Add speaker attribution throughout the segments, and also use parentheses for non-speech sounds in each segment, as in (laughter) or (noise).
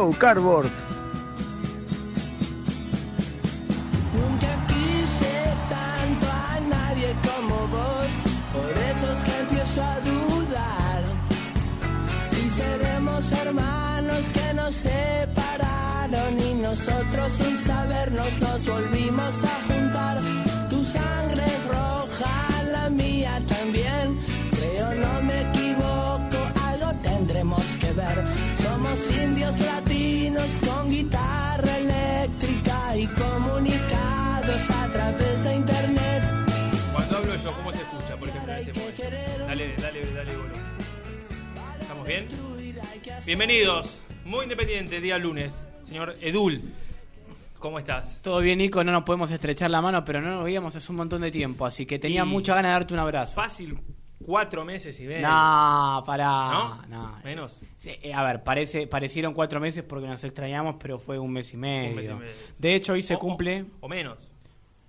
Speaker 1: Hello, Cardboards.
Speaker 2: Día lunes. Señor Edul, ¿cómo estás?
Speaker 3: Todo bien, Nico, no nos podemos estrechar la mano, pero no nos veíamos hace un montón de tiempo, así que tenía
Speaker 2: Y-
Speaker 3: mucha ganas de darte un abrazo.
Speaker 2: Fácil, cuatro meses y medio.
Speaker 3: No, pará.
Speaker 2: ¿No?
Speaker 3: no.
Speaker 2: Menos.
Speaker 3: Sí, eh, a ver, parece, parecieron cuatro meses porque nos extrañamos, pero fue un mes y medio.
Speaker 2: Un mes y medio.
Speaker 3: De hecho, hoy se
Speaker 2: O- o-
Speaker 3: cumple.
Speaker 2: O, menos.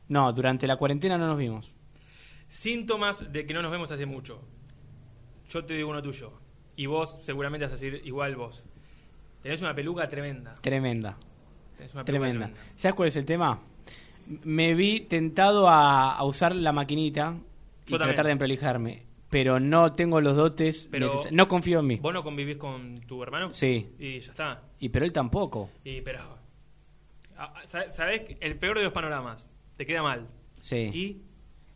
Speaker 3: No, durante la cuarentena no nos vimos.
Speaker 2: Síntomas de que no nos vemos hace mucho. Yo te digo uno tuyo. Y vos seguramente vas a decir igual vos. Tenés una peluca tremenda.
Speaker 3: Tremenda.
Speaker 2: Tenés una peluca
Speaker 3: Tremenda. ¿Sabes cuál es el tema? Me vi tentado a, a usar la maquinita y
Speaker 2: Yo también.
Speaker 3: tratar de emprolijarme, pero no tengo los dotes.
Speaker 2: Pero-
Speaker 3: no confío en mí.
Speaker 2: ¿Vos no convivís con tu hermano?
Speaker 3: Sí.
Speaker 2: Y ya está.
Speaker 3: Y pero él tampoco.
Speaker 2: Y pero. ah, sa- ¿Sabés? El peor de los panoramas. Te queda mal.
Speaker 3: Sí.
Speaker 2: ¿Y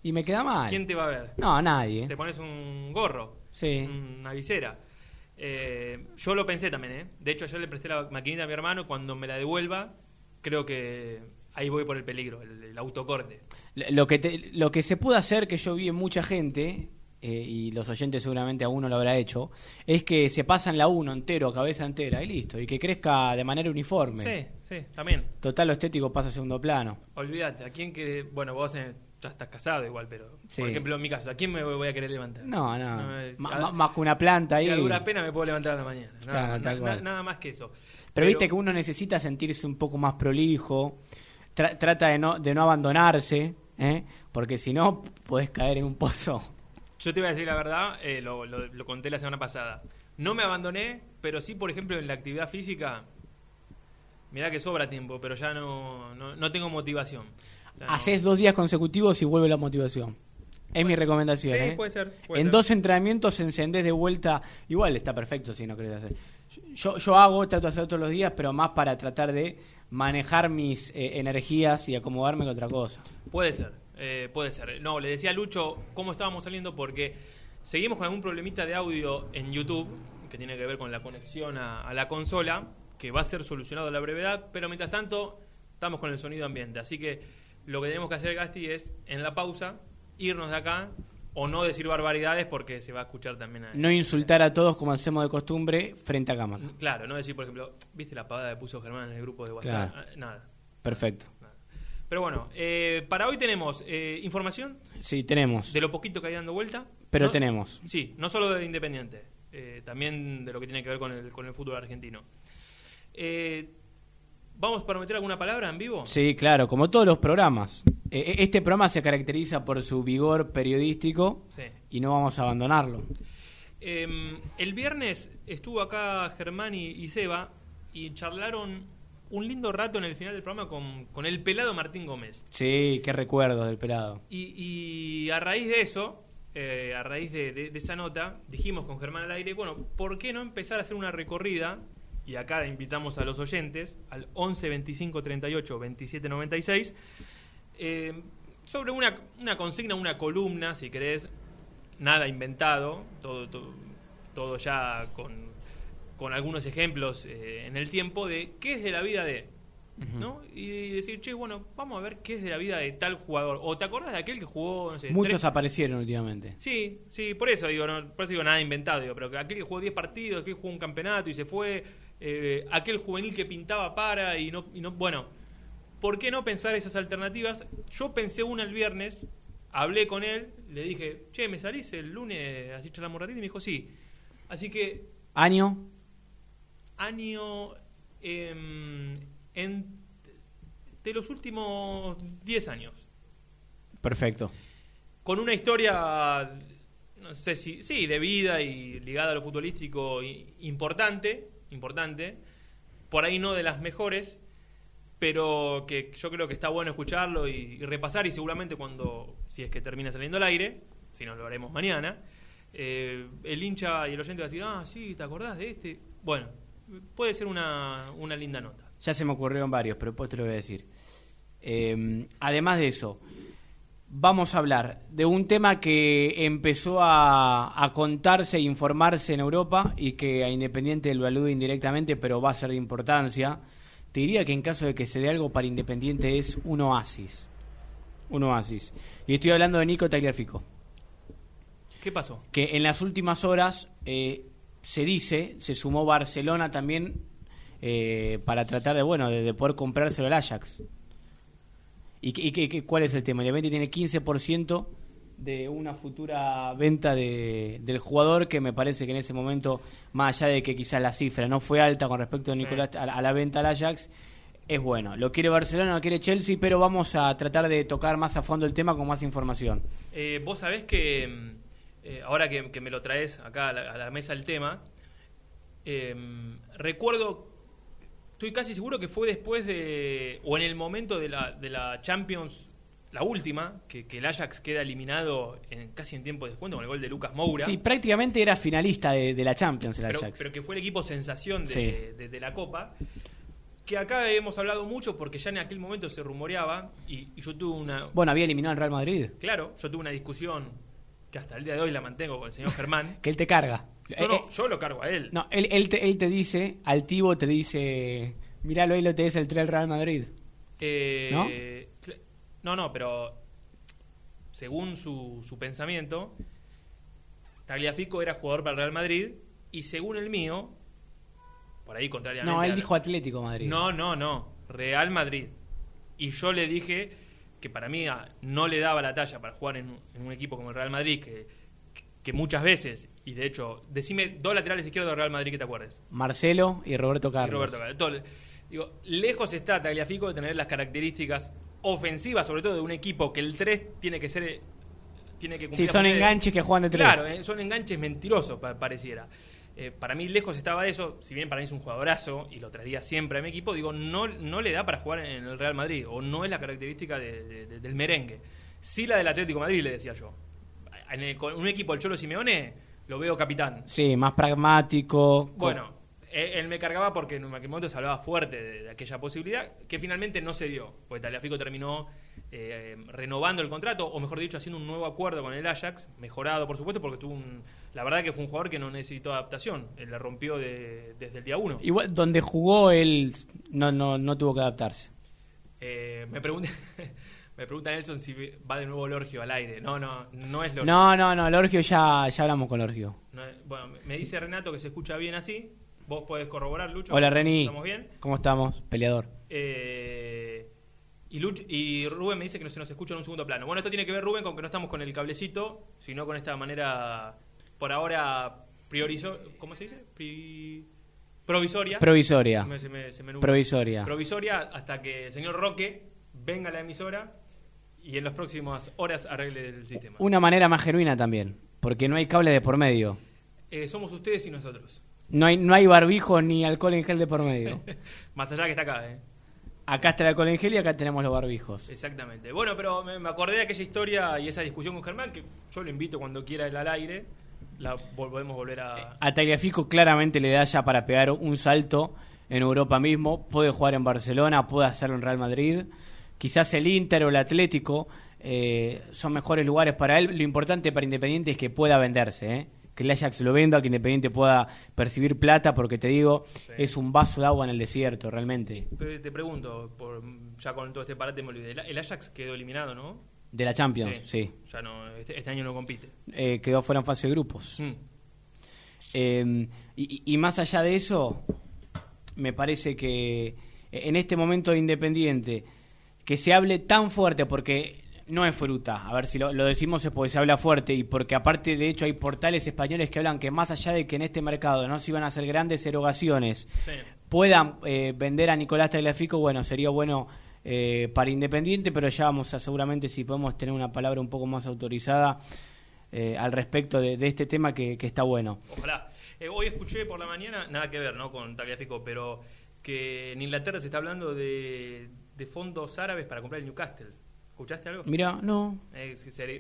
Speaker 3: Y me queda mal.
Speaker 2: quién te va a ver?
Speaker 3: No, nadie.
Speaker 2: Te pones un gorro.
Speaker 3: Sí.
Speaker 2: Una visera. Eh, yo lo pensé también, ¿eh? De hecho, yo le presté la maquinita a mi hermano. y Cuando me la devuelva, creo que ahí voy por el peligro, el, el autocorte.
Speaker 3: Lo que, te- lo que se pudo hacer, que yo vi en mucha gente, eh, y los oyentes seguramente a uno lo habrá hecho, es que se pasan la uno entero, cabeza entera, y listo, y que crezca de manera uniforme.
Speaker 2: Sí, sí, también.
Speaker 3: Total, lo estético pasa a segundo plano.
Speaker 2: Olvídate, ¿a quién que Bueno, vos eh, ya estás casado igual, pero.
Speaker 3: Sí.
Speaker 2: Por ejemplo, en mi caso, ¿a quién me voy a querer levantar?
Speaker 3: No, no.
Speaker 2: A-
Speaker 3: más que una planta
Speaker 2: Si
Speaker 3: ahí.
Speaker 2: a dura pena me puedo levantar a la mañana. Nada,
Speaker 3: Claro, tal
Speaker 2: na-
Speaker 3: cual.
Speaker 2: na- nada más que eso.
Speaker 3: Pero, viste que uno necesita sentirse un poco más prolijo, tra- trata de no, de no abandonarse, ¿eh? porque si no, podés caer en un pozo.
Speaker 2: Yo te voy a decir la verdad, eh, lo, lo- lo conté la semana pasada. No me abandoné, pero sí, por ejemplo, en la actividad física, mirá que sobra tiempo, pero ya no, no, no tengo motivación.
Speaker 3: Haces dos días consecutivos y vuelve la motivación. Es mi recomendación.
Speaker 2: Sí,
Speaker 3: ¿eh?
Speaker 2: puede ser, puede
Speaker 3: en
Speaker 2: ser.
Speaker 3: dos entrenamientos encendés de vuelta. Igual está perfecto si no querés hacer. Yo, yo hago, trato de hacer todos los días, pero más para tratar de manejar mis eh, energías y acomodarme con otra cosa.
Speaker 2: Puede ser, eh, puede ser. No, le decía a Lucho cómo estábamos saliendo porque seguimos con algún problemita de audio en YouTube que tiene que ver con la conexión a, a la consola, que va a ser solucionado a la brevedad, pero mientras tanto estamos con el sonido ambiente. Así que lo que tenemos que hacer, Gasti, es en la pausa irnos de acá o no decir barbaridades porque se va a escuchar también. a-
Speaker 3: No insultar a todos como hacemos de costumbre frente a cámara.
Speaker 2: Claro, no decir, por ejemplo, ¿viste la pavada que puso Germán en el grupo de WhatsApp?
Speaker 3: Claro.
Speaker 2: Ah, Nada.
Speaker 3: Perfecto.
Speaker 2: Pero bueno, eh, para hoy tenemos eh, información
Speaker 3: Sí, tenemos.
Speaker 2: de lo poquito que hay dando vuelta.
Speaker 3: Pero
Speaker 2: No-
Speaker 3: tenemos.
Speaker 2: Sí, no solo de Independiente. eh, también de lo que tiene que ver con el, con el fútbol argentino. Eh, ¿Vamos para meter alguna palabra en vivo?
Speaker 3: Sí, claro, como todos los programas. Eh, eh, Este programa se caracteriza por su vigor periodístico
Speaker 2: Sí.
Speaker 3: y no vamos a abandonarlo.
Speaker 2: Eh, el viernes estuvo acá Germán y, y Seba y charlaron un lindo rato en el final del programa con, con el pelado Martín Gómez.
Speaker 3: Sí, qué recuerdos del pelado.
Speaker 2: Y, y a raíz de eso, eh, a raíz de, de- de esa nota, dijimos con Germán al aire, bueno, ¿por qué no empezar a hacer una recorrida? Y acá invitamos a los oyentes al 11 25 38 27 96 eh, sobre una, una consigna, una columna, si querés, nada inventado, todo, todo, todo ya con, con algunos ejemplos eh, en el tiempo de qué es de la vida de... ¿no? Y decir, che, bueno, vamos a ver qué es de la vida de tal jugador. ¿O te acordás de aquel que jugó, no sé,
Speaker 3: Muchos
Speaker 2: tres-
Speaker 3: aparecieron últimamente.
Speaker 2: Sí, sí, por eso digo, no, por eso digo nada inventado, digo, pero que aquel que jugó 10 partidos, aquel que jugó un campeonato y se fue, eh, aquel juvenil que pintaba para y no, y no, bueno, ¿por qué no pensar esas alternativas? Yo pensé una el viernes, hablé con él, le dije, che, ¿me salís el lunes así charlamos un ratito? Y me dijo, sí. Así que
Speaker 3: Año,
Speaker 2: año em, en, de los últimos 10 años.
Speaker 3: perfecto.
Speaker 2: con una historia, no sé si, sí, de vida y ligada a lo futbolístico importante, importante, por ahí no de las mejores, pero que yo creo que está bueno escucharlo y, repasar y seguramente cuando, si es que termina saliendo al aire, si no lo haremos mañana, eh, el hincha y el oyente va a decir, ah, sí, ¿te acordás de este? Bueno, puede ser una, una linda nota.
Speaker 3: Ya se me ocurrieron varios, pero después te lo voy a decir. Eh, además de eso, vamos a hablar de un tema que empezó a, a contarse e informarse en Europa y que a Independiente lo alude indirectamente, pero va a ser de importancia. Te diría que en caso de que se dé algo para Independiente es un oasis. Un oasis. Y estoy hablando de Nico Tagliafico.
Speaker 2: ¿Qué pasó?
Speaker 3: que en las últimas horas eh, se dice, se sumó Barcelona también eh, para tratar de, bueno, de, de poder comprárselo al Ajax. ¿Y, y qué- cuál es el tema? Independiente tiene 15% de una futura venta de, del jugador que me parece que en ese momento, más allá de que quizás la cifra no fue alta con respecto a,
Speaker 2: Sí.
Speaker 3: Nicolás, a, a la venta al Ajax, es bueno. Lo quiere Barcelona, lo quiere Chelsea, pero vamos a tratar de tocar más a fondo el tema con más información.
Speaker 2: Eh, vos sabés que, mm, eh, ahora que, que me lo traes acá a la, a la mesa el tema, eh, recuerdo, estoy casi seguro que fue después de, o en el momento de la, de la Champions, la última, que, que el Ajax queda eliminado en, casi en tiempo de descuento con el gol de Lucas Moura.
Speaker 3: Sí, prácticamente era finalista de, de la Champions el
Speaker 2: pero,
Speaker 3: Ajax.
Speaker 2: pero que fue el equipo sensación de,
Speaker 3: Sí.
Speaker 2: de- de la Copa. Que acá hemos hablado mucho porque ya en aquel momento se rumoreaba y, y yo tuve una,
Speaker 3: Bueno, había eliminado al Real Madrid.
Speaker 2: Claro, yo tuve una discusión que hasta el día de hoy la mantengo con el señor Germán. (laughs)
Speaker 3: Que él te carga.
Speaker 2: No,
Speaker 3: Eh,
Speaker 2: no,
Speaker 3: eh,
Speaker 2: yo lo cargo a él.
Speaker 3: no, él, él, te, él te dice, altivo te dice, miralo ahí lo te es el 3 Real Madrid.
Speaker 2: Eh,
Speaker 3: ¿No?
Speaker 2: no, no, pero según su, su pensamiento, Tagliafico era jugador para el Real Madrid y según el mío, por ahí contrariamente...
Speaker 3: No, él dijo Atlético Madrid.
Speaker 2: No, no, no, Real Madrid. Y yo le dije que para mí ah, no le daba la talla para jugar en, un- en un equipo como el Real Madrid, que, que muchas veces, y de hecho, decime dos laterales izquierdos del Real Madrid que te acuerdes.
Speaker 3: Marcelo y Roberto
Speaker 2: Y
Speaker 3: Carlos.
Speaker 2: Roberto Carlos. Todo- digo, lejos está Tagliafico de tener las características ofensivas, sobre todo de un equipo que el 3 tiene que ser. eh, Tiene que
Speaker 3: Sí, son
Speaker 2: de-
Speaker 3: enganches que juegan de tres.
Speaker 2: Claro, eh, son enganches mentirosos, pa- pareciera. Eh, para mí, lejos estaba de eso. Si bien para mí es un jugadorazo y lo traería siempre a mi equipo, digo, no, no le da para jugar en el Real Madrid, o no es la característica de- de- de- del merengue. Sí, la del Atlético de Madrid, le decía yo. En el- con un equipo del Cholo Simeone, lo veo capitán.
Speaker 3: Sí, más pragmático.
Speaker 2: Bueno, él me cargaba porque en aquel momento se hablaba fuerte de, de aquella posibilidad que finalmente no se dio, porque Tagliafico terminó eh, renovando el contrato, o mejor dicho, haciendo un nuevo acuerdo con el Ajax, mejorado por supuesto, porque tuvo un, la verdad que fue un jugador que no necesitó adaptación, él la rompió de- desde el día uno.
Speaker 3: Igual, donde jugó él no, no, no tuvo que adaptarse.
Speaker 2: Eh, me pregunta (laughs) me pregunta Nelson si va de nuevo Lorgio al aire. No, no, no es Lorgio.
Speaker 3: No, no, no, Lorgio ya, ya hablamos con Lorgio.
Speaker 2: No bueno, me dice Renato que se escucha bien así. Vos podés corroborar, Lucho.
Speaker 3: Hola Reni.
Speaker 2: ¿Estamos bien?
Speaker 3: ¿Cómo estamos? Peleador.
Speaker 2: Eh, y, Luch- y Rubén me dice que no se nos escucha en un segundo plano. Bueno, esto tiene que ver, Rubén, con que no estamos con el cablecito, sino con esta manera, por ahora, priorizo, ¿cómo se dice? Pri- provisoria.
Speaker 3: Provisoria.
Speaker 2: Me- se me- se me nubla.
Speaker 3: Provisoria.
Speaker 2: Provisoria hasta que el señor Roque venga a la emisora y en las próximas horas arregle el sistema.
Speaker 3: Una manera más genuina también, porque no hay cable de por medio.
Speaker 2: Eh, somos ustedes y nosotros.
Speaker 3: No hay, no hay barbijo ni alcohol en gel de por medio. (laughs)
Speaker 2: Más allá que está acá, ¿eh?
Speaker 3: Acá está el alcohol en gel y acá tenemos los barbijos.
Speaker 2: Exactamente. Bueno, pero me, me acordé de aquella historia y esa discusión con Germán, que yo lo invito cuando quiera él al aire. La vol- podemos volver a...
Speaker 3: A Tagliafico claramente le da ya para pegar un salto en Europa mismo. Puede jugar en Barcelona, puede hacerlo en Real Madrid. Quizás el Inter o el Atlético eh, son mejores lugares para él. Lo importante para Independiente es que pueda venderse, ¿eh? que el Ajax lo venda, que Independiente pueda percibir plata, porque te digo, es un vaso de agua en el desierto, realmente.
Speaker 2: Te pregunto, por, ya con todo este parate me olvidé. El, Ajax quedó eliminado, ¿no?
Speaker 3: De la Champions, sí.
Speaker 2: Ya no, este, este año no compite.
Speaker 3: Eh, quedó fuera en fase de grupos.
Speaker 2: Mm.
Speaker 3: Eh, y, y más allá de eso, me parece que en este momento de Independiente, que se hable tan fuerte, porque no es fruta, a ver si lo, lo decimos es porque se habla fuerte y porque aparte de hecho hay portales españoles que hablan que más allá de que en este mercado no se iban a hacer grandes erogaciones,
Speaker 2: Sí.
Speaker 3: puedan eh, vender a Nicolás Tagliafico, bueno, sería bueno eh, para Independiente, pero ya vamos a seguramente si podemos tener una palabra un poco más autorizada eh, al respecto de, de este tema que, que está bueno.
Speaker 2: Ojalá. Eh, hoy escuché por la mañana, nada que ver ¿no? con Tagliafico, pero que en Inglaterra se está hablando de, de fondos árabes para comprar el Newcastle. ¿Escuchaste algo?
Speaker 3: Mira, no.
Speaker 2: Eh,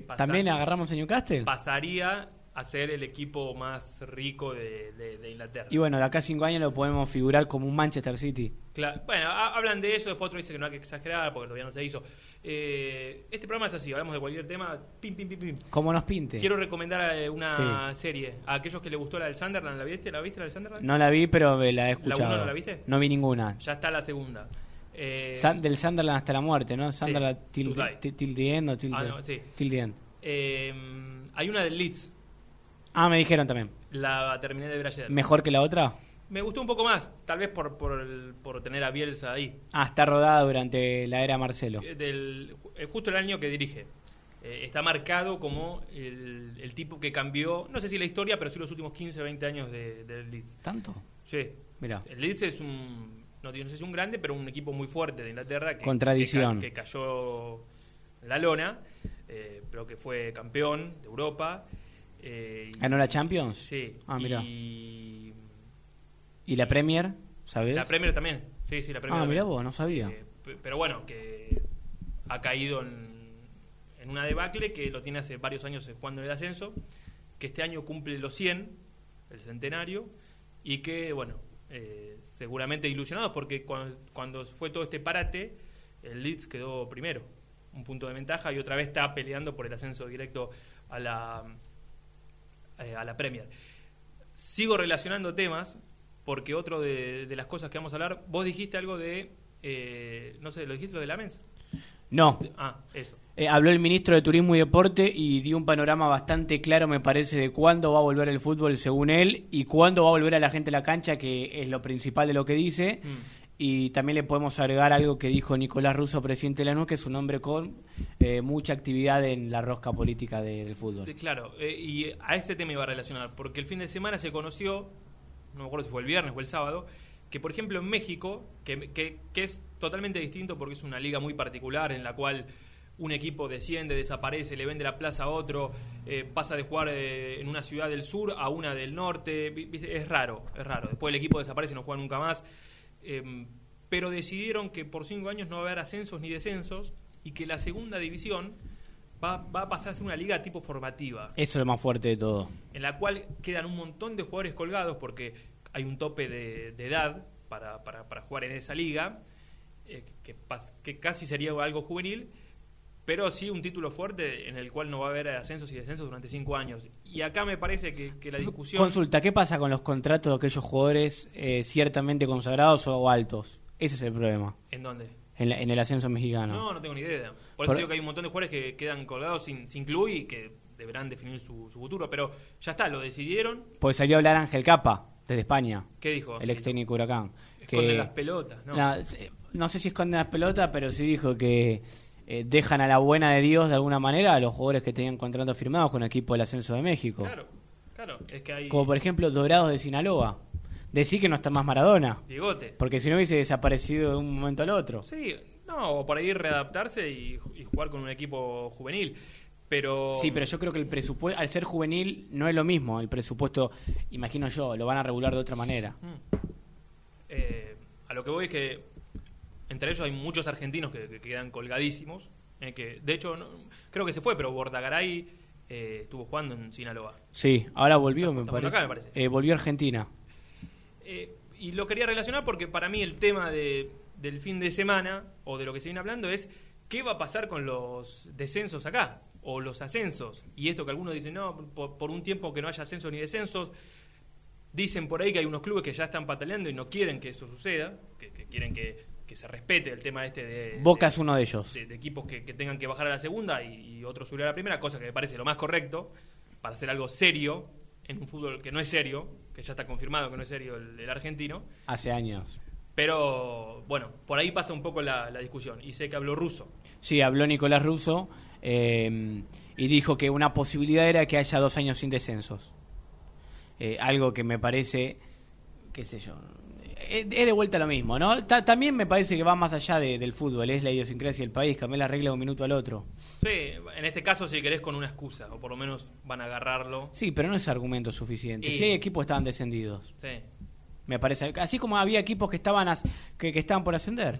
Speaker 2: pasar-
Speaker 3: ¿También agarramos a Newcastle?
Speaker 2: Pasaría a ser el equipo más rico de, de- de Inglaterra.
Speaker 3: Y bueno, de acá a cinco años lo podemos figurar como un Manchester City.
Speaker 2: Claro, bueno, ha- hablan de eso, después otro dice que no hay que exagerar porque todavía no se hizo. Eh, este programa es así, hablamos de cualquier tema, pim, pim, pim, pim.
Speaker 3: Como nos pinte.
Speaker 2: Quiero recomendar eh, una
Speaker 3: Sí.
Speaker 2: serie a aquellos que les gustó la del Sunderland. ¿La viste? ¿La viste la del Sunderland?
Speaker 3: No la vi, pero me la he
Speaker 2: ¿La uno
Speaker 3: escuchado.
Speaker 2: no la viste?
Speaker 3: No vi ninguna.
Speaker 2: Ya está la segunda. Eh,
Speaker 3: San- del Sunderland hasta la muerte, ¿no? Sunderland till,
Speaker 2: die.
Speaker 3: till- till the end o till,
Speaker 2: Ah,
Speaker 3: the,
Speaker 2: no, sí.
Speaker 3: till the end.
Speaker 2: eh, hay una del Leeds,
Speaker 3: Ah, me dijeron también.
Speaker 2: la terminé de ver ayer.
Speaker 3: ¿Mejor que la otra?
Speaker 2: Me gustó un poco más, tal vez por, por, el- por tener a Bielsa ahí.
Speaker 3: Ah, está rodada durante la era Marcelo.
Speaker 2: Eh, Del, eh, justo el año que dirige. Eh, está marcado como el, el tipo que cambió, no sé si la historia, pero sí los últimos 15, 20 años de- del Leeds.
Speaker 3: ¿Tanto?
Speaker 2: Sí.
Speaker 3: Mira.
Speaker 2: El Leeds es un, no, no sé si un grande, pero un equipo muy fuerte de Inglaterra que,
Speaker 3: Con tradición.
Speaker 2: que, ca- que cayó en la lona, eh, pero que fue campeón de Europa. eh,
Speaker 3: ¿Ganó la Champions?
Speaker 2: Sí.
Speaker 3: Ah, mira.
Speaker 2: Y
Speaker 3: ¿Y la Premier? ¿Sabes?
Speaker 2: la Premier también. Sí, sí, la Premier
Speaker 3: Ah, mira vos, no sabía.
Speaker 2: Eh, pe- pero bueno, que ha caído en, en una debacle que lo tiene hace varios años jugando en el ascenso, que este año cumple los 100, el centenario, y que, bueno, eh, seguramente ilusionados porque cuando, cuando fue todo este parate, el Leeds quedó primero, un punto de ventaja, y otra vez está peleando por el ascenso directo a la, eh, a la Premier. Sigo relacionando temas porque otro de, de las cosas que vamos a hablar, vos dijiste algo de, eh, no sé, ¿lo dijiste lo de la mens?
Speaker 3: No.
Speaker 2: Ah, eso.
Speaker 3: Eh, habló el ministro de Turismo y Deporte y dio un panorama bastante claro, me parece, de cuándo va a volver el fútbol según él y cuándo va a volver a la gente a la cancha, que es lo principal de lo que dice.
Speaker 2: Mm.
Speaker 3: Y también le podemos agregar algo que dijo Nicolás Russo, presidente de la NU, que es un hombre con eh, mucha actividad en la rosca política de- del fútbol.
Speaker 2: Claro, eh, y a este tema iba a relacionar, porque el fin de semana se conoció, no me acuerdo si fue el viernes o el sábado, que por ejemplo en México, que, que- que es totalmente distinto porque es una liga muy particular en la cual un equipo desciende, desaparece, le vende la plaza a otro, eh, pasa de jugar eh, en una ciudad del sur a una del norte, viste, es raro, es raro. Después el equipo desaparece y no juega nunca más. Eh, pero decidieron que por cinco años no va a haber ascensos ni descensos y que la segunda división va, va a pasar a ser una liga tipo formativa,
Speaker 3: Eso es lo más fuerte de todo.
Speaker 2: en la cual quedan un montón de jugadores colgados porque hay un tope de, de edad para, para- para jugar en esa liga, eh, que, que casi sería algo juvenil, pero sí un título fuerte en el cual no va a haber ascensos y descensos durante cinco años. Y acá me parece que, que la discusión...
Speaker 3: Consulta, ¿qué pasa con los contratos de aquellos jugadores eh, ciertamente consagrados o altos? Ese es el problema
Speaker 2: ¿En dónde?
Speaker 3: en, la- en el ascenso mexicano.
Speaker 2: No, no tengo ni idea. Por,
Speaker 3: Por-
Speaker 2: eso digo que hay un montón de jugadores que quedan colgados sin, sin club y que deberán definir su, su futuro. Pero ya está, lo decidieron.
Speaker 3: Pues salió a hablar Ángel Capa, desde España,
Speaker 2: ¿Qué dijo?
Speaker 3: el ex técnico Huracán.
Speaker 2: Esconden las pelotas, ¿no?
Speaker 3: No, sé si esconden las pelotas, pero sí dijo que eh, dejan a la buena de Dios de alguna manera a los jugadores que tenían contratos firmados con el equipo del ascenso de México.
Speaker 2: Claro. Claro, es que hay
Speaker 3: Como por ejemplo Dorados de Sinaloa. Decir que no está más Maradona.
Speaker 2: Diegote.
Speaker 3: Porque si no hubiese desaparecido de un momento al otro.
Speaker 2: Sí, no, o por ahí readaptarse y, y jugar con un equipo juvenil. Pero.
Speaker 3: Sí, pero yo creo que el presupuesto, al ser juvenil, no es lo mismo. El presupuesto, imagino yo, lo van a regular de otra manera.
Speaker 2: Mm. Eh, a lo que voy es que entre ellos hay muchos argentinos que, que quedan colgadísimos. eh, que De hecho, no- creo que se fue, pero Bordagaray eh, estuvo jugando en Sinaloa.
Speaker 3: Sí, ahora volvió, me parece.
Speaker 2: acá, me parece.
Speaker 3: Eh, volvió a Argentina.
Speaker 2: Eh, y lo quería relacionar porque para mí el tema de- del fin de semana, o de lo que se viene hablando, es qué va a pasar con los descensos acá, o los ascensos. Y esto que algunos dicen, no, por, por un tiempo que no haya ascensos ni descensos, dicen por ahí que hay unos clubes que ya están pataleando y no quieren que eso suceda, que, que quieren que, que se respete el tema este de...
Speaker 3: Boca
Speaker 2: de-
Speaker 3: es uno de ellos.
Speaker 2: de, de equipos que, que tengan que bajar a la segunda y, y otros subir a la primera, cosa que me parece lo más correcto para hacer algo serio en un fútbol que no es serio, que ya está confirmado que no es serio el, el argentino.
Speaker 3: Hace años.
Speaker 2: Pero bueno, por ahí pasa un poco la, la discusión. Y sé que habló ruso.
Speaker 3: Sí, habló Nicolás Russo eh, y dijo que una posibilidad era que haya dos años sin descensos. Eh, algo que me parece, qué sé yo, es es de vuelta lo mismo, ¿no? Ta- también me parece que va más allá de- del fútbol, es la idiosincrasia del país, cambiar la regla de un minuto al otro.
Speaker 2: Sí, en este caso si querés con una excusa, o por lo menos van a agarrarlo.
Speaker 3: Sí, pero no es argumento suficiente.
Speaker 2: Y-
Speaker 3: Si hay equipos que estaban descendidos,
Speaker 2: Sí.
Speaker 3: me parece. Así como había equipos que estaban, as- que, que estaban por ascender.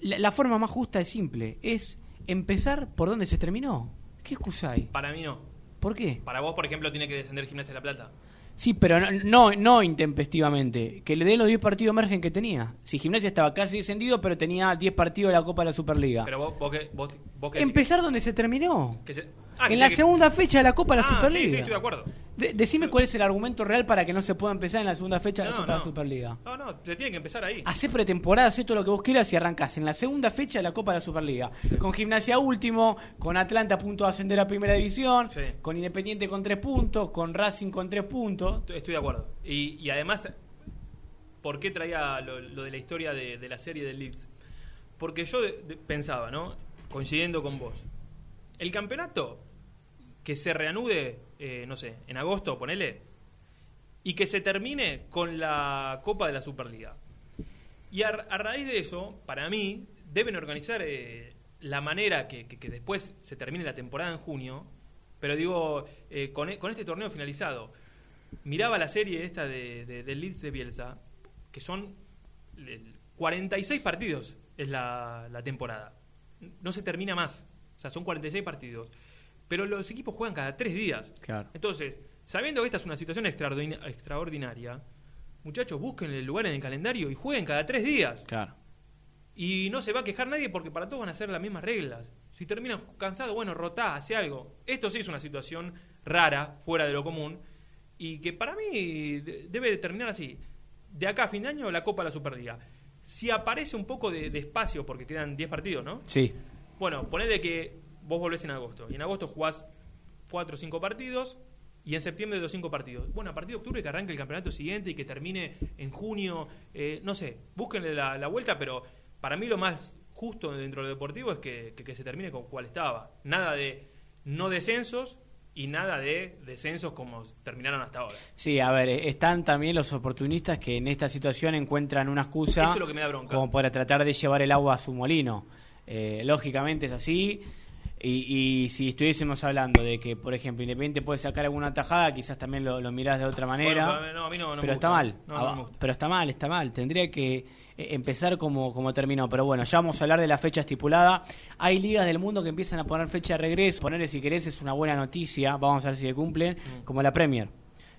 Speaker 3: La, la forma más justa es simple, es empezar por donde se terminó. ¿Qué excusa hay?
Speaker 2: Para mí no.
Speaker 3: ¿Por qué?
Speaker 2: Para vos, por ejemplo, tiene que descender Gimnasia de la Plata.
Speaker 3: Sí, pero no, no, no intempestivamente. Que le dé los 10 partidos de margen que tenía. Si Gimnasia estaba casi descendido, pero tenía 10 partidos de la Copa de la Superliga.
Speaker 2: Pero vos, vos, que- vos, vos que
Speaker 3: Empezar donde se terminó.
Speaker 2: que se- Ah,
Speaker 3: en la
Speaker 2: que-
Speaker 3: segunda fecha de la Copa de la
Speaker 2: Ah,
Speaker 3: Superliga.
Speaker 2: Sí, sí, estoy de acuerdo.
Speaker 3: De- decime cuál es el argumento real para que no se pueda empezar en la segunda fecha de la
Speaker 2: No,
Speaker 3: Copa de la Superliga.
Speaker 2: No, no, te tiene que empezar ahí.
Speaker 3: Hacé pretemporada, hacé todo lo que vos quieras y arrancás en la segunda fecha de la Copa de la Superliga. Con Gimnasia último, con Atlanta a punto de ascender a Primera División,
Speaker 2: Sí.
Speaker 3: con Independiente con 3 puntos, con Racing con 3 puntos.
Speaker 2: Estoy de acuerdo. Y, y además, ¿por qué traía lo, lo de la historia de, de la serie del Leeds? Porque yo de- pensaba, ¿no? Coincidiendo con vos. El campeonato que se reanude, eh, no sé, en agosto, ponele, y que se termine con la Copa de la Superliga. Y a, a raíz de eso, para mí, deben organizar eh, la manera que, que- después se termine la temporada en junio, pero digo, eh, con, e- con este torneo finalizado, miraba la serie esta de, de- Leeds de Bielsa, que son el- 46 partidos es la, la temporada. No se termina más. O sea, son 46 partidos. Pero los equipos juegan cada tres días.
Speaker 3: Claro.
Speaker 2: Entonces, sabiendo que esta es una situación extraordina- extraordinaria, muchachos, busquen el lugar en el calendario y jueguen cada tres días.
Speaker 3: Claro.
Speaker 2: Y no se va a quejar nadie porque para todos van a ser las mismas reglas. Si terminan cansados, bueno, rotá, hace algo. Esto sí es una situación rara, fuera de lo común, y que para mí de- debe de terminar así. De acá a fin de año, la Copa de la Superliga. Si aparece un poco de, de espacio, porque quedan 10 partidos, ¿no?
Speaker 3: Sí.
Speaker 2: Bueno, ponele que vos volvés en agosto, y en agosto jugás 4 o 5 partidos, y en septiembre los 5 partidos. Bueno, a partir de octubre que arranque el campeonato siguiente y que termine en junio, eh, no sé, búsquenle la, la vuelta, pero para mí lo más justo dentro de lo deportivo es que, que- que se termine con cual estaba. Nada de no descensos y nada de descensos como terminaron hasta ahora.
Speaker 3: Sí, a ver, eh, están también los oportunistas que en esta situación encuentran una excusa
Speaker 2: Eso es lo que me da bronca.
Speaker 3: como para tratar de llevar el agua a su molino. Eh, lógicamente es así. Y, y si estuviésemos hablando de que, por ejemplo, Independiente puede sacar alguna tajada, quizás también lo, lo mirás de otra manera.
Speaker 2: Bueno, no, a mí no- no
Speaker 3: pero está mal. Ah, pero está mal, está mal. Tendría que eh, empezar como, como terminó. Pero bueno, ya vamos a hablar de la fecha estipulada. Hay ligas del mundo que empiezan a poner fecha de regreso. Ponerle si querés es una buena noticia. Vamos a ver si se cumplen.
Speaker 2: Mm.
Speaker 3: Como la Premier.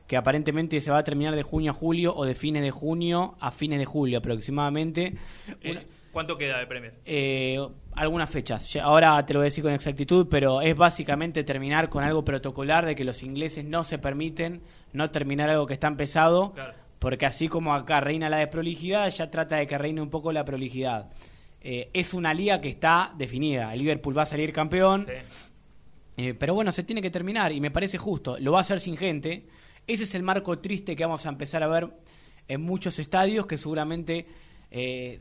Speaker 3: Que aparentemente se va a terminar de junio a julio o de fines de junio a fines de julio aproximadamente.
Speaker 2: Eh,
Speaker 3: Una-
Speaker 2: ¿Cuánto queda de Premier?
Speaker 3: eh, algunas fechas. Ahora te lo voy a decir con exactitud, pero es básicamente terminar con algo protocolar de que los ingleses no se permiten no terminar algo que está empezado,
Speaker 2: Claro.
Speaker 3: porque así como acá reina la desprolijidad, ya trata de que reine un poco la prolijidad. Eh, es una liga que está definida. El Liverpool va a salir campeón,
Speaker 2: Sí.
Speaker 3: eh, pero bueno, se tiene que terminar y me parece justo. Lo va a hacer sin gente. Ese es el marco triste que vamos a empezar a ver en muchos estadios que seguramente eh,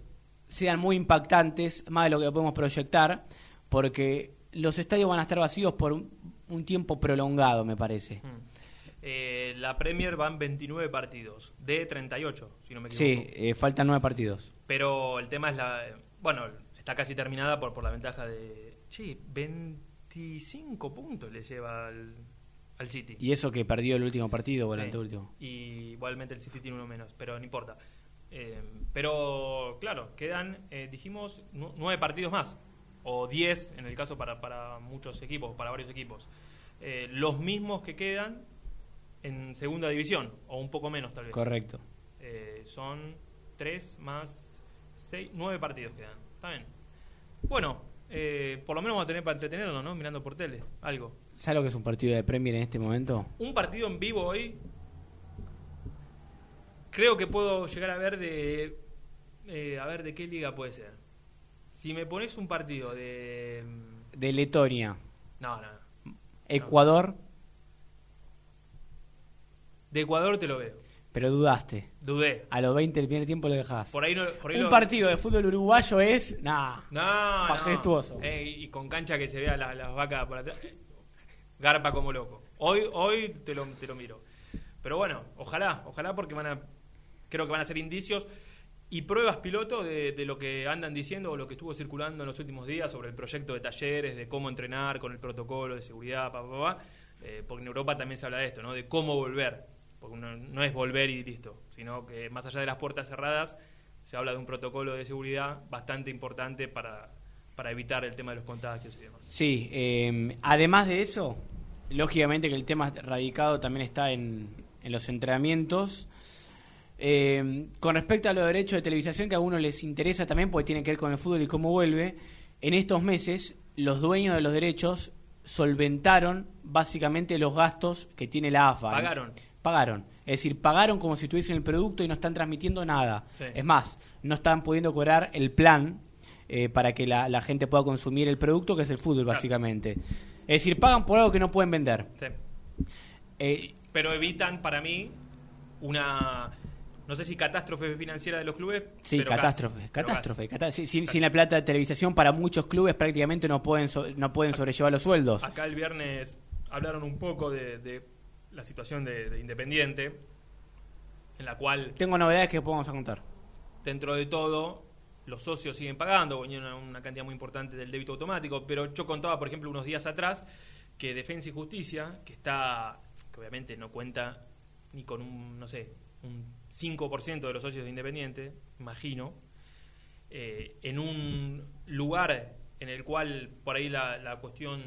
Speaker 3: sean muy impactantes, más de lo que podemos proyectar, porque los estadios van a estar vacíos por un, un tiempo prolongado, me parece.
Speaker 2: Mm. Eh, la Premier van 29 partidos, de 38, si no me equivoco.
Speaker 3: Sí, eh, faltan nueve partidos.
Speaker 2: Pero el tema es la. Bueno, está casi terminada por, por la ventaja de. Sí, 25 puntos le lleva al, al City.
Speaker 3: Y eso que perdió el último partido o el
Speaker 2: Sí.
Speaker 3: anteúltimo.
Speaker 2: Y igualmente el City tiene uno menos, pero no importa. Eh, pero claro, quedan, eh, dijimos, nu- nueve partidos más. O diez en el caso para, para muchos equipos, para varios equipos. Eh, los mismos que quedan en segunda división, o un poco menos tal vez.
Speaker 3: Correcto.
Speaker 2: Eh, son tres más seis, nueve partidos quedan. Está bien. Bueno, eh, por lo menos vamos a tener para entretenernos, ¿no? Mirando por tele, algo.
Speaker 3: ¿Sabes lo que es un partido de Premier en este momento?
Speaker 2: Un partido en vivo hoy. Creo que puedo llegar a ver de. eh, a ver de qué liga puede ser. Si me pones un partido de. mm,
Speaker 3: De Letonia,
Speaker 2: No, no.
Speaker 3: Ecuador,
Speaker 2: De Ecuador te lo veo.
Speaker 3: pero dudaste.
Speaker 2: Dudé.
Speaker 3: A los 20 del primer tiempo lo dejás.
Speaker 2: Por ahí no. Por ahí
Speaker 3: un
Speaker 2: lo-
Speaker 3: partido de fútbol uruguayo es. Nah.
Speaker 2: No,
Speaker 3: Majestuoso.
Speaker 2: no. Eh, y con cancha que se vea la- las vacas por atrás. Garpa como loco. Hoy, hoy te lo, te lo miro. Pero bueno, ojalá, ojalá porque van a. Creo que van a ser indicios y pruebas piloto de, de lo que andan diciendo o lo que estuvo circulando en los últimos días sobre el proyecto de talleres, de cómo entrenar con el protocolo de seguridad, pa, pa, pa, eh, porque en Europa también se habla de esto, ¿no? De cómo volver. Porque no, es volver y listo, sino que más allá de las puertas cerradas, se habla de un protocolo de seguridad bastante importante para, para evitar el tema de los contagios y demás.
Speaker 3: Sí, eh, además de eso, lógicamente que el tema radicado también está en, en los entrenamientos. Eh, con respecto a los derechos de televisación, que a algunos les interesa también porque tiene que ver con el fútbol y cómo vuelve, en estos meses los dueños de los derechos solventaron básicamente los gastos que tiene la AFA.
Speaker 2: Pagaron.
Speaker 3: Pagaron. Es decir, pagaron como si tuviesen el producto y no están transmitiendo nada.
Speaker 2: Sí.
Speaker 3: Es más, no están pudiendo cobrar el plan eh, para que la, la gente pueda consumir el producto, que es el fútbol, básicamente. Es decir, pagan por algo que no pueden vender.
Speaker 2: Sí.
Speaker 3: Eh,
Speaker 2: Pero evitan para mí una, no sé si catástrofe financiera de los clubes.
Speaker 3: sí,
Speaker 2: pero casi,
Speaker 3: catástrofe.
Speaker 2: pero
Speaker 3: catástrofe. sin, la plata de televisación, para muchos clubes prácticamente no pueden, so- no pueden sobrellevar los sueldos.
Speaker 2: Acá el viernes hablaron un poco de, de la situación de, de Independiente, en la cual
Speaker 3: Tengo novedades que podemos contar.
Speaker 2: dentro de todo los socios siguen pagando, una, una cantidad muy importante del débito automático, pero yo contaba, por ejemplo, unos días atrás que Defensa y Justicia, que está, que obviamente no cuenta ni con un, no sé, un 5% de los socios de Independiente, imagino, eh, en un lugar en el cual por ahí la, la cuestión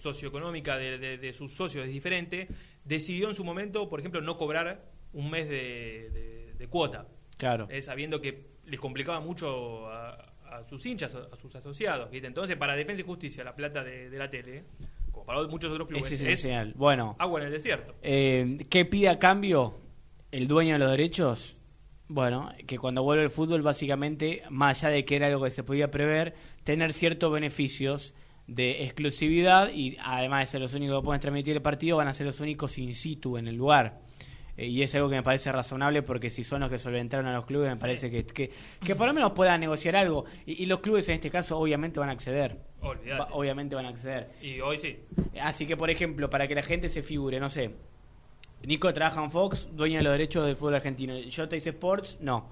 Speaker 2: socioeconómica de, de- de sus socios es diferente, decidió en su momento, por ejemplo, no cobrar un mes de, cuota,
Speaker 3: Claro.
Speaker 2: eh, sabiendo que les complicaba mucho a, a sus hinchas, a, a sus asociados. ¿viste? Entonces, para Defensa y Justicia, la plata de, la tele, como para muchos otros clubes,
Speaker 3: es
Speaker 2: es,
Speaker 3: el señal. Bueno,
Speaker 2: agua en el desierto.
Speaker 3: Eh, ¿Qué pide a cambio el dueño de los derechos? Bueno, que cuando vuelve el fútbol, básicamente, más allá de que era algo que se podía prever, tener ciertos beneficios de exclusividad y además de ser los únicos que pueden transmitir el partido, van a ser los únicos in situ en el lugar. Eh, y es algo que me parece razonable porque si son los que solventaron a los clubes, me parece que, que, que por lo menos puedan negociar algo. Y, y los clubes en este caso obviamente van a acceder. Va- obviamente van a acceder.
Speaker 2: Y hoy sí.
Speaker 3: Así que, por ejemplo, para que la gente se figure, no sé, Nico trabaja en Fox, dueño de los derechos del fútbol argentino. Yo te hice Sports, no.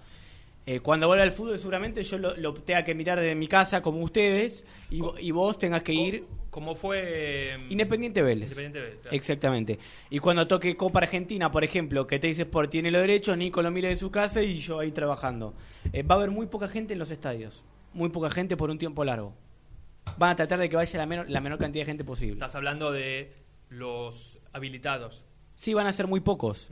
Speaker 3: Eh, cuando vuelva al fútbol, seguramente yo lo, lo tenga que mirar desde mi casa, como ustedes, y, y vos tengas que ir
Speaker 2: Como fue. mm,
Speaker 3: Independiente Vélez.
Speaker 2: Independiente Vélez, claro.
Speaker 3: Exactamente. Y cuando toque Copa Argentina, por ejemplo, que te dice Sport tiene los derechos, Nico lo mira de su casa y yo ahí trabajando. Eh, va a haber muy poca gente en los estadios. Muy poca gente por un tiempo largo. Van a tratar de que vaya la menor, la menor cantidad de gente posible.
Speaker 2: Estás hablando de los habilitados.
Speaker 3: Sí, van a ser muy pocos.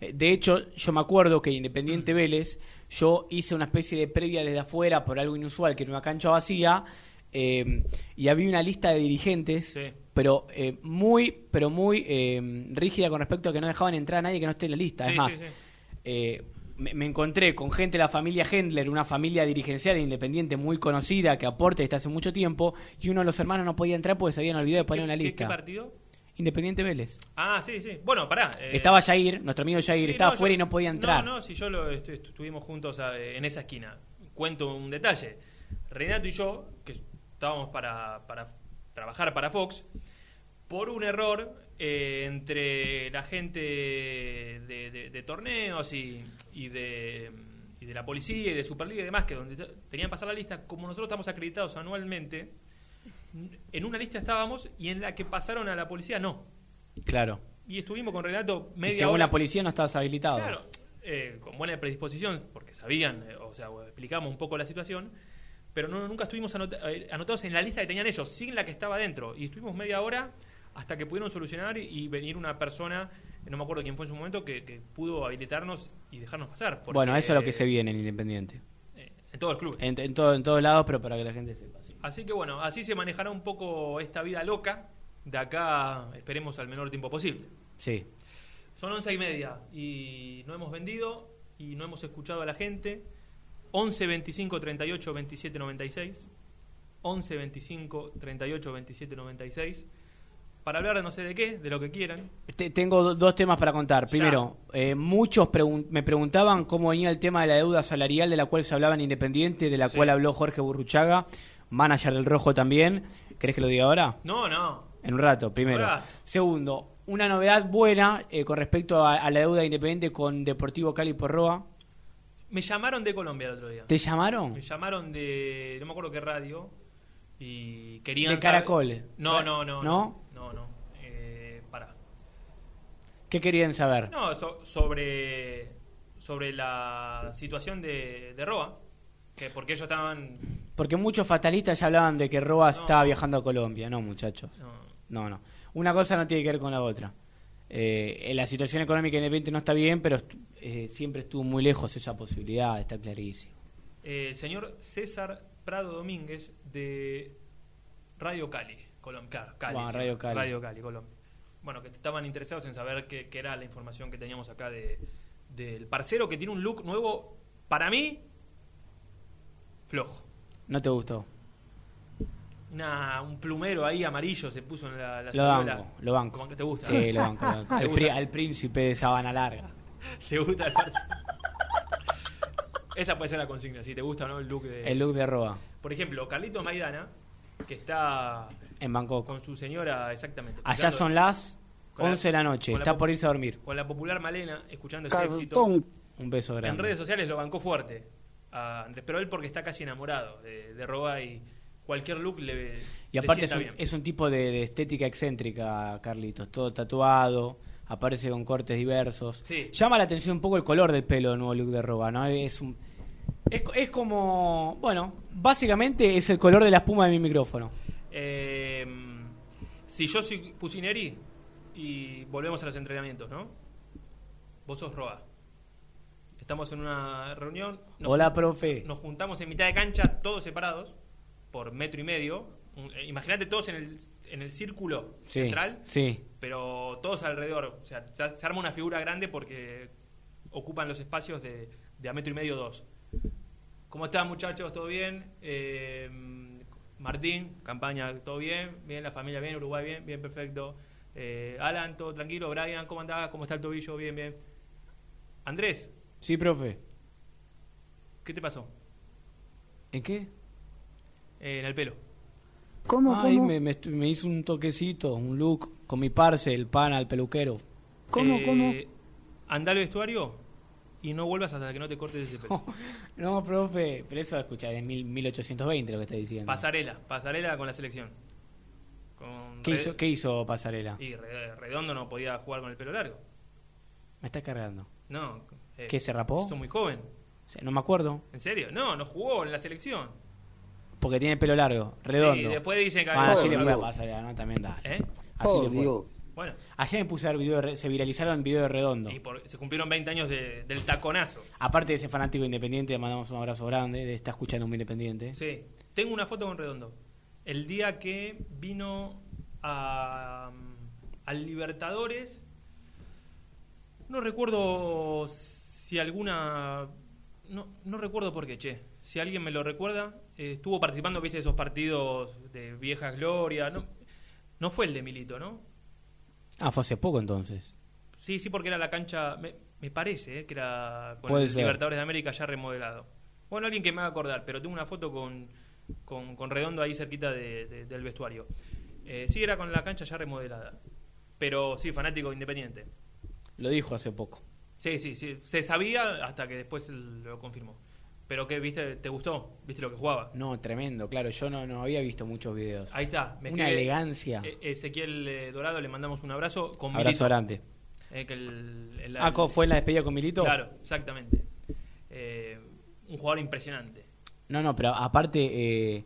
Speaker 3: Eh, De hecho, yo me acuerdo que Independiente Vélez, yo hice una especie de previa desde afuera por algo inusual, que era una cancha vacía, eh, y había una lista de dirigentes,
Speaker 2: Sí.
Speaker 3: pero eh, muy, pero muy eh, rígida con respecto a que no dejaban entrar a nadie que no esté en la lista.
Speaker 2: Sí,
Speaker 3: es más,
Speaker 2: sí,
Speaker 3: eh, me, me encontré con gente de la familia Hendler, una familia dirigencial e independiente muy conocida que aporta desde hace mucho tiempo, y uno de los hermanos no podía entrar porque se habían olvidado de poner
Speaker 2: ¿Qué,
Speaker 3: una lista.
Speaker 2: qué partido?
Speaker 3: Independiente Vélez.
Speaker 2: Ah, sí, sí. Bueno, pará. eh,
Speaker 3: Estaba Jair, nuestro amigo Jair,
Speaker 2: sí,
Speaker 3: estaba
Speaker 2: no,
Speaker 3: afuera
Speaker 2: yo-
Speaker 3: y no podía entrar.
Speaker 2: No, no, si yo lo estu- estu- estuvimos juntos ah, en esa esquina. Cuento un detalle. Renato y yo, que estábamos para, para trabajar para Fox, por un error eh, entre la gente de, de- de torneos y, y de, y de la policía y de Superliga y demás, que donde te- tenían que pasar la lista, como nosotros estamos acreditados anualmente, en una lista estábamos y en la que pasaron a la policía no.
Speaker 3: Claro.
Speaker 2: Y estuvimos con Renato
Speaker 3: Y
Speaker 2: media
Speaker 3: según
Speaker 2: hora.
Speaker 3: la policía no estabas habilitado.
Speaker 2: Claro, eh, con buena predisposición, porque sabían, eh, o sea, explicamos un poco la situación, pero no, nunca estuvimos anota- eh, anotados en la lista que tenían ellos, sin la que estaba dentro. Y estuvimos media hora hasta que pudieron solucionar y, y venir una persona, no me acuerdo quién fue en su momento, que, que pudo habilitarnos y dejarnos pasar. porque,
Speaker 3: bueno, eso es lo que se
Speaker 2: eh,
Speaker 3: viene en Independiente.
Speaker 2: en todo el club.
Speaker 3: En, en, todo, en todos lados, pero para que la gente sepa. Sí.
Speaker 2: Así que bueno, así se manejará un poco esta vida loca. De acá esperemos al menor tiempo posible.
Speaker 3: Sí.
Speaker 2: Son once y media y no hemos vendido y no hemos escuchado a la gente. 11 25 38 27 96. 11 25 38 27 96. Para hablar de no sé de qué, de lo que quieran.
Speaker 3: Te- tengo do- dos temas para contar. Primero, eh, muchos pregun- me preguntaban cómo venía el tema de la deuda salarial de la cual se hablaba en Independiente, de la
Speaker 2: Sí.
Speaker 3: cual habló Jorge Burruchaga, manager del Rojo también. ¿Querés que lo diga ahora?
Speaker 2: No, no.
Speaker 3: En un rato, primero. Segundo, una novedad buena eh, con respecto a, a la deuda de Independiente con Deportivo Cali Porroa.
Speaker 2: Me llamaron de Colombia el otro día.
Speaker 3: ¿Te llamaron?
Speaker 2: Me llamaron de. No me acuerdo qué radio. Y querían.
Speaker 3: De
Speaker 2: saber-
Speaker 3: Caracol.
Speaker 2: No, no, no.
Speaker 3: ¿No?
Speaker 2: No, no. Eh, pará.
Speaker 3: ¿Qué querían saber?
Speaker 2: No, so- sobre, sobre la situación de, de Roa. Que porque ellos estaban.
Speaker 3: Porque muchos fatalistas ya hablaban de que Roa
Speaker 2: No.
Speaker 3: estaba viajando a Colombia. No, muchachos.
Speaker 2: no,
Speaker 3: No, no. Una cosa no tiene que ver con la otra. Eh, la situación económica independiente no está bien, pero eh, siempre estuvo muy lejos esa posibilidad, está clarísimo.
Speaker 2: eh, el señor César Prado Domínguez de Radio Cali, Colombia. Claro, Cali.
Speaker 3: Bueno, Radio Cali.
Speaker 2: Radio Cali, Colombia. Bueno, que estaban interesados en saber qué, qué era la información que teníamos acá de del parcero que tiene un look nuevo, para mí, flojo.
Speaker 3: ¿No te gustó?
Speaker 2: Una, un plumero ahí amarillo se puso en la, la
Speaker 3: Lo
Speaker 2: saluela.
Speaker 3: banco, lo banco.
Speaker 2: Como que te gusta.
Speaker 3: Sí, lo banco. lo banco. (laughs)
Speaker 2: ¿Te
Speaker 3: Al,
Speaker 2: gusta?
Speaker 3: pri- al príncipe de sabana larga. (laughs)
Speaker 2: ¿Te gusta el parcero? Esa puede ser la consigna, si te gusta o no el look de...
Speaker 3: El look de Roa
Speaker 2: Por ejemplo, Carlito Maidana, que está
Speaker 3: en Bangkok.
Speaker 2: con su señora exactamente.
Speaker 3: Allá son las
Speaker 2: con la-
Speaker 3: 11 de la noche,
Speaker 2: la
Speaker 3: está por irse a dormir.
Speaker 2: Con la popular Malena, escuchando ese éxito.
Speaker 3: Un beso grande.
Speaker 2: En redes sociales lo bancó fuerte a Andrés, pero él porque está casi enamorado de, de Roa y cualquier look le
Speaker 3: Y aparte
Speaker 2: le
Speaker 3: es un,
Speaker 2: bien.
Speaker 3: es un tipo de, de estética excéntrica, Carlitos. Todo tatuado, aparece con cortes diversos.
Speaker 2: Sí.
Speaker 3: Llama la atención un poco el color del pelo del nuevo look de Roba, ¿no? Es un... Es, es como... Bueno, básicamente es el color de la espuma de mi micrófono.
Speaker 2: Eh, si yo soy Pusineri y volvemos a los entrenamientos, ¿no? Vos sos Roa. Estamos en una reunión. nos-
Speaker 3: Hola, profe.
Speaker 2: Nos juntamos en mitad de cancha, todos separados, por metro y medio. Eh, Imagínate todos en el, en el círculo
Speaker 3: Sí,
Speaker 2: central,
Speaker 3: sí.
Speaker 2: pero todos alrededor. O sea, se, se arma una figura grande porque ocupan los espacios de, de a metro y medio, dos. ¿Cómo están, muchachos? ¿Todo bien? Eh, Martín, campaña, ¿todo bien? Bien, la familia bien, Uruguay bien, bien, perfecto. Eh, Alan, todo tranquilo. Brian, ¿cómo andás? ¿Cómo está el tobillo? Bien, bien. Andrés,
Speaker 3: Sí, profe.
Speaker 2: ¿qué te pasó?
Speaker 3: ¿En qué?
Speaker 2: Eh, en el pelo.
Speaker 1: ¿Cómo,
Speaker 3: Ay,
Speaker 1: cómo?
Speaker 3: me, me, me hizo un toquecito, un look con mi parce, el pan al peluquero.
Speaker 1: ¿Cómo, cómo?
Speaker 2: Eh, Anda al vestuario y no vuelvas hasta que no te cortes ese pelo. (laughs)
Speaker 3: No, profe, pero eso escucha, es mil, 1820 lo que está diciendo.
Speaker 2: Pasarela, pasarela con la selección. Con
Speaker 3: ¿Qué hizo, ¿Qué hizo Pasarela?
Speaker 2: Y Re- Redondo no podía jugar con el pelo largo.
Speaker 3: Me está cargando.
Speaker 2: No. Eh,
Speaker 3: ¿Qué, se rapó?
Speaker 2: Sos muy joven.
Speaker 3: O sea, no me acuerdo.
Speaker 2: ¿En serio? No, no jugó en la selección.
Speaker 3: Porque tiene pelo largo, redondo.
Speaker 2: Sí, después dicen que...
Speaker 3: Ah, así
Speaker 1: Oh,
Speaker 3: le fue a. Pasarela, ¿no? También da.
Speaker 2: ¿Eh?
Speaker 3: Así
Speaker 1: Oh,
Speaker 3: le fue.
Speaker 1: Dios.
Speaker 2: Bueno,
Speaker 3: Ayer me puse a ver video de se viralizaron videos de redondo.
Speaker 2: y por- se cumplieron 20 años de- del taconazo.
Speaker 3: Aparte de ese fanático independiente, le mandamos un abrazo grande, de está escuchando muy independiente.
Speaker 2: Sí. Tengo una foto con Redondo. El día que vino a, al Libertadores. No recuerdo si alguna. No, no recuerdo por qué, che. Si alguien me lo recuerda, eh, estuvo participando, viste, de esos partidos de vieja gloria. No, no fue el de Milito, ¿no?
Speaker 3: Ah, fue hace poco entonces.
Speaker 2: Sí, sí, porque era la cancha. Me, me parece eh, que era con
Speaker 3: ser.
Speaker 2: Libertadores de América ya remodelado. Bueno, alguien que me va a acordar, pero tengo una foto con, con, con Redondo ahí cerquita de- de- del vestuario. Eh, sí, era con la cancha ya remodelada. Pero sí, fanático independiente.
Speaker 3: Lo dijo hace poco.
Speaker 2: Sí, sí, sí. Se sabía hasta que después lo confirmó. Pero que viste, ¿te gustó? ¿Viste lo que jugaba?
Speaker 3: No, tremendo, claro. Yo no, no había visto muchos videos.
Speaker 2: Ahí está. me
Speaker 3: Una
Speaker 2: escribe,
Speaker 3: elegancia.
Speaker 2: eh, Ezequiel eh, Dorado, le mandamos un abrazo. Con
Speaker 3: Abrazo
Speaker 2: Milito.
Speaker 3: grande.
Speaker 2: Eh, que el- el-
Speaker 3: Ah, ¿cómo ¿fue en la despedida con Milito?
Speaker 2: Claro, exactamente. Eh, un jugador impresionante.
Speaker 3: No, no, pero aparte, eh,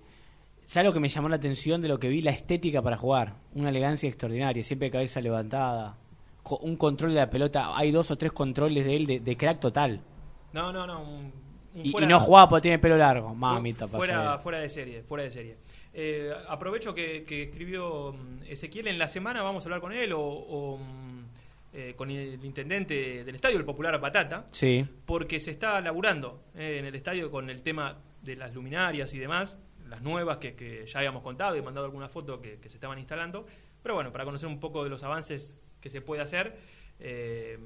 Speaker 3: ¿sabes lo que me llamó la atención de lo que vi? La estética para jugar. Una elegancia extraordinaria, siempre cabeza levantada. Un control de la pelota. Hay dos o tres controles de él de, de crack total.
Speaker 2: No, no, no. un- un
Speaker 3: Y, no jugaba porque tiene pelo largo. Mamita,
Speaker 2: fuera, fuera de serie, fuera de serie. Eh, aprovecho que, que escribió mm, Ezequiel en la semana, vamos a hablar con él o, o, mm, eh, con el intendente del estadio, el popular Patata,
Speaker 3: Sí.
Speaker 2: porque se está laburando eh, en el estadio con el tema de las luminarias y demás, las nuevas que, que ya habíamos contado y mandado alguna foto que, que se estaban instalando. Pero bueno, para conocer un poco de los avances que se puede hacer, eh,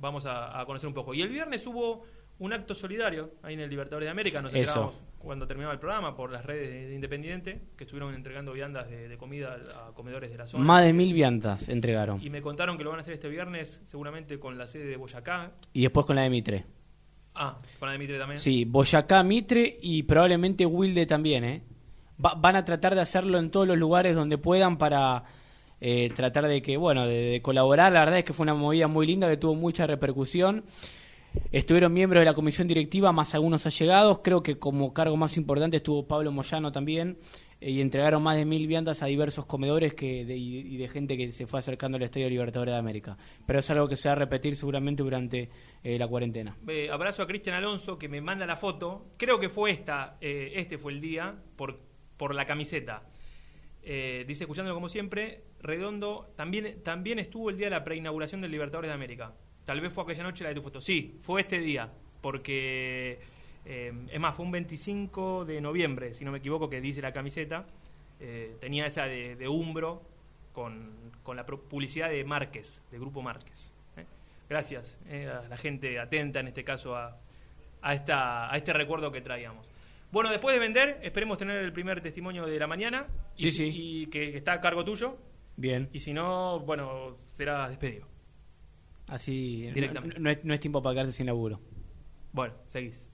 Speaker 2: vamos a, a conocer un poco. Y el viernes hubo un acto solidario ahí en el Libertadores de América, nos
Speaker 3: Eso.
Speaker 2: enteramos cuando terminaba el programa por las redes de, de Independiente, que estuvieron entregando viandas de, de comida a comedores de la zona.
Speaker 3: Más de mil viandas entregaron.
Speaker 2: Y me contaron que lo van a hacer este viernes, seguramente con la sede de Boyacá.
Speaker 3: Y después con la de Mitre.
Speaker 2: Ah, con la de Mitre también.
Speaker 3: Sí, Boyacá, Mitre y probablemente Wilde también, ¿eh? Va- van a tratar de hacerlo en todos los lugares donde puedan para eh, tratar de que, bueno, de, colaborar. La verdad es que fue una movida muy linda que tuvo mucha repercusión. Estuvieron miembros de la comisión directiva, más algunos allegados. Creo que como cargo más importante estuvo Pablo Moyano también. eh, y entregaron más de mil viandas a diversos comedores que de- y, de gente que se fue acercando al Estadio Libertadores de América. Pero es algo que se va a repetir seguramente durante eh, la cuarentena.
Speaker 2: Abrazo a Cristian Alonso que me manda la foto. Creo que fue esta, eh, este fue el día, por, por la camiseta. Eh, dice, escuchándolo como siempre, Redondo también, también estuvo el día de la preinauguración del Libertadores de América. Tal vez fue aquella noche la de tu foto. Sí, fue este día, porque eh, es más, fue un 25 de noviembre, si no me equivoco, que dice la camiseta. Eh, tenía esa de, de Umbro con, con la publicidad de Márquez, de Grupo Márquez. ¿eh? Gracias a la gente atenta, en este caso, a, a, esta, a este recuerdo que traíamos. Bueno, después de vender, esperemos tener el primer testimonio de la mañana.
Speaker 3: Sí,
Speaker 2: Y,
Speaker 3: sí.
Speaker 2: y que, que está a cargo tuyo.
Speaker 3: Bien.
Speaker 2: Y si no, bueno, será despedido.
Speaker 3: Así, no-
Speaker 2: Directamente.
Speaker 3: No, es, no es tiempo para quedarse sin laburo.
Speaker 2: Bueno, seguís.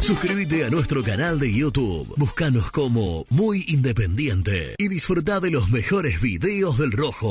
Speaker 4: Suscríbete a nuestro canal de YouTube. Búscanos como Muy Independiente y disfruta de los mejores videos del Rojo.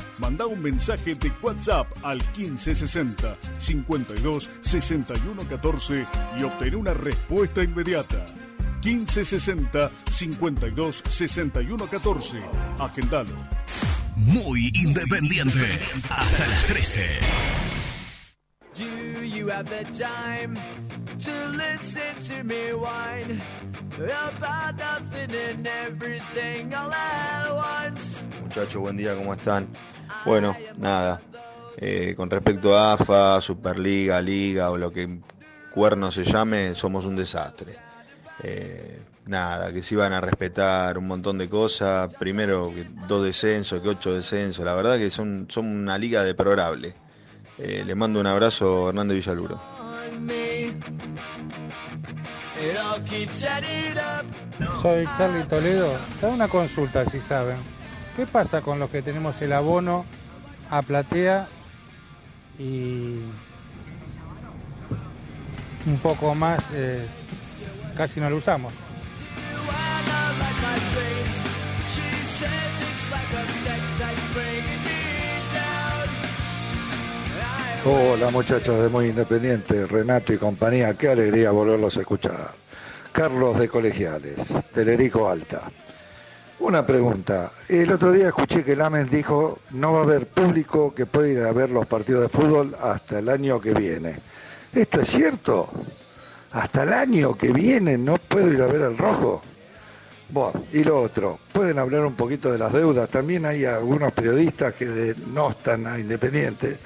Speaker 5: Manda un mensaje de WhatsApp al 1560 52 61 14 y obtén una respuesta inmediata. 1560 52 61 14. Agendalo.
Speaker 4: Muy independiente. Hasta las 13.
Speaker 6: Do you have the time to listen to me whine about nothing and everything all at once?
Speaker 7: Muchachos, buen día, ¿cómo están? Bueno, nada. eh, con respecto a AFA, Superliga, Liga o lo que cuerno se llame, somos un desastre. Eh, nada, que se iban a respetar un montón de cosas. Primero, que dos descensos, que ocho descensos. La verdad que son, son una liga deplorable. Eh, le mando un abrazo Hernández Villaluro.
Speaker 8: Soy Charlie Toledo. Hago una consulta, si saben. ¿Qué pasa con los que tenemos el abono a platea y un poco más eh, casi no lo usamos.
Speaker 9: Hola muchachos de Muy Independiente, Renato y compañía, qué alegría volverlos a escuchar. Carlos de Colegiales, Telerico Alta. Una pregunta, el otro día escuché que Lames dijo no va a haber público que pueda ir a ver los partidos de fútbol hasta el año que viene. ¿Esto es cierto? Hasta el año que viene no puedo ir a ver el rojo. Bueno, y lo otro, pueden hablar un poquito de las deudas. También hay algunos periodistas que no están a Independiente.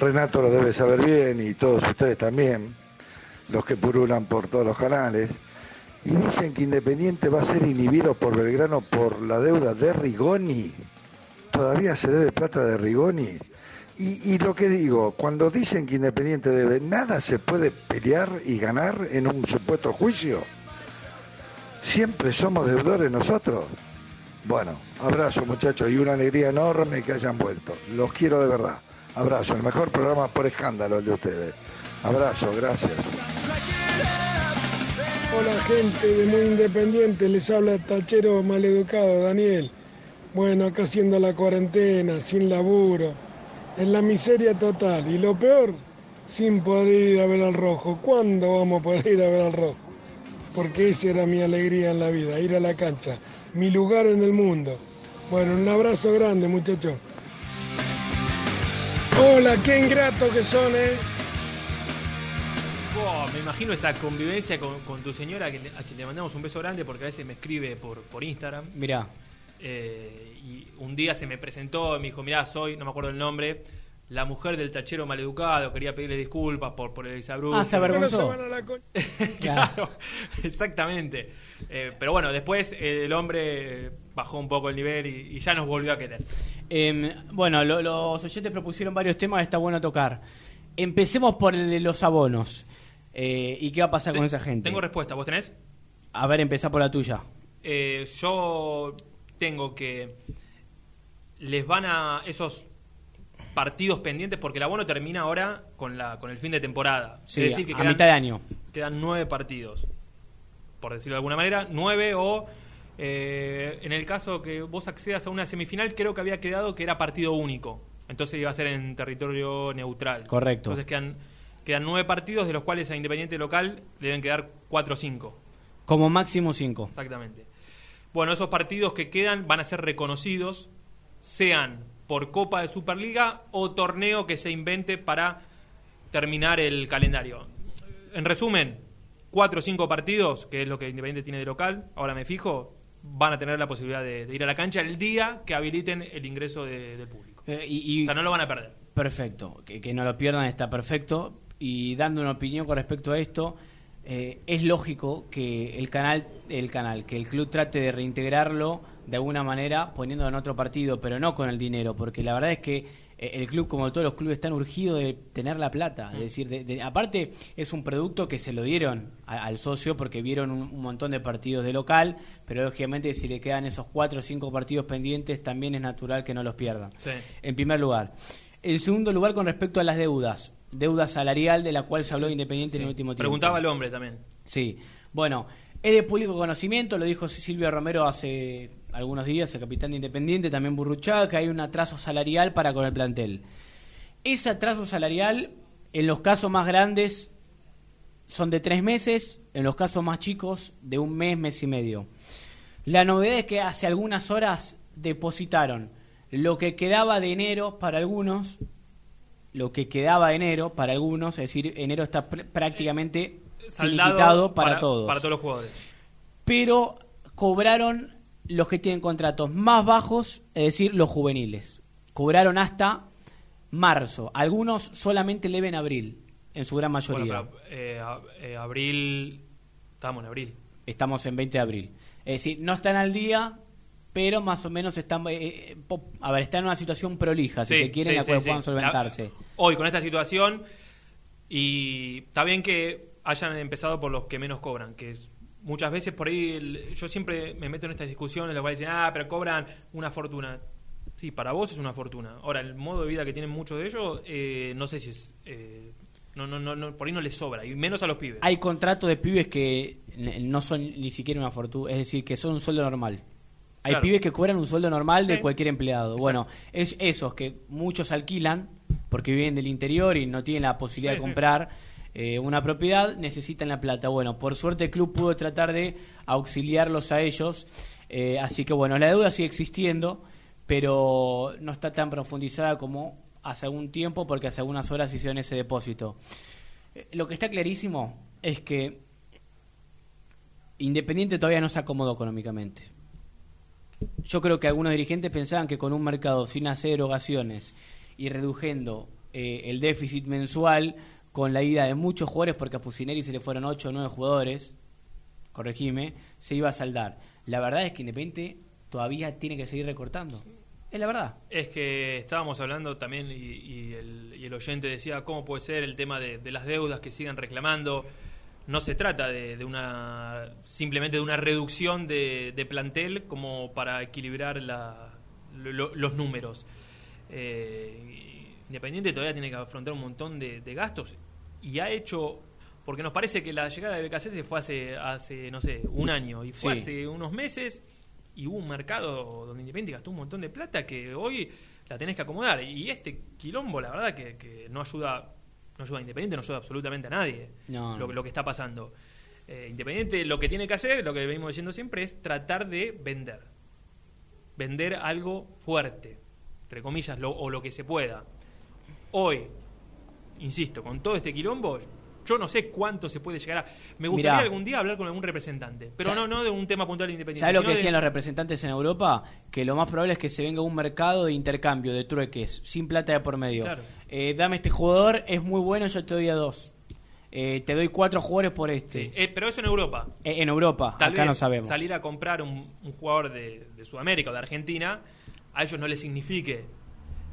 Speaker 9: Renato lo debe saber bien y todos ustedes también, los que purulan por todos los canales. Y dicen que Independiente va a ser inhibido por Belgrano por la deuda de Rigoni. Todavía se debe plata de Rigoni. Y, lo que digo, cuando dicen que Independiente debe, nada se puede pelear y ganar en un supuesto juicio. Siempre somos deudores nosotros. Bueno, abrazo muchachos y una alegría enorme que hayan vuelto. Los quiero de verdad. Abrazo, el mejor programa por escándalo de ustedes. Abrazo, gracias.
Speaker 10: Hola gente de Muy Independiente, les habla Tachero Maleducado, Daniel. Bueno, acá haciendo la cuarentena, sin laburo, en la miseria total. Y lo peor, sin poder ir a ver al rojo. ¿Cuándo vamos a poder ir a ver al rojo? Porque esa era mi alegría en la vida, ir a la cancha, mi lugar en el mundo. Bueno, un abrazo grande muchachos. Hola, qué ingrato que son, ¿eh?
Speaker 2: Me imagino esa convivencia con, con tu señora, a quien, a quien le mandamos un beso grande porque a veces me escribe por, por Instagram.
Speaker 3: Mirá.
Speaker 2: Eh, y un día se me presentó y me dijo, mirá, soy, no me acuerdo el nombre, la mujer del tachero maleducado, quería pedirle disculpas por, por el exabrupto.
Speaker 3: Ah, se avergonzó. (laughs)
Speaker 2: claro, (laughs) exactamente. Eh, pero bueno, después eh, el hombre bajó un poco el nivel y, y ya nos volvió a querer.
Speaker 3: Em, bueno, lo- los oyentes propusieron varios temas está bueno tocar. Empecemos por el de los abonos. Eh, ¿Y qué va a pasar con esa gente?
Speaker 2: Tengo respuesta, ¿vos tenés?
Speaker 3: A ver, empezá por la tuya.
Speaker 2: Eh, yo tengo que les van a esos partidos pendientes porque el abono termina ahora con la con el fin de temporada.
Speaker 3: Sí,
Speaker 2: es decir, que
Speaker 3: a
Speaker 2: quedan,
Speaker 3: mitad de año.
Speaker 2: Quedan nueve partidos, por decirlo de alguna manera, nueve o eh, en el caso que vos accedas a una semifinal creo que había quedado que era partido único, entonces iba a ser en territorio neutral.
Speaker 3: Correcto.
Speaker 2: Entonces quedan quedan nueve partidos de los cuales a Independiente local deben quedar cuatro o cinco.
Speaker 3: Como máximo cinco.
Speaker 2: Exactamente. Bueno, esos partidos que quedan van a ser reconocidos, sean por Copa de Superliga o torneo que se invente para terminar el calendario. En resumen, cuatro o cinco partidos, que es lo que Independiente tiene de local, ahora me fijo, van a tener la posibilidad de, de ir a la cancha el día que habiliten el ingreso de- del público.
Speaker 3: Eh, y,
Speaker 2: O sea, no lo van a perder.
Speaker 3: Perfecto, que, que no lo pierdan está perfecto. Y dando una opinión con respecto a esto, eh, es lógico que el canal, el canal, que el club trate de reintegrarlo de alguna manera poniéndolo en otro partido, pero no con el dinero, porque la verdad es que eh, el club, como todos los clubes, están urgidos de tener la plata. Es decir, de- de- aparte es un producto que se lo dieron a- al socio porque vieron un, un montón de partidos de local, pero lógicamente si le quedan esos cuatro o cinco partidos pendientes, también es natural que no los pierdan
Speaker 2: Sí.
Speaker 3: en primer lugar. En segundo lugar, con respecto a las deudas. Deuda salarial de la cual se habló de Independiente en el último tiempo.
Speaker 2: Preguntaba el hombre también.
Speaker 3: Sí. Bueno, es de público conocimiento, lo dijo Silvio Romero hace algunos días, el capitán de Independiente, también Burruchaga, que hay un atraso salarial para con el plantel. Ese atraso salarial, en los casos más grandes, son de tres meses, en los casos más chicos, de un mes, mes y medio. La novedad es que hace algunas horas depositaron lo que quedaba de enero para algunos, lo que quedaba de enero para algunos, es decir, enero está pr- prácticamente
Speaker 2: Saldado
Speaker 3: finiquitado para, todos.
Speaker 2: Para todos los jugadores.
Speaker 3: Pero cobraron los que tienen contratos más bajos, es decir, los juveniles. Cobraron hasta marzo. Algunos solamente le ven abril, en su gran mayoría.
Speaker 2: Bueno, pero, eh, eh, abril. Estamos en abril.
Speaker 3: Estamos en 20 de abril. Es decir, no están al día, pero más o menos están, eh, eh, a ver, están en una situación prolija, si
Speaker 2: Sí,
Speaker 3: se quieren,
Speaker 2: sí,
Speaker 3: la cual
Speaker 2: sí,
Speaker 3: puedan solventarse.
Speaker 2: Hoy con esta situación y está bien que hayan empezado por los que menos cobran, que muchas veces por ahí el- yo siempre me meto en estas discusiones en las cuales dicen, ah, pero cobran una fortuna. Sí, para vos es una fortuna. Ahora, el modo de vida que tienen muchos de ellos, eh, no sé si es eh, No, no, no, no, por ahí no les sobra, y menos a los pibes.
Speaker 3: Hay contratos de pibes que no son ni siquiera una fortuna, es decir, que son un sueldo normal. Hay
Speaker 2: Claro.
Speaker 3: pibes que cobran un sueldo normal de
Speaker 2: Sí.
Speaker 3: cualquier empleado.
Speaker 2: Exacto.
Speaker 3: Bueno, es esos que muchos alquilan porque viven del interior y no tienen la posibilidad
Speaker 2: Sí,
Speaker 3: de
Speaker 2: sí.
Speaker 3: comprar eh, una propiedad, necesitan la plata. Bueno, por suerte el club pudo tratar de auxiliarlos a ellos. eh, así que bueno, la deuda sigue existiendo, pero no está tan profundizada como hace algún tiempo porque hace algunas horas hicieron ese depósito. Eh, Lo que está clarísimo es que Independiente todavía no se acomodó económicamente. Yo creo que algunos dirigentes pensaban que con un mercado sin hacer erogaciones y reduciendo eh, el déficit mensual con la ida de muchos jugadores, porque a Pusineri se le fueron 8 o 9 jugadores, corregime, se iba a saldar. La verdad es que Independiente todavía tiene que seguir recortando. Es la verdad.
Speaker 2: Es que estábamos hablando también y, y el, y el oyente decía cómo puede ser el tema de, de las deudas que sigan reclamando. No se trata de, de una simplemente de una reducción de, de plantel como para equilibrar la- lo- los números. Eh, Independiente todavía tiene que afrontar un montón de, de gastos y ha hecho porque nos parece que la llegada de BKC fue hace hace no sé un año y fue
Speaker 3: Sí.
Speaker 2: hace unos meses y hubo un mercado donde Independiente gastó un montón de plata que hoy la tenés que acomodar. Y este quilombo, la verdad, que, que no ayuda no ayuda a Independiente, no ayuda absolutamente a nadie
Speaker 3: No,
Speaker 2: lo, lo que está pasando. Eh, Independiente lo que tiene que hacer, lo que venimos diciendo siempre, es tratar de vender. Vender algo fuerte, entre comillas, lo- o lo que se pueda. Hoy, insisto, con todo este quilombo, yo no sé cuánto se puede llegar a... Me gustaría
Speaker 3: Mirá.
Speaker 2: algún día hablar con algún representante, pero no, no de un tema puntual de Independiente.
Speaker 3: ¿Sabes lo que
Speaker 2: de-
Speaker 3: decían los representantes en Europa? Que lo más probable es que se venga un mercado de intercambio, de trueques, sin plata de por medio.
Speaker 2: Claro.
Speaker 3: Eh, dame este jugador, es muy bueno, yo te doy a dos. Eh, te doy cuatro jugadores por este.
Speaker 2: Eh, pero eso en Europa.
Speaker 3: Eh, en Europa,
Speaker 2: Tal
Speaker 3: acá
Speaker 2: vez
Speaker 3: no sabemos.
Speaker 2: salir a comprar un, un jugador de, de Sudamérica o de Argentina, a ellos no les signifique.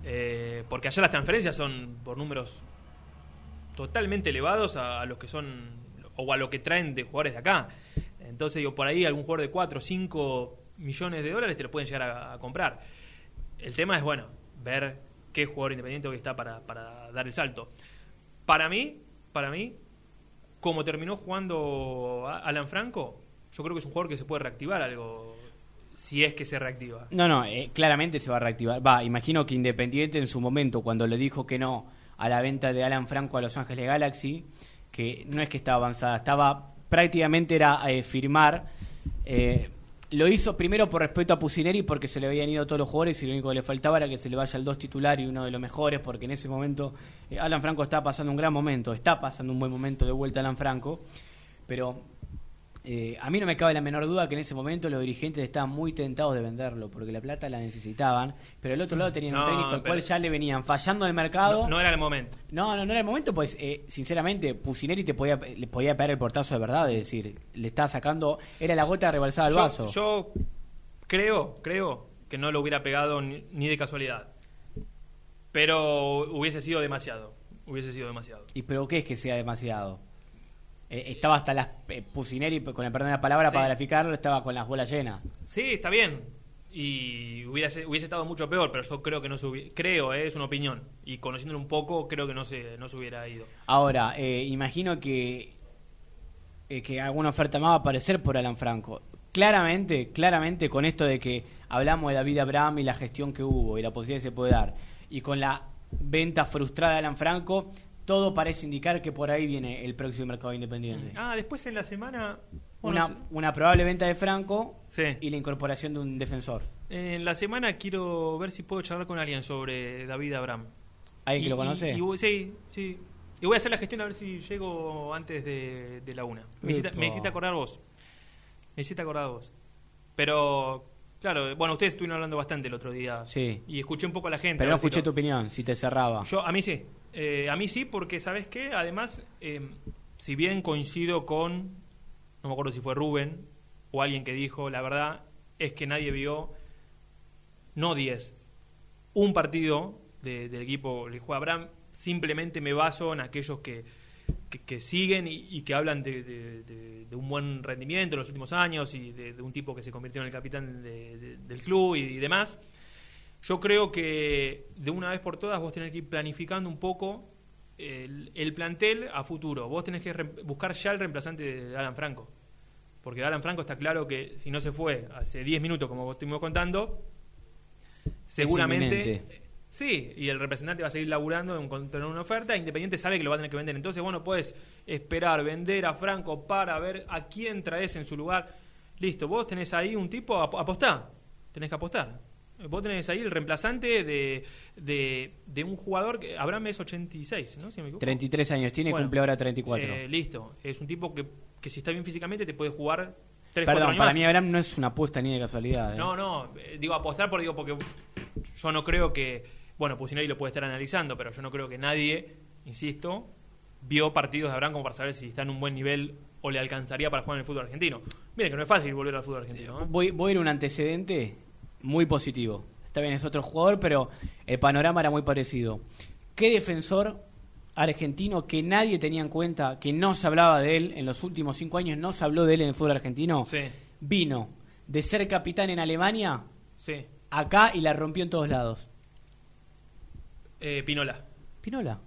Speaker 2: eh, porque allá las transferencias son por números totalmente elevados a, los que son o a lo que traen de jugadores de acá. Entonces, digo, por ahí algún jugador de 4 o 5 millones de dólares te lo pueden llegar a, comprar. El tema es, bueno, ver qué jugador independiente hoy está para, para dar el salto. Para mí, para mí, como terminó jugando Alan Franco, yo creo que es un jugador que se puede reactivar algo, si es que se reactiva.
Speaker 3: No, no, eh, claramente se va a reactivar. Va, imagino que Independiente en su momento, cuando le dijo que no a la venta de Alan Franco a Los Ángeles Galaxy, que no es que estaba avanzada, estaba prácticamente era eh, firmar. eh, lo hizo primero por respeto a Pusineri porque se le habían ido todos los jugadores y lo único que le faltaba era que se le vaya el dos titular y uno de los mejores porque en ese momento eh, Alan Franco está pasando un gran momento, está pasando un buen momento de vuelta Alan Franco, pero eh, a mí no me cabe la menor duda que en ese momento los dirigentes estaban muy tentados de venderlo porque la plata la necesitaban, pero del otro lado tenían
Speaker 2: No,
Speaker 3: un técnico al cual ya le venían fallando el mercado.
Speaker 2: No, no era el momento.
Speaker 3: No, no, no era el momento, pues eh, sinceramente Pusineri te podía, le podía pegar el portazo de verdad, es decir, le estaba sacando, era la gota rebalsada al
Speaker 2: Yo,
Speaker 3: vaso.
Speaker 2: yo creo, creo que no lo hubiera pegado ni, ni de casualidad. Pero hubiese sido demasiado. Hubiese sido demasiado.
Speaker 3: ¿Y pero qué es que sea demasiado? Eh, estaba hasta las eh, Pusineri, con el perdón de la palabra,
Speaker 2: Sí.
Speaker 3: para graficarlo, estaba con las bolas llenas.
Speaker 2: Sí, está bien. Y hubiese, hubiese estado mucho peor, pero yo creo que no se hubiera, creo, eh, es una opinión. Y conociéndolo un poco, creo que no se, no se hubiera ido.
Speaker 3: Ahora, eh, imagino que, eh, que alguna oferta más va a aparecer por Alan Franco. Claramente, claramente con esto de que hablamos de David Abraham y la gestión que hubo y la posibilidad que se puede dar, y con la venta frustrada de Alan Franco, todo parece indicar que por ahí viene el próximo mercado independiente.
Speaker 2: Ah, después en la semana... bueno,
Speaker 3: Una, una probable venta de Franco
Speaker 2: Sí.
Speaker 3: y la incorporación de un defensor.
Speaker 2: En la semana quiero ver si puedo charlar con alguien sobre David Abraham.
Speaker 3: ¿Alguien que lo conoce?
Speaker 2: y- y voy- sí, sí. Y voy a hacer la gestión a ver si llego antes de, de la una. Me hiciste acordar vos. Me hiciste acordar vos. Pero, claro, bueno, ustedes estuvieron hablando bastante el otro día.
Speaker 3: Sí.
Speaker 2: Y escuché un poco a la gente.
Speaker 3: Pero no
Speaker 2: si
Speaker 3: escuché tu opinión, si te cerraba.
Speaker 2: Yo, a mí sí. Eh, a mí sí, porque, ¿sabes qué? Además, eh, si bien coincido con, no me acuerdo si fue Rubén o alguien que dijo, la verdad es que nadie vio, no 10, un partido de- del equipo que juega Abraham, simplemente me baso en aquellos que, que, que siguen y, que hablan de, de- un buen rendimiento en los últimos años y de, un tipo que se convirtió en el capitán de- de- del club y demás. Yo creo que de una vez por todas vos tenés que ir planificando un poco el, el plantel a futuro. Vos tenés que buscar ya el reemplazante de Alan Franco. Porque Alan Franco está claro que si no se fue hace 10 minutos, como vos estuvimos contando, seguramente. Sí, y el representante va a seguir laburando en encontrar una oferta. Independiente sabe que lo va a tener que vender. Entonces, bueno, puedes esperar, vender a Franco para ver a quién traes en su lugar. Listo, vos tenés ahí un tipo, ap- apostá. Tenés que apostar. Vos tenés ahí el reemplazante de, de, de un jugador que Abraham es 86, ¿no? Si me equivoco.
Speaker 3: 33 años tiene,
Speaker 2: Bueno,
Speaker 3: cumple ahora 34.
Speaker 2: eh, listo. Es un tipo que, que si está bien físicamente te puede jugar 3,
Speaker 3: Perdón,
Speaker 2: años
Speaker 3: para
Speaker 2: más.
Speaker 3: mí Abraham no es una apuesta ni de casualidad. ¿eh?
Speaker 2: No, no, eh, digo apostar por, digo, porque yo no creo que, bueno, Pusineri lo puede estar analizando, pero yo no creo que nadie, insisto, vio partidos de Abraham como para saber si está en un buen nivel o le alcanzaría para jugar en el fútbol argentino. Miren que no es fácil volver al fútbol argentino. ¿eh?
Speaker 3: Voy, voy a ir un antecedente muy positivo. Está bien, es otro jugador, pero el panorama era muy parecido. ¿Qué defensor argentino que nadie tenía en cuenta, que no se hablaba de él en los últimos cinco años, no se habló de él en el fútbol argentino?
Speaker 2: Sí,
Speaker 3: Vino de ser capitán en Alemania
Speaker 2: sí.
Speaker 3: acá y la rompió en todos lados.
Speaker 2: Eh, Pinola.
Speaker 3: Pinola.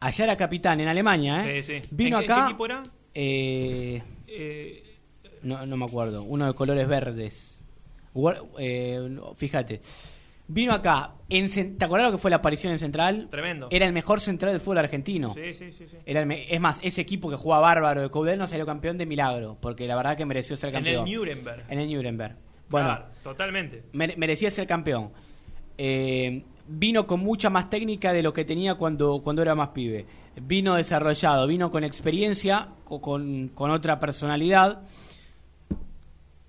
Speaker 3: Allá era capitán en Alemania, ¿eh?
Speaker 2: Sí, sí.
Speaker 3: Vino
Speaker 2: ¿En qué-
Speaker 3: acá.
Speaker 2: qué equipo era?
Speaker 3: eh,
Speaker 2: Eh,
Speaker 3: no, no me acuerdo. Uno de colores verdes. Eh, fíjate. Vino acá. En, ¿Te acordás lo que fue la aparición en Central?
Speaker 2: Tremendo.
Speaker 3: Era el mejor central del fútbol argentino.
Speaker 2: Sí, sí, sí. sí.
Speaker 3: Era el es más, ese equipo que jugaba bárbaro de Coudel no salió campeón de milagro. Porque la verdad que mereció ser
Speaker 2: En el
Speaker 3: campeón.
Speaker 2: Nuremberg.
Speaker 3: En el Nuremberg. Bueno,
Speaker 2: Claro, totalmente.
Speaker 3: mere- merecía ser campeón. Eh, vino con mucha más técnica de lo que tenía cuando, cuando era más pibe. Vino desarrollado, vino con experiencia, co- con, con otra personalidad.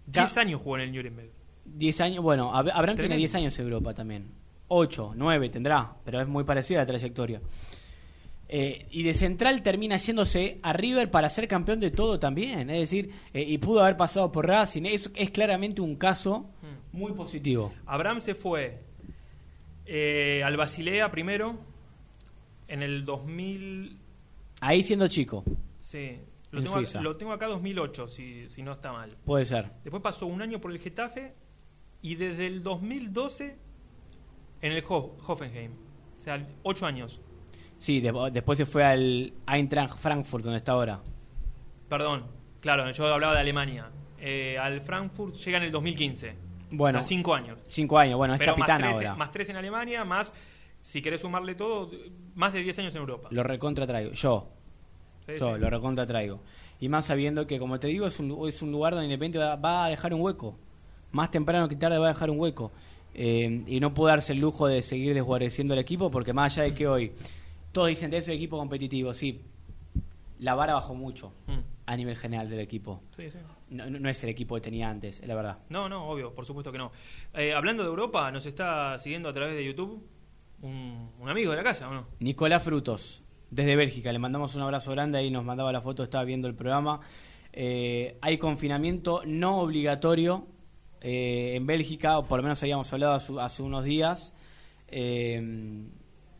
Speaker 2: 10 años jugó en el Nuremberg.
Speaker 3: 10 años, bueno, Ab- Abraham tiene
Speaker 2: Tremendo.
Speaker 3: 10 años en Europa también. 8, 9 tendrá, pero es muy parecida la trayectoria. Eh, y de central termina yéndose a River para ser campeón de todo también. Es decir, eh, y pudo haber pasado por Racing. Es, es claramente un caso
Speaker 2: Hmm.
Speaker 3: muy positivo.
Speaker 2: Abraham se fue eh, al Basilea primero en el 2000.
Speaker 3: Ahí siendo chico,
Speaker 2: Sí, lo,
Speaker 3: En
Speaker 2: tengo, lo tengo acá 2008, si, si no está mal.
Speaker 3: puede ser.
Speaker 2: Después pasó un año por el Getafe y desde el 2012 en el Ho- Hoffenheim. O sea, ocho años.
Speaker 3: Sí, de- después se fue al Eintracht Frankfurt, donde está ahora.
Speaker 2: Perdón, claro, yo hablaba de Alemania. Eh, al Frankfurt llega en el 2015.
Speaker 3: Bueno,
Speaker 2: o sea, cinco años.
Speaker 3: Cinco años, bueno, es
Speaker 2: Pero
Speaker 3: capitán
Speaker 2: más tres,
Speaker 3: ahora.
Speaker 2: Más tres en Alemania, más, si querés sumarle todo, más de 10 años en Europa.
Speaker 3: Lo recontra traigo. Yo,
Speaker 2: Sí,
Speaker 3: yo
Speaker 2: sí.
Speaker 3: lo recontra traigo. Y más sabiendo que, como te digo, es un, es un lugar donde Independiente va, va a dejar un hueco. Más temprano que tarde va a dejar un hueco. Eh, y no puedo darse el lujo de seguir desguareciendo el equipo, porque más allá de que hoy todos dicen que es un equipo competitivo, sí, la vara bajó mucho
Speaker 2: Mm.
Speaker 3: a nivel general del equipo.
Speaker 2: Sí, sí.
Speaker 3: No, es el equipo que tenía antes, es la verdad.
Speaker 2: No, no, obvio, por supuesto que no. Eh, hablando de Europa, nos está siguiendo a través de YouTube un, un amigo de la casa, ¿o no?
Speaker 3: Nicolás Frutos, desde Bélgica. Le mandamos un abrazo grande. Ahí nos mandaba la foto, estaba viendo el programa. Eh, hay confinamiento no obligatorio eh, en Bélgica, o por lo menos habíamos hablado hace, hace unos días. Eh,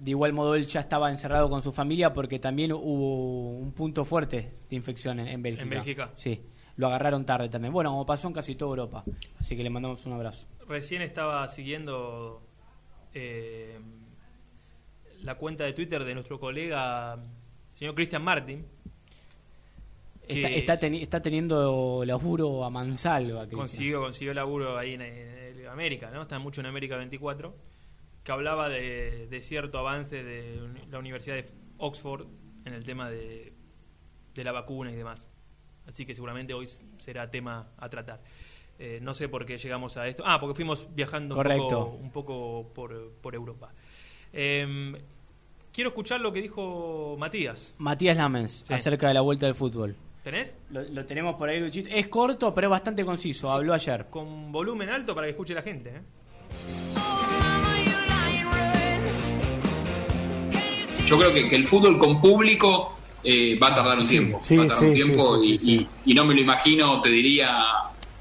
Speaker 3: de igual modo, él ya estaba encerrado con su familia porque también hubo un punto fuerte de infección en, en Bélgica.
Speaker 2: En Bélgica.
Speaker 3: Sí, lo agarraron tarde también. Bueno, como pasó en casi toda Europa. Así que le mandamos un abrazo.
Speaker 2: Recién estaba siguiendo eh, la cuenta de Twitter de nuestro colega, señor Christian Martin.
Speaker 3: Está,
Speaker 2: que
Speaker 3: está, teni- está teniendo laburo a mansalva. Cristian.
Speaker 2: consiguió, consiguió laburo ahí en, en América, ¿no? Está mucho en América 24, que hablaba de, de cierto avance de la Universidad de Oxford en el tema de, de la vacuna y demás. Así que seguramente hoy será tema a tratar. Eh, no sé por qué llegamos a esto. Ah, porque fuimos viajando un poco, un poco por, por Europa. Em, quiero escuchar lo que dijo Matías.
Speaker 3: Matías Lamens,
Speaker 2: Sí.
Speaker 3: acerca de la vuelta del fútbol.
Speaker 2: ¿Tenés?
Speaker 3: Lo, lo tenemos por ahí, Luchito. Es corto, pero es bastante conciso. Habló ayer.
Speaker 2: Con volumen alto para que escuche la gente. ¿eh?
Speaker 11: Yo creo que, que el fútbol con público eh, va a tardar un tiempo.
Speaker 9: sí,
Speaker 11: va a tardar un tiempo
Speaker 9: sí,
Speaker 11: y,
Speaker 9: sí, sí.
Speaker 11: y- y no me lo imagino, te diría,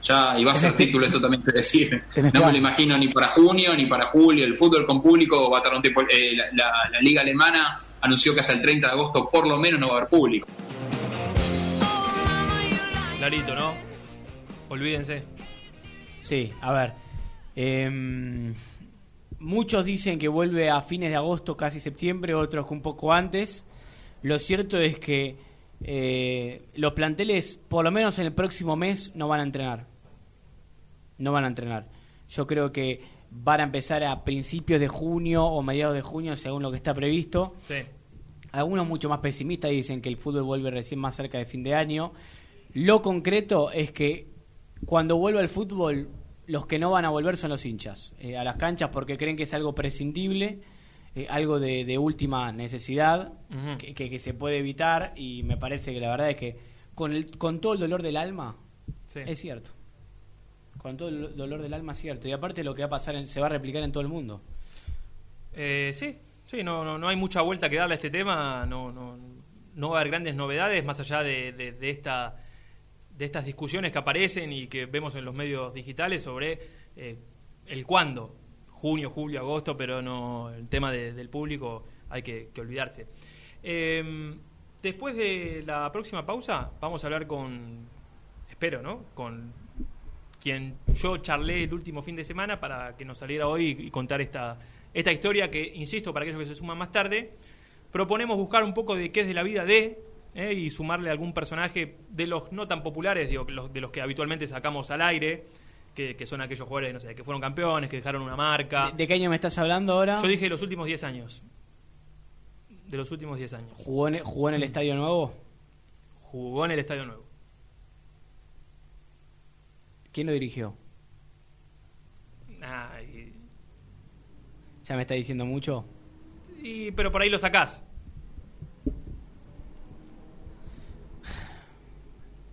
Speaker 11: ya, y va a ser
Speaker 9: este-
Speaker 11: título esto también te decir,
Speaker 9: en este
Speaker 11: no me lo imagino ni para junio ni para julio. El fútbol con público va a tardar un tiempo. Eh, la, la- la liga alemana anunció que hasta el 30 de agosto por lo menos no va a haber público.
Speaker 2: Clarito, ¿no? Olvídense.
Speaker 3: Sí, a ver. em, muchos dicen que vuelve a fines de agosto, casi septiembre, otros que un poco antes. Lo cierto es que eh, los planteles, por lo menos en el próximo mes, no van a entrenar. No van a entrenar. Yo creo que van a empezar a principios de junio o mediados de junio, según lo que está previsto.
Speaker 2: Sí.
Speaker 3: Algunos mucho más pesimistas dicen que el fútbol vuelve recién más cerca de fin de año. Lo concreto es que cuando vuelva el fútbol, los que no van a volver son los hinchas eh, a las canchas porque creen que es algo prescindible, eh, algo de, de última necesidad que, que- que se puede evitar y me parece que la verdad es que con, el, con todo el dolor del alma
Speaker 2: Sí.
Speaker 3: es cierto. Con todo el dolor del alma es cierto. Y aparte lo que va a pasar en- se va a replicar en todo el mundo.
Speaker 2: Eh, sí, sí, no, no, no hay mucha vuelta que darle a este tema, no, no, no va a haber grandes novedades más allá de, de, de esta, de estas discusiones que aparecen y que vemos en los medios digitales sobre eh, el cuándo, junio, julio, agosto, pero no el tema de- del público hay que, olvidarse. Eh, después de la próxima pausa vamos a hablar con, espero, ¿no? Con quien yo charlé el último fin de semana para que nos saliera hoy y contar esta, esta historia que, insisto, para aquellos que se suman más tarde, proponemos buscar un poco de qué es de la vida de ¿eh? y sumarle algún personaje de los no tan populares, digo, los, de los que habitualmente sacamos al aire, que, que son aquellos jugadores, no sé, que fueron campeones, que dejaron una marca.
Speaker 3: ¿De, de qué año me estás hablando ahora?
Speaker 2: Yo dije los últimos 10 años. De los últimos 10 años.
Speaker 3: ¿Jugó en, jugó en el Estadio Nuevo?
Speaker 2: Jugó en el Estadio Nuevo.
Speaker 3: ¿Quién lo dirigió? ¿Ya me está diciendo mucho?
Speaker 2: y- pero por ahí lo sacás.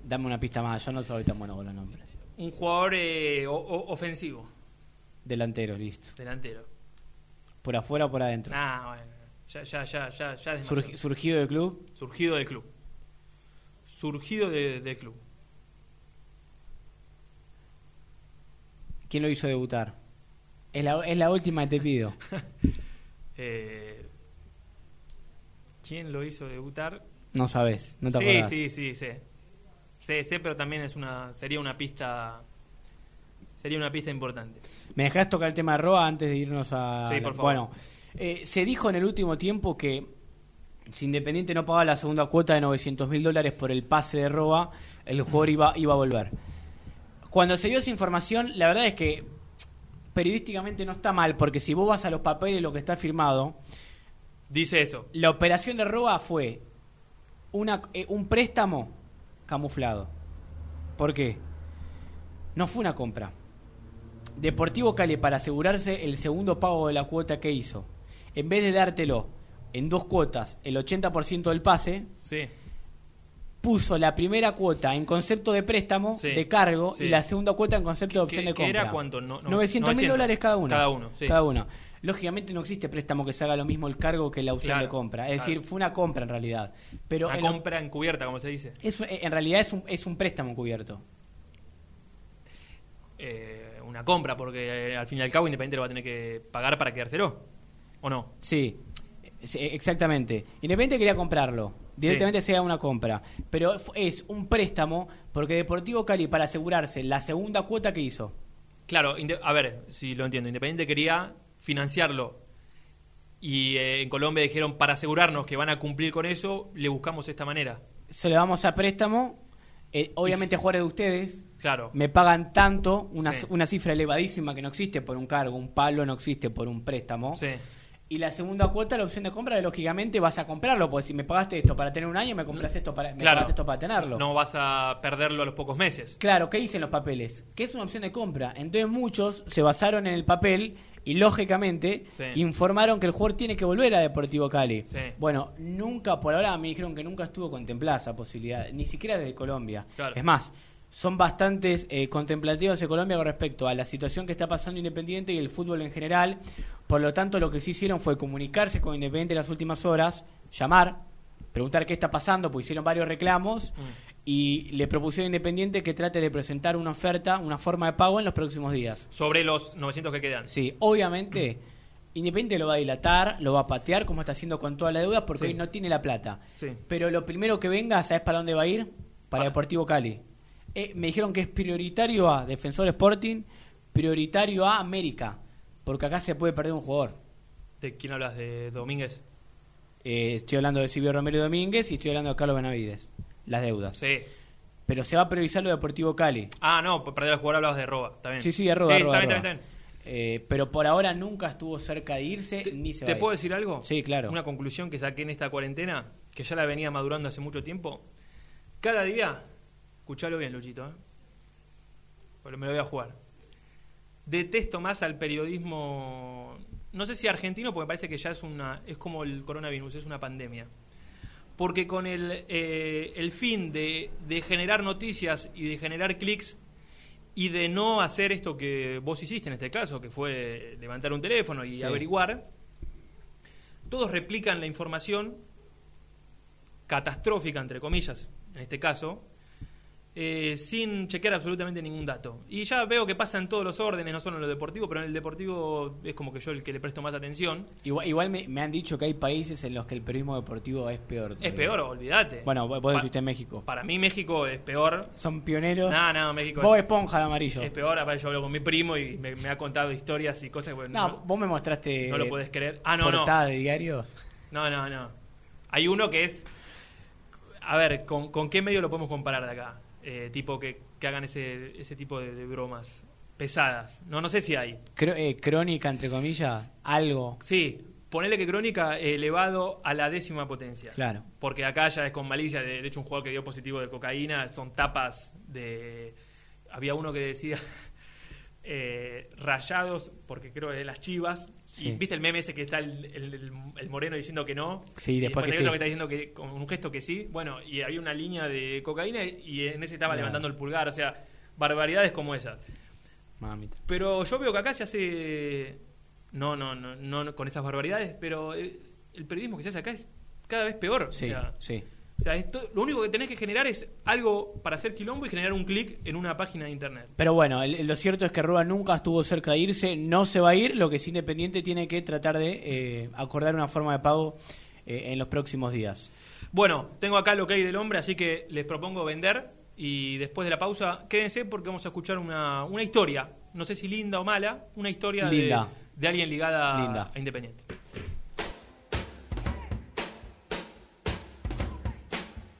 Speaker 3: Dame una pista más, yo no soy tan bueno con los nombres.
Speaker 2: Un jugador eh, o- o- ofensivo,
Speaker 3: Delantero, listo.
Speaker 2: delantero.
Speaker 3: ¿Por afuera o por adentro?
Speaker 2: Ah, bueno. Ya, ya, ya, ya, ya es
Speaker 3: Surgi-
Speaker 2: demasiado.
Speaker 3: ¿Surgido del club?
Speaker 2: Surgido del club. Surgido de- del club.
Speaker 3: ¿Quién lo hizo debutar? Es la, es la última que te pido. (laughs)
Speaker 2: Eh, ¿Quién lo hizo debutar?
Speaker 3: No sabes, no te
Speaker 2: sí,
Speaker 3: acordás.
Speaker 2: sí, sí, sé. Sé, pero también es una, sería una pista, sería una pista importante.
Speaker 3: ¿Me dejás tocar el tema de Roa antes de irnos a...
Speaker 2: Sí, por favor.
Speaker 3: Bueno, eh, se dijo en el último tiempo que si Independiente no pagaba la segunda cuota de 900 mil dólares por el pase de Roa, el jugador iba, iba a volver. Cuando se dio esa información, la verdad es que periodísticamente no está mal, porque si vos vas a los papeles, lo que está firmado,
Speaker 2: Dice eso.
Speaker 3: la operación de Roa fue una, eh, un préstamo camuflado. ¿Por qué? No fue una compra. Deportivo Cali, para asegurarse el segundo pago de la cuota que hizo, en vez de dártelo en dos cuotas, el 80% del pase,
Speaker 2: Sí.
Speaker 3: puso la primera cuota en concepto de préstamo,
Speaker 2: Sí,
Speaker 3: de cargo,
Speaker 2: sí.
Speaker 3: y la segunda cuota en concepto de opción
Speaker 2: ¿Qué-
Speaker 3: de
Speaker 2: qué
Speaker 3: compra.
Speaker 2: era cuánto? No- no-
Speaker 3: 900 mil
Speaker 2: 900.
Speaker 3: dólares cada uno.
Speaker 2: Cada uno.
Speaker 3: Cada uno. Lógicamente no existe préstamo que se haga lo mismo el cargo que la opción
Speaker 2: Claro,
Speaker 3: de compra. Es
Speaker 2: claro.
Speaker 3: decir, fue una compra en realidad. Pero
Speaker 2: una
Speaker 3: en lo-
Speaker 2: compra encubierta, como se dice.
Speaker 3: es, en realidad es un, es un préstamo cubierto.
Speaker 2: Eh, una compra, porque eh, al fin y al cabo Independiente lo va a tener que pagar para quedárselo. ¿O no?
Speaker 3: Sí, sí, exactamente. Independiente quería comprarlo. Directamente se da una compra. Pero es un préstamo porque Deportivo Cali, para asegurarse la segunda cuota que hizo,
Speaker 2: Claro, a ver, si lo entiendo. Independiente quería financiarlo. Y eh, en Colombia dijeron, para asegurarnos que van a cumplir con eso, le buscamos esta manera.
Speaker 3: se le damos a préstamo. eh, obviamente, jugadores de ustedes
Speaker 2: Claro.
Speaker 3: me pagan tanto, una,
Speaker 2: Sí.
Speaker 3: una cifra elevadísima que no existe por un cargo, un palo no existe por un préstamo.
Speaker 2: Sí.
Speaker 3: Y la segunda cuota, la opción de compra, lógicamente vas a comprarlo, porque si me pagaste esto para tener un año, me compras esto para, me
Speaker 2: Claro.
Speaker 3: esto para tenerlo.
Speaker 2: No vas a perderlo a los pocos meses.
Speaker 3: Claro, ¿qué dicen los papeles? Que es una opción de compra. Entonces muchos se basaron en el papel y lógicamente
Speaker 2: Sí.
Speaker 3: informaron que el jugador tiene que volver a Deportivo Cali.
Speaker 2: Sí.
Speaker 3: Bueno, nunca, por ahora me dijeron que nunca estuvo contemplada esa posibilidad, ni siquiera desde Colombia.
Speaker 2: Claro.
Speaker 3: Es más, son bastantes eh, contemplativos de Colombia con respecto a la situación que está pasando Independiente y el fútbol en general. Por lo tanto, lo que sí hicieron fue comunicarse con Independiente en las últimas horas, llamar, preguntar qué está pasando, pues hicieron varios reclamos y le propusieron a Independiente que trate de presentar una oferta, una forma de pago en los próximos días.
Speaker 2: Sobre los 900 que quedan.
Speaker 3: Sí, obviamente Independiente lo va a dilatar, lo va a patear como está haciendo con toda la deuda porque
Speaker 2: Sí.
Speaker 3: hoy no tiene la plata.
Speaker 2: Sí.
Speaker 3: Pero lo primero que venga, ¿sabes para dónde va a ir? Para
Speaker 2: Para-
Speaker 3: Deportivo Cali. Eh, me dijeron que es prioritario a Defensor Sporting, prioritario a América, porque acá se puede perder un jugador.
Speaker 2: ¿De quién hablas? ¿De Domínguez?
Speaker 3: Eh, estoy hablando de Silvio Romero Domínguez y estoy hablando de Carlos Benavides. Las deudas.
Speaker 2: Sí.
Speaker 3: Pero se va a priorizar lo Deportivo Cali.
Speaker 2: Ah, no, para el jugador hablabas de Roba. Está bien.
Speaker 3: Sí, sí, arroba,
Speaker 2: Sí,
Speaker 3: arroba,
Speaker 2: está bien,
Speaker 3: arroba.
Speaker 2: está bien, está bien.
Speaker 3: Eh, pero por ahora nunca estuvo cerca de irse ni se va
Speaker 2: ¿Te
Speaker 3: a ir.
Speaker 2: puedo decir algo?
Speaker 3: Sí, claro.
Speaker 2: Una conclusión que saqué en esta cuarentena, que ya la venía madurando hace mucho tiempo. Cada día, escuchalo bien, Luchito, ¿eh? Pero me lo voy a jugar. Detesto más al periodismo, no sé si argentino, porque me parece que ya es una, es como el coronavirus, es una pandemia. Porque con el, eh, el fin de, de generar noticias y de generar clics y de no hacer esto que vos hiciste en este caso, que fue levantar un teléfono y
Speaker 3: Sí.
Speaker 2: averiguar, todos replican la información catastrófica, entre comillas, en este caso, eh, sin chequear absolutamente ningún dato. Y ya veo que pasa en todos los órdenes, no solo en lo deportivo, pero en el deportivo es como que yo el que le presto más atención.
Speaker 3: Igual, igual me, me han dicho que hay países en los que el periodismo deportivo es peor.
Speaker 2: Es peor, olvídate.
Speaker 3: Bueno, vos estuviste en México.
Speaker 2: Para mí México es peor.
Speaker 3: Son pioneros.
Speaker 2: No, no, México
Speaker 3: Vos
Speaker 2: es,
Speaker 3: esponja de amarillo.
Speaker 2: es peor. Aparte yo hablo con mi primo y me, me ha contado historias y cosas que bueno,
Speaker 3: No, vos me mostraste.
Speaker 2: no lo podés creer. Ah, no, no.
Speaker 3: de diarios.
Speaker 2: No, no, no. Hay uno que es. A ver, ¿con, con qué medio lo podemos comparar de acá? Eh, tipo que, que hagan ese, ese tipo de, de bromas pesadas. No, no sé si hay.
Speaker 3: Cro- eh, crónica, entre comillas, algo.
Speaker 2: Sí, ponele que Crónica elevado a la décima potencia.
Speaker 3: Claro.
Speaker 2: Porque acá ya es con malicia. De, de hecho, un jugador que dio positivo de cocaína son tapas de. Había uno que decía. (laughs) eh, rayados, porque creo que de las chivas.
Speaker 3: Sí.
Speaker 2: Y viste el meme ese que está el, el- moreno diciendo que no.
Speaker 3: Sí,
Speaker 2: y
Speaker 3: después que
Speaker 2: hay
Speaker 3: sí.
Speaker 2: otro que está diciendo que con un gesto que sí. Bueno, y había una línea de cocaína y en ese estaba levantando el pulgar. O sea, barbaridades como esas.
Speaker 3: Mamita.
Speaker 2: Pero yo veo que acá se hace. No, no, no, no con esas barbaridades, pero eh, el periodismo que se hace acá es cada vez peor.
Speaker 3: Sí,
Speaker 2: o sea,
Speaker 3: sí.
Speaker 2: O sea, esto- lo único que tenés que generar es algo para hacer quilombo y generar un clic en una página de internet.
Speaker 3: Pero bueno, el- lo cierto es que Rúa nunca estuvo cerca de irse, no se va a ir, lo que es Independiente tiene que tratar de eh, acordar una forma de pago eh, en los próximos días.
Speaker 2: Bueno, tengo acá lo que hay del hombre, así que les propongo vender y después de la pausa, quédense porque vamos a escuchar una, una historia, no sé si linda o mala, una historia de, alguien ligada
Speaker 3: Linda.
Speaker 2: a Independiente.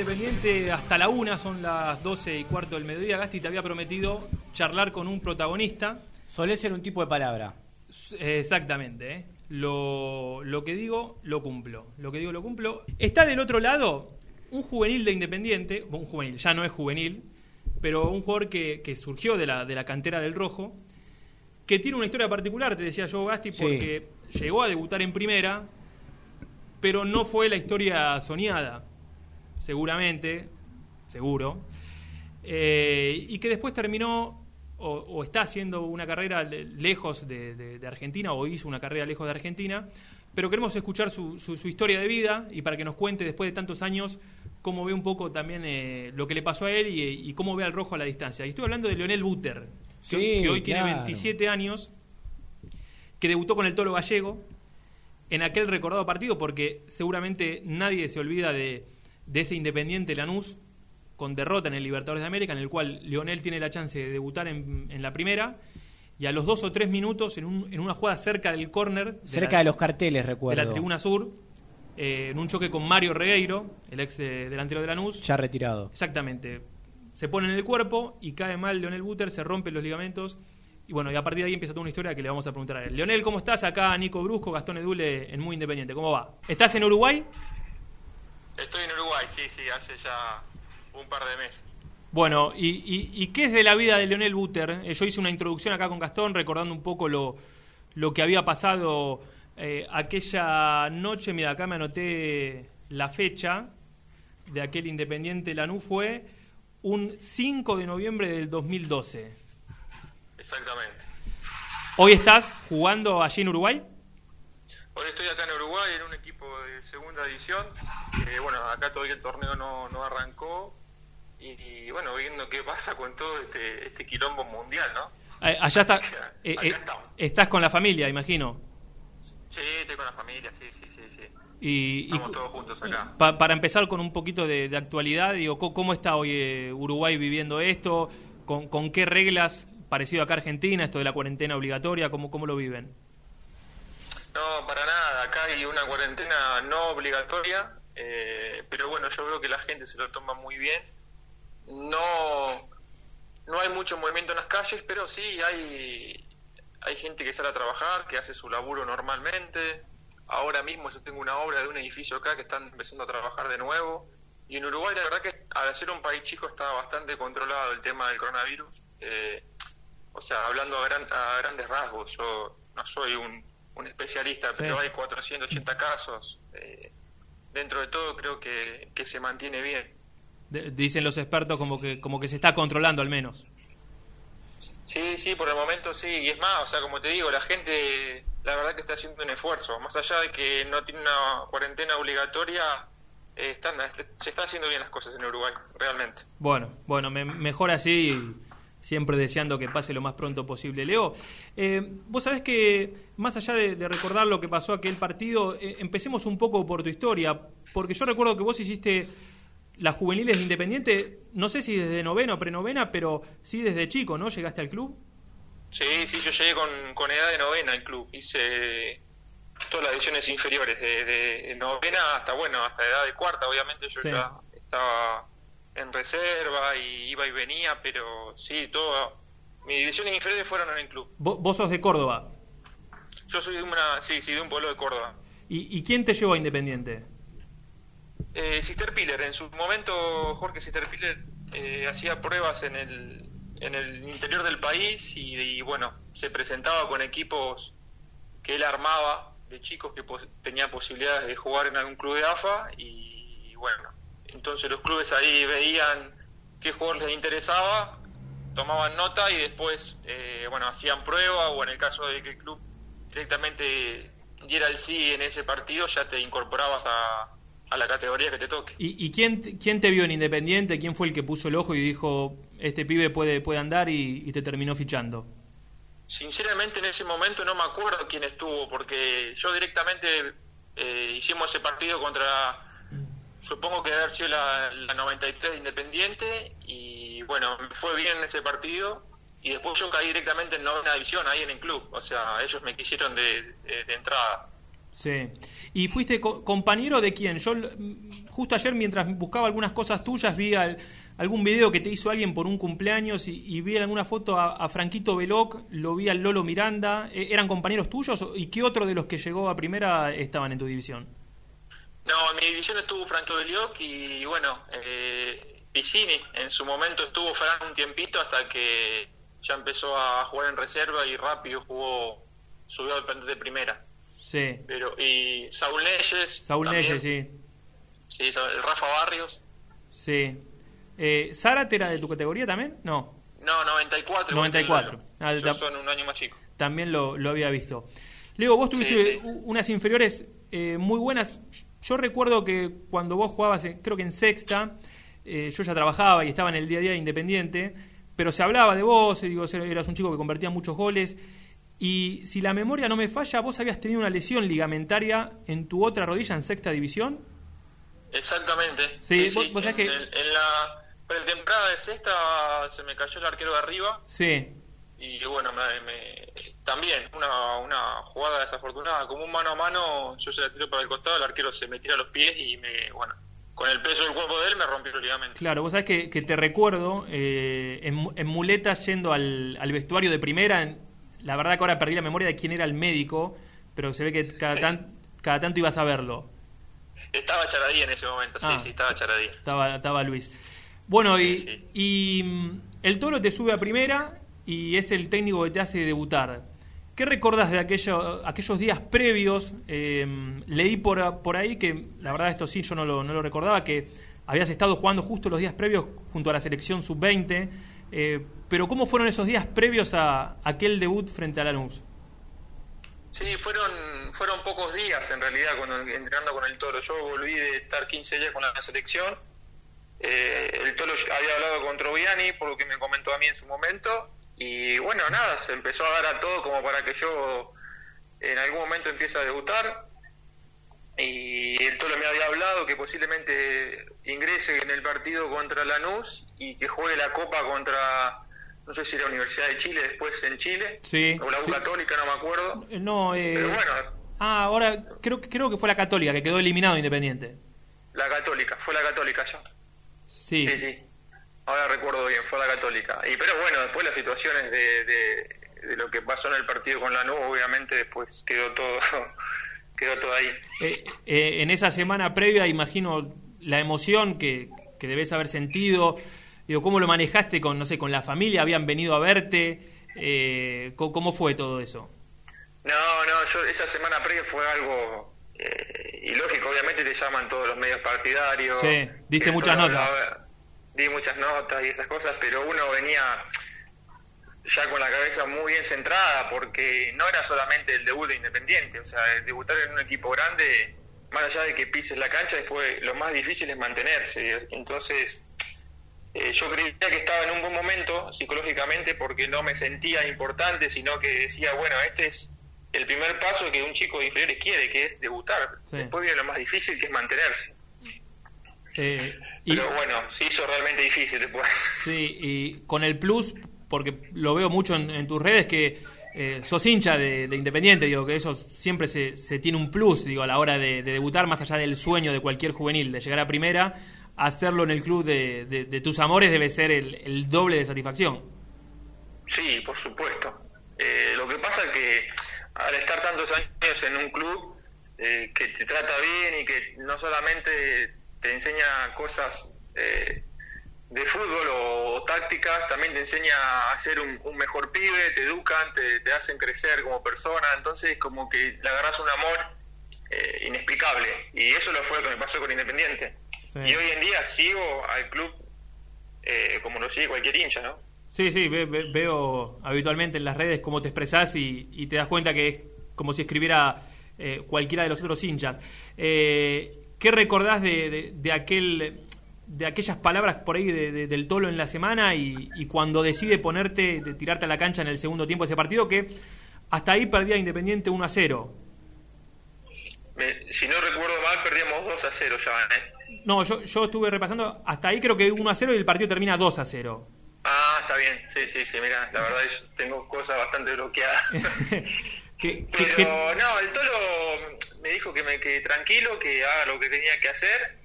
Speaker 2: Independiente hasta la una, son las 12 y cuarto del mediodía. Gasti te había prometido charlar con un protagonista.
Speaker 3: Solé ser un tipo de palabra.
Speaker 2: Exactamente, ¿eh? lo, lo que digo lo cumplo. Lo que digo lo cumplo. Está del otro lado un juvenil de Independiente, un juvenil, ya no es juvenil, pero un jugador que, que surgió de la, de la cantera del Rojo, que tiene una historia particular, te decía yo, Gasti,
Speaker 3: Sí.
Speaker 2: porque llegó a debutar en primera, pero no fue la historia soñada, seguramente, seguro, eh, y que después terminó o, o está haciendo una carrera le- lejos de, de- de Argentina o hizo una carrera lejos de Argentina, pero queremos escuchar su, su- su historia de vida y para que nos cuente después de tantos años cómo ve un poco también eh, lo que le pasó a él y, y cómo ve al rojo a la distancia. Y estoy hablando de Leonel Buter, que,
Speaker 3: Sí,
Speaker 2: que hoy tiene
Speaker 3: claro.
Speaker 2: 27 años, que debutó con el Toro Gallego en aquel recordado partido, porque seguramente nadie se olvida de, de ese Independiente Lanús con derrota en el Libertadores de América, en el cual Leonel tiene la chance de debutar en, en la primera, y a los dos o tres minutos, en, un- en una jugada cerca del córner,
Speaker 3: Cerca
Speaker 2: la-
Speaker 3: de los carteles, recuerdo.
Speaker 2: de la tribuna sur, eh, en un choque con Mario Regueiro, el ex de- delantero de Lanús.
Speaker 3: Ya retirado.
Speaker 2: Exactamente. Se pone en el cuerpo y cae mal Leonel Buter, se rompen los ligamentos. Y bueno, y a partir de ahí empieza toda una historia que le vamos a preguntar a él. Leonel, ¿cómo estás? Acá Nico Brusco, Gastón Edule en Muy Independiente. ¿Cómo va? ¿Estás en Uruguay?
Speaker 12: Estoy en Uruguay, sí, sí, hace ya un par de meses.
Speaker 2: Bueno, ¿y, y, y qué es de la vida de Leonel Buter? Eh, yo hice una introducción acá con Gastón recordando un poco lo, lo que había pasado eh, aquella noche. Mira, acá me anoté la fecha de aquel Independiente Lanús. Fue un 5 de noviembre del 2012.
Speaker 12: Exactamente.
Speaker 2: ¿Hoy estás jugando allí en Uruguay?
Speaker 12: Hoy estoy acá en Uruguay en un equipo de segunda división. que, bueno, acá todavía el torneo no, no arrancó. Y, y, bueno, viendo qué pasa con todo este, este quilombo mundial, ¿no?
Speaker 2: Eh, allá está,
Speaker 12: que,
Speaker 2: eh, eh, estás con la familia, imagino.
Speaker 12: Sí, estoy con la familia, sí, sí, sí, sí.
Speaker 2: Y,
Speaker 12: Estamos todos juntos acá.
Speaker 2: Pa- para empezar con un poquito de, de actualidad, digo, ¿cómo está hoy eh, Uruguay viviendo esto? ¿Con, con qué reglas, parecido acá a Argentina, esto de la cuarentena obligatoria, cómo, cómo lo viven?
Speaker 12: No, para nada. Acá hay una cuarentena no obligatoria, eh, pero bueno, yo veo que la gente se lo toma muy bien. No, no hay mucho movimiento en las calles, pero sí hay, hay gente que sale a trabajar, que hace su laburo normalmente. Ahora mismo yo tengo una obra de un edificio acá que están empezando a trabajar de nuevo. Y en Uruguay la verdad que al ser un país chico está bastante controlado el tema del coronavirus. Eh, o sea, hablando a, gran- a grandes rasgos, yo no soy un, un especialista,
Speaker 2: Sí.
Speaker 12: pero hay 480 casos. Eh, dentro de todo creo que, que se mantiene bien.
Speaker 2: De- dicen los expertos como que, como que se está controlando al menos.
Speaker 12: Sí, sí, por el momento sí. Y es más, o sea, como te digo, la gente, la verdad que está haciendo un esfuerzo. Más allá de que no tiene una cuarentena obligatoria, eh, están, se está haciendo bien las cosas en Uruguay, realmente.
Speaker 2: Bueno, bueno, me- mejor así, y siempre deseando que pase lo más pronto posible. Leo, eh, vos sabés que más allá de, de recordar lo que pasó aquel partido, eh, empecemos un poco por tu historia, porque yo recuerdo que vos hiciste las juveniles de Independiente, no sé si desde novena o prenovena, pero sí desde chico, ¿no? ¿Llegaste al club?
Speaker 12: Sí, sí, yo llegué con, con edad de novena al club. Hice todas las divisiones inferiores, de, de novena hasta, bueno, hasta edad de cuarta, obviamente yo
Speaker 2: Sí.
Speaker 12: ya estaba en reserva y iba y venía, pero sí, todo, mis divisiones inferiores fueron en el club.
Speaker 2: Vo- Vos sos de Córdoba.
Speaker 12: Yo soy de una, sí, sí, de un pueblo de Córdoba.
Speaker 2: ¿Y, y quién te llevó a Independiente?
Speaker 12: Eh, Sister Piller, en su momento Jorge Sister Piller eh, hacía pruebas en el, en el interior del país y, y, bueno, se presentaba con equipos que él armaba de chicos que pos- tenían posibilidades de jugar en algún club de AFA y, y bueno, entonces los clubes ahí veían qué jugador les interesaba, tomaban nota y después, eh, bueno, hacían prueba o en el caso de que el club directamente diera el sí en ese partido, ya te incorporabas a, a la categoría que te toque.
Speaker 2: ¿Y, y quién, te- quién te vio en Independiente? ¿Quién fue el que puso el ojo y dijo, este pibe puede, puede andar y, y te terminó fichando?
Speaker 12: Sinceramente en ese momento no me acuerdo quién estuvo, porque yo directamente eh, hicimos ese partido contra, supongo que haber sido la, la 93 de Independiente, y bueno, fue bien en ese partido, y después yo caí directamente en novena división, ahí en el club, o sea, ellos me quisieron de, entrada.
Speaker 2: Sí. ¿Y fuiste co- compañero de quién? Yo justo ayer mientras buscaba algunas cosas tuyas vi al- algún video que te hizo alguien por un cumpleaños y, y vi alguna foto a, Franquito Veloc, lo vi al Lolo Miranda. Eh, ¿Eran compañeros tuyos y qué otro de los que llegó a primera estaban en tu división?
Speaker 12: No, en mi división estuvo Franco Belioc y bueno, eh, Piccini en su momento estuvo Fran un tiempito hasta que ya empezó a jugar en reserva y rápido jugó, subió al plantel de primera.
Speaker 2: Sí.
Speaker 12: Pero, y Saúl Neyes.
Speaker 2: Saúl
Speaker 12: también.
Speaker 2: Neyes, sí.
Speaker 12: Sí, el Rafa Barrios.
Speaker 2: Sí. Eh, ¿Zárate era de tu categoría también? No,
Speaker 12: No, 94.
Speaker 2: 94.
Speaker 12: igual que el
Speaker 2: Ah,
Speaker 12: Yo son un año más chico.
Speaker 2: también lo, lo había visto. Leo, vos tuviste
Speaker 12: Sí, sí.
Speaker 2: u- unas inferiores eh, muy buenas. Yo recuerdo que cuando vos jugabas, eh, creo que en sexta, eh, yo ya trabajaba y estaba en el día a día de Independiente, pero se hablaba de vos, digo, eras un chico que convertía muchos goles. Y si la memoria no me falla, vos habías tenido una lesión ligamentaria en tu otra rodilla en sexta división.
Speaker 12: Exactamente.
Speaker 2: Sí,
Speaker 12: Sí,
Speaker 2: vos-
Speaker 12: sí.
Speaker 2: vos sabés
Speaker 12: en,
Speaker 2: que-
Speaker 12: el- en la pretemporada de sexta se me cayó el arquero de arriba
Speaker 2: Sí.
Speaker 12: Y bueno, me, me- también una, una jugada desafortunada, como un mano a mano, yo se la tiro para el costado, el arquero se me tira a los pies y me, bueno, con el peso del cuerpo de él me rompió el ligamento.
Speaker 2: Claro, vos sabés que, que te recuerdo eh, en, en muletas yendo al, al vestuario de primera. en- la verdad que ahora perdí la memoria de quién era el médico, pero se ve que cada, tan- cada tanto ibas a verlo.
Speaker 12: Estaba Charadí en ese momento, sí,
Speaker 2: Ah.
Speaker 12: sí, estaba Charadí.
Speaker 2: Estaba, estaba Luis. Bueno,
Speaker 12: Sí,
Speaker 2: y,
Speaker 12: sí.
Speaker 2: y, mm, el toro te sube a primera y es el técnico que te hace debutar. ¿Qué recordás de aquello, aquellos días previos? Eh, leí por, por ahí que, la verdad, esto sí, yo no lo, no lo recordaba, que habías estado jugando justo los días previos junto a la selección sub-20. eh, pero ¿cómo fueron esos días previos a aquel debut frente a Lanús?
Speaker 12: Sí, fueron fueron pocos días en realidad cuando entrenando con el Toro. Yo volví de estar 15 días con la selección. Eh, el Toro había hablado con Troviani, por lo que me comentó a mí en su momento. Y bueno, nada, se empezó a dar a todo como para que yo en algún momento empiece a debutar. Y el Toro me había hablado que posiblemente ingrese en el partido contra Lanús y que juegue la Copa contra, no sé si la Universidad de Chile, después en Chile.
Speaker 2: Sí,
Speaker 12: O la U
Speaker 2: sí.
Speaker 12: Católica, no me acuerdo.
Speaker 2: No, eh,
Speaker 12: Pero bueno,
Speaker 2: ah, ahora creo, creo que fue la Católica que quedó eliminado Independiente.
Speaker 12: la Católica, fue la Católica ya.
Speaker 2: Sí.
Speaker 12: Sí, sí. Ahora recuerdo bien, fue la Católica. Y pero bueno, después las situaciones de, de, de lo que pasó en el partido con la NU, obviamente después quedó todo (laughs) quedó todo ahí.
Speaker 2: Eh, eh, en esa semana previa, imagino la emoción que, que debes haber sentido. Digo, ¿cómo lo manejaste con, no sé, con la familia? ¿Habían venido a verte? Eh, ¿cómo, cómo fue todo eso?
Speaker 12: No, no, yo esa semana previa fue algo eh, ilógico, obviamente te llaman todos los medios partidarios.
Speaker 2: Sí, diste muchas notas.
Speaker 12: hablaba- Di muchas notas y esas cosas, pero uno venía ya con la cabeza muy bien centrada porque no era solamente el debut de Independiente, o sea, debutar en un equipo grande, más allá de que pises la cancha, después lo más difícil es mantenerse. Entonces, eh, yo creía que estaba en un buen momento psicológicamente porque no me sentía importante, sino que decía, bueno, este es el primer paso que un chico de inferiores quiere, que es debutar.
Speaker 2: Sí.
Speaker 12: Después viene lo más difícil, que es mantenerse.
Speaker 2: Eh, y,
Speaker 12: Pero bueno, se hizo realmente difícil después. (laughs)
Speaker 2: sí, y con el plus, porque lo veo mucho en, en tus redes, que eh, sos hincha de, de Independiente, digo, que eso siempre se, se tiene un plus, digo, a la hora de, de debutar, más allá del sueño de cualquier juvenil, de llegar a primera, hacerlo en el club de, de- de tus amores debe ser el, el doble de satisfacción.
Speaker 12: Sí, por supuesto. Eh, lo que pasa es que al estar tantos años en un club eh, que te trata bien y que no solamente te enseña cosas eh, de fútbol o, tácticas, también te enseña a ser un, un mejor pibe, te educan, te, te hacen crecer como persona, entonces como que le agarras un amor eh, inexplicable. Y eso lo fue lo que me pasó con Independiente. Y hoy en día sigo al club eh, como lo sigue cualquier hincha, ¿no?
Speaker 2: Sí, sí, ve- ve- veo habitualmente en las redes cómo te expresás y, y te das cuenta que es como si escribiera eh, cualquiera de los otros hinchas. Eh, ¿Qué recordás de, de- de aquel de aquellas palabras por ahí de- de- del Tolo en la semana y, y cuando decide ponerte, de tirarte a la cancha en el segundo tiempo de ese partido que hasta ahí perdía Independiente 1 a 0?
Speaker 12: Me- si no recuerdo mal, perdíamos 2 a 0 ya, ¿eh?
Speaker 2: No, yo, yo estuve repasando, hasta ahí creo que 1 a 0 y el partido termina 2 a 0.
Speaker 12: Ah, está bien, sí, sí, sí, mira, la verdad es tengo cosas bastante bloqueadas. (laughs)
Speaker 2: ¿Qué- qué-
Speaker 12: Pero
Speaker 2: qué-
Speaker 12: no, el Tolo me dijo que me quede tranquilo, que haga lo que tenía que hacer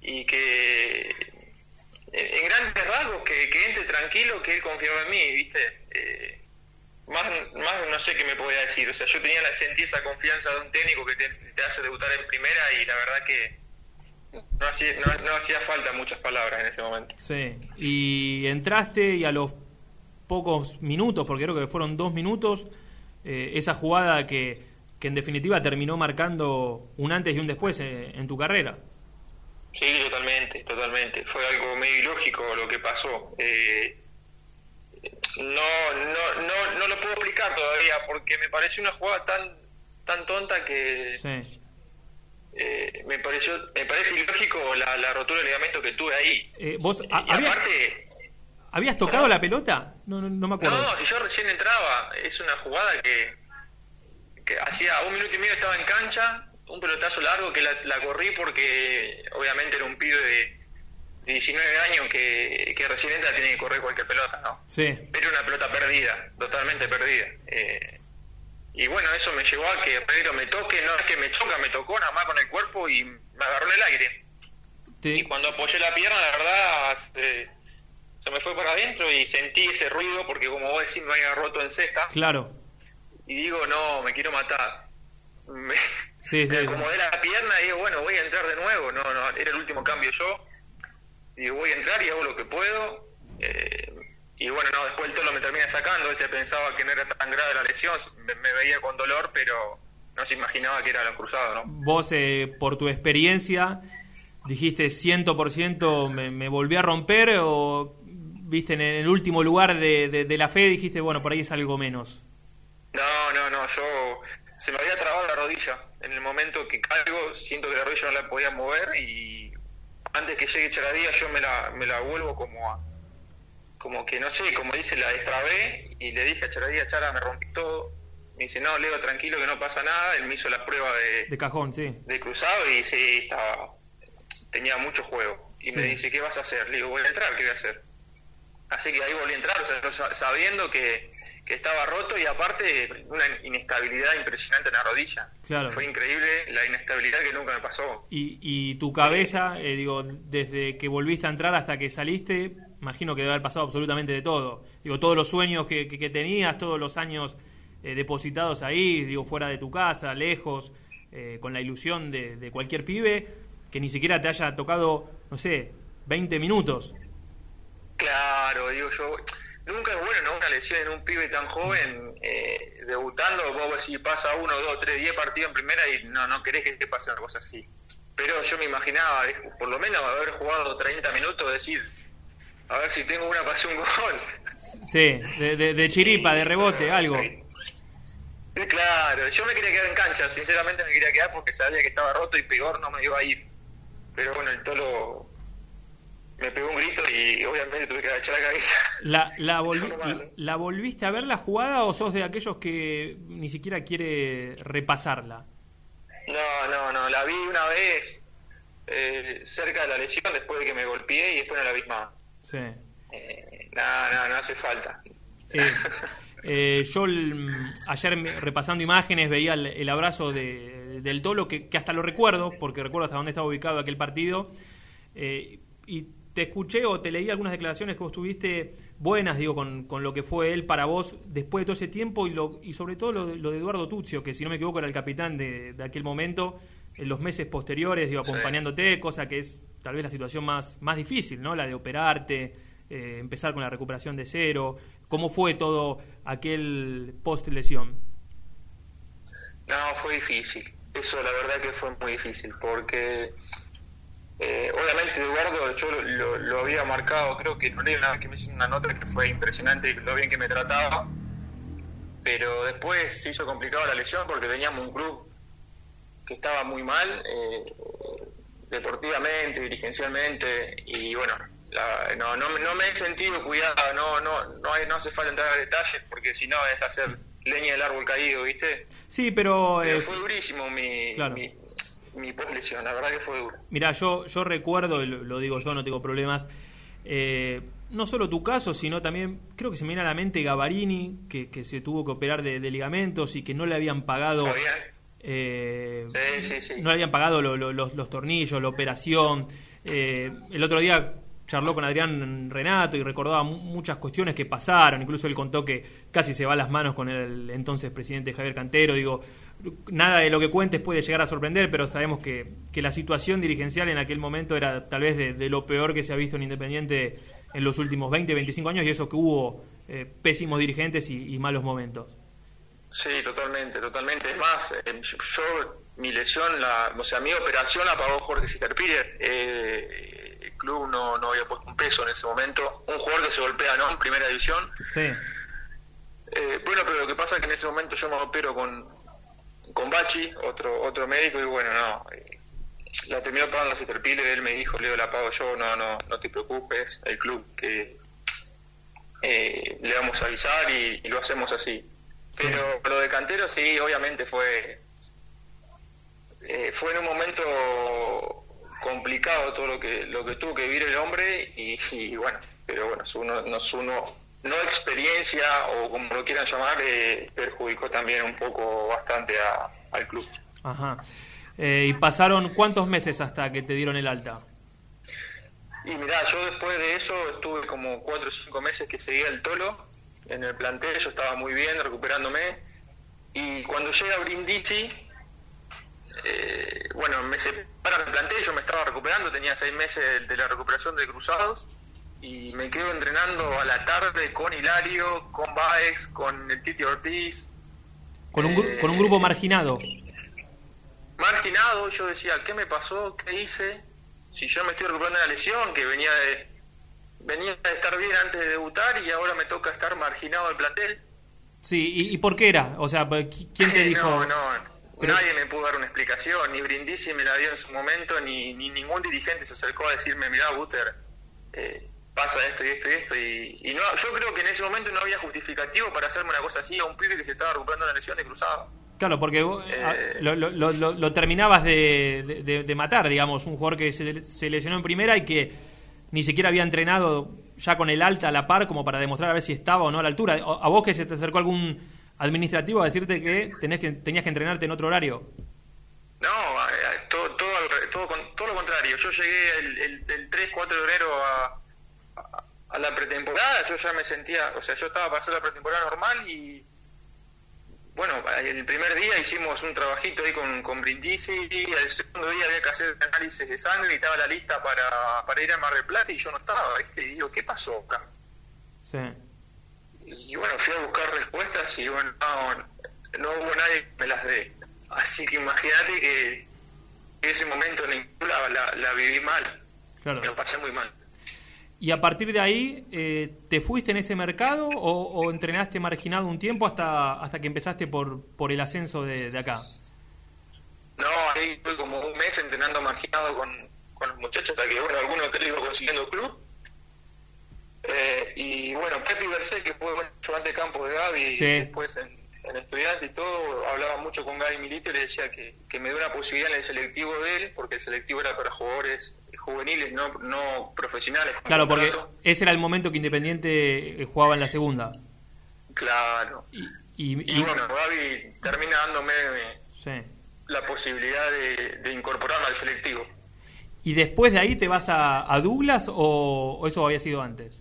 Speaker 12: y que en en grandes rasgos que, que entre tranquilo, que él confiaba en mí, ¿viste? Eh, más, más no sé qué me podía decir, o sea, yo tenía la, sentí esa confianza de un técnico que te, te hace debutar en primera y la verdad que no hacía, no, no hacía falta muchas palabras en ese momento.
Speaker 2: Sí. Y entraste y a los pocos minutos, porque creo que fueron dos minutos, eh, esa jugada que, que en definitiva terminó marcando un antes y un después en, en tu carrera.
Speaker 12: Sí, totalmente, totalmente. Fue algo medio ilógico lo que pasó. Eh, no, no, no, no lo puedo explicar todavía porque me pareció una jugada tan, tan tonta que
Speaker 2: Sí.
Speaker 12: eh, me pareció, me parece ilógico la, la rotura de ligamento que tuve ahí.
Speaker 2: Eh, ¿Vos
Speaker 12: Y
Speaker 2: había-
Speaker 12: aparte,
Speaker 2: habías tocado la pelota? No, no, no me acuerdo.
Speaker 12: no, si yo recién entraba, es una jugada que, que hacía un minuto y medio estaba en cancha, un pelotazo largo que la, la corrí porque obviamente era un pibe de 19 años que, que recién entra tiene que correr cualquier pelota, ¿no?
Speaker 2: Sí.
Speaker 12: Era una pelota perdida, totalmente perdida. Eh, y bueno, eso me llevó a que Pedro me toque, no es que me choca, me tocó nada más con el cuerpo y me agarró en el aire.
Speaker 2: Te-
Speaker 12: Y cuando apoyé la pierna, la verdad, se, se me fue para adentro y sentí ese ruido porque como vos decís, me había roto en cesta.
Speaker 2: Claro.
Speaker 12: Y digo, no, me quiero matar. Me,
Speaker 2: Sí, sí,
Speaker 12: me
Speaker 2: sí.
Speaker 12: acomodé la pierna y digo, bueno, voy a entrar de nuevo. No, no, era el último cambio yo. Y digo, voy a entrar y hago lo que puedo. Eh, y bueno, no, después el tolo me termina sacando. Él se pensaba que no era tan grave la lesión. Me, me veía con dolor, pero no se imaginaba que era los cruzados, ¿no?
Speaker 2: Vos, eh, por tu experiencia, dijiste 100% me, me volví a romper o viste en el último lugar de, de- de la fe dijiste, bueno, por ahí es algo menos.
Speaker 12: No, no, no, yo se me había trabado la rodilla. En el momento que caigo, siento que la rodilla no la podía mover y antes que llegue Charadía yo me la, me la vuelvo como a, como que no sé, como dice, la destrabé y le dije a Charadía, Chara, me rompí todo. Me dice, no, Leo, tranquilo que no pasa nada. Él me hizo la prueba de,
Speaker 2: De cajón, sí.
Speaker 12: de cruzado y sí, estaba, tenía mucho juego. Y me dice, ¿qué vas a hacer? Le digo, voy a entrar, ¿qué voy a hacer? Así que ahí volví a entrar, o sea, sabiendo que, que estaba roto y aparte una inestabilidad impresionante en la rodilla.
Speaker 2: Claro.
Speaker 12: Fue increíble la inestabilidad que nunca me pasó.
Speaker 2: Y, y tu cabeza, eh, digo, desde que volviste a entrar hasta que saliste, imagino que debe haber pasado absolutamente de todo. Digo, todos los sueños que, que- que tenías, todos los años eh, depositados ahí, digo, fuera de tu casa, lejos, eh, con la ilusión de, de cualquier pibe, que ni siquiera te haya tocado, no sé, 20 minutos.
Speaker 12: Claro, digo yo, nunca es bueno, ¿no? Una lesión en un pibe tan joven, eh, debutando, vos si pasa uno, dos, tres, diez partidos en primera y no, no querés que te pase una cosa así. Pero yo me imaginaba, eh, por lo menos haber jugado 30 minutos, decir, a ver si tengo una para hacer un gol.
Speaker 2: Sí, de, de- de chiripa, de rebote, algo.
Speaker 12: Claro, yo me quería quedar en cancha, sinceramente me quería quedar porque sabía que estaba roto y peor no me iba a ir. Pero bueno, el tolo me pegó un grito y obviamente tuve que agachar la cabeza.
Speaker 2: La, la, (laughs) volvi- ¿La volviste a ver la jugada o sos de aquellos que ni siquiera quiere repasarla?
Speaker 12: No, no, no, la vi una vez eh, cerca de la lesión después de que me golpeé y después no la vi más.
Speaker 2: Sí.
Speaker 12: Eh, no, no, no hace falta.
Speaker 2: Eh, (laughs) eh, yo el- ayer repasando imágenes veía el, el abrazo de- del Tolo, que, que hasta lo recuerdo, porque recuerdo hasta dónde estaba ubicado aquel partido. Y te escuché o te leí algunas declaraciones que vos tuviste buenas, digo, con, con lo que fue él para vos después de todo ese tiempo y, lo, y sobre todo lo, de- lo de Eduardo Tuzio, que si no me equivoco era el capitán de, de aquel momento, en los meses posteriores, digo,
Speaker 12: Sí.
Speaker 2: acompañándote, cosa que es tal vez la situación más, más difícil, ¿no? La de operarte, eh, empezar con la recuperación de cero. ¿Cómo fue todo aquel post lesión?
Speaker 12: No, fue difícil. Eso la verdad que fue muy difícil porque eh, obviamente Eduardo yo lo, lo- había marcado, creo que no leí una vez que me hizo una nota que fue impresionante lo bien que me trataba, pero después se hizo complicado la lesión porque teníamos un club que estaba muy mal eh, deportivamente, dirigencialmente y bueno, la- no, no, me- no me he sentido cuidado, no, no, no, hay, no hace falta entrar a detalles porque si no es hacer leña del árbol caído, ¿viste?
Speaker 2: Sí, pero...
Speaker 12: Pero
Speaker 2: eh,
Speaker 12: fue durísimo mi,
Speaker 2: claro.
Speaker 12: mi, mi post-lesión, la verdad que fue duro.
Speaker 2: Mira, yo, yo recuerdo, y lo, lo digo yo, no tengo problemas, eh, no solo tu caso, sino también, creo que se me viene a la mente Gavarini, que, que se tuvo que operar de, de ligamentos y que no le habían pagado... Eh,
Speaker 12: Sí, sí, sí.
Speaker 2: no le habían pagado lo- lo- los, los tornillos, la operación. Eh, el otro día charló con Adrián Renato y recordaba mu- muchas cuestiones que pasaron, incluso él contó que casi se va a las manos con el entonces presidente Javier Cantero, digo, nada de lo que cuentes puede llegar a sorprender, pero sabemos que, que la situación dirigencial en aquel momento era tal vez de, de lo peor que se ha visto en Independiente en los últimos 20, 25 años y eso que hubo eh, pésimos dirigentes y, y malos momentos.
Speaker 12: Sí, totalmente, totalmente. Es más, eh, yo, yo- mi lesión, la, o sea, mi operación la pagó Jorge Sisterpiller. Eh, el club no, no había puesto un peso en ese momento. Un jugador que se golpea, ¿no? En primera división.
Speaker 2: Sí.
Speaker 12: Eh, bueno, pero lo que pasa es que en ese momento yo me opero con, con Bachi, otro otro médico, y bueno, no. eh, la terminó pagando Sisterpiller, él me dijo, Leo, la pago yo, no, no, no te preocupes, el club que eh, le vamos a avisar y, y lo hacemos así. Pero lo de Cantero sí, obviamente fue eh, fue en un momento complicado todo lo que lo que tuvo que vivir el hombre y, y bueno, pero bueno, su no, no, su no, experiencia o como lo quieran llamar eh, perjudicó también un poco bastante a- al club.
Speaker 2: Ajá. Eh, ¿Y pasaron cuántos meses hasta que te dieron el alta?
Speaker 12: Y mirá, yo después de eso estuve como cuatro o cinco meses que seguía el tolo en el plantel, yo estaba muy bien recuperándome y cuando llega Brindisi, eh, bueno, me separan del plantel, yo me estaba recuperando, tenía seis meses de la recuperación de Cruzados y me quedo entrenando a la tarde con Hilario, con Baez, con el Titi Ortiz,
Speaker 2: Con un, gru- con un grupo marginado.
Speaker 12: marginado, yo decía, ¿qué me pasó? ¿Qué hice? Si yo me estoy recuperando de la lesión, que venía de venía de estar bien antes de debutar y ahora me toca estar marginado del plantel.
Speaker 2: Sí, ¿y, y por qué era? O sea, ¿qui- ¿quién te dijo?
Speaker 12: No, no,
Speaker 2: Pero-
Speaker 12: nadie me pudo dar una explicación, ni Brindisi me la dio en su momento, ni, ni ningún dirigente se acercó a decirme, mirá, Buter, eh, pasa esto y esto y esto. Y, y no, yo creo que en ese momento no había justificativo para hacerme una cosa así a un pibe que se estaba recuperando una lesión de cruzado.
Speaker 2: Claro, porque vos,
Speaker 12: Eh.
Speaker 2: ah, lo, lo- lo- lo- terminabas de, de- matar, digamos, un jugador que se, se lesionó en primera y que ni siquiera había entrenado ya con el alta a la par como para demostrar a ver si estaba o no a la altura. ¿A vos que se te acercó algún administrativo a decirte que, tenés que tenías que entrenarte en otro horario?
Speaker 12: No, eh, todo, todo, todo, todo lo contrario. Yo llegué el, el, el 3, 4 de enero a, a, a la pretemporada, yo ya me sentía, o sea, yo estaba para hacer la pretemporada normal y, bueno, el primer día hicimos un trabajito ahí con, con Brindisi, y el segundo día había que hacer análisis de sangre y estaba la lista para, para ir a Mar del Plata y yo no estaba, ¿viste? Y digo, ¿qué pasó acá?
Speaker 2: Sí.
Speaker 12: Y bueno, fui a buscar respuestas y bueno, no, no hubo nadie que me las dé. Así que imagínate que ese momento en el club la, la, la viví mal.
Speaker 2: Claro.
Speaker 12: Me lo pasé muy mal.
Speaker 2: Y a partir de ahí, eh, ¿te fuiste en ese mercado o, o entrenaste marginado un tiempo hasta, hasta que empezaste por, por el ascenso de, de acá?
Speaker 12: No, ahí estuve como un mes entrenando marginado con, con los muchachos hasta que, bueno, algunos que iba consiguiendo club. Eh, y bueno, Pepe Bercé, que fue bueno, ayudante de campo de Gaby,
Speaker 2: Sí.
Speaker 12: y después en, en estudiante y todo, hablaba mucho con Gaby Milito y le decía que, que me dio una posibilidad en el selectivo de él, porque el selectivo era para jugadores juveniles, no, no profesionales.
Speaker 2: Claro, porque ese era el momento que Independiente eh, jugaba en la segunda.
Speaker 12: Claro.
Speaker 2: Y,
Speaker 12: Y bueno, Gaby termina dándome
Speaker 2: sí.
Speaker 12: la posibilidad de, de incorporarme al selectivo.
Speaker 2: ¿Y después de ahí te vas a, a Douglas o, o eso había sido antes?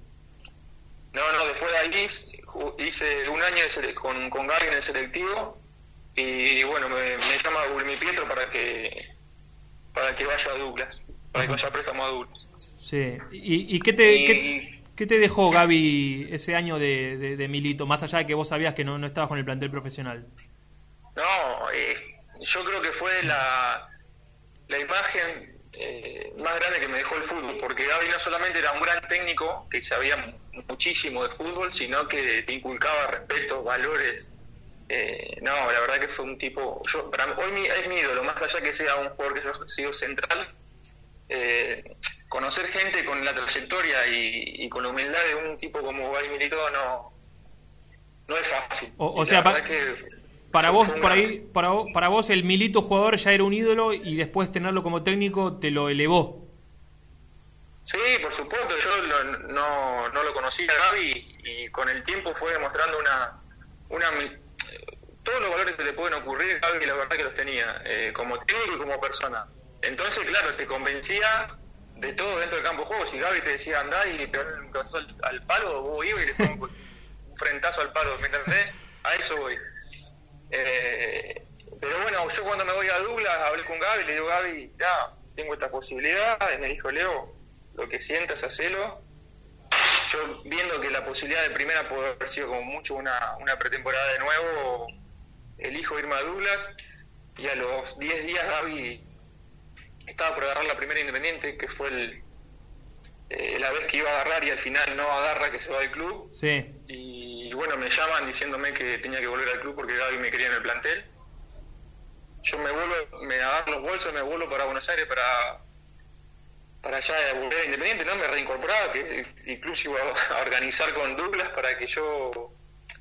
Speaker 12: No, no, después de ahí hice un año de con, con Gaby en el selectivo y bueno, me, me llama Gulmi Pietro para que para que vaya a Douglas, para que.
Speaker 2: Sí. ¿Y, y qué, te,
Speaker 12: Y-
Speaker 2: qué, qué te dejó Gaby ese año de, de- de Milito, más allá de que vos sabías que no, no estabas con el plantel profesional?
Speaker 12: No, eh, yo creo que fue la, la imagen eh, más grande que me dejó el fútbol, porque Gaby no solamente era un gran técnico que sabía mu- muchísimo de fútbol, sino que te inculcaba respeto, valores. Eh, no, la verdad que fue un tipo, yo para hoy mi- es mi ídolo, más allá que sea un jugador que ha sido central, eh, conocer gente con la trayectoria y, y con la humildad de un tipo como Gaby Milito no, no es fácil.
Speaker 2: O- sea, pa-
Speaker 12: que
Speaker 2: Para vos, por ahí, para, vos- para vos el Milito jugador ya era un ídolo y después tenerlo como técnico te lo elevó.
Speaker 12: Sí, por supuesto, yo lo- no, no lo conocía a Gaby y con el tiempo fue demostrando una... una eh, todos los valores que le pueden ocurrir, Gaby la verdad que los tenía, eh, como técnico y como persona. Entonces, claro, te convencía de todo dentro del campo de juego. Si Gaby te decía andá y pegar un al, al palo, vos ibas y le pongo un frentazo al palo, ¿me entendés? A eso voy. Eh, pero bueno, yo cuando me voy a Douglas hablé con Gaby, le digo, Gaby, ya, tengo esta posibilidad, y me dijo, Leo, lo que sientas, hacelo. Yo viendo que la posibilidad de primera puede haber sido como mucho una, una pretemporada de nuevo, elijo irme a Douglas y a los 10 días Gaby estaba por agarrar la primera independiente, que fue el, eh, la vez que iba a agarrar y al final no agarra, que se va del club.
Speaker 2: Sí.
Speaker 12: Y bueno, me llaman diciéndome que tenía que volver al club porque Gaby me quería en el plantel. Yo me vuelvo, me agarro los bolsos, me vuelvo para Buenos Aires para para allá volver a Independiente, ¿no? Me reincorporaba, que incluso iba a organizar con Douglas para que yo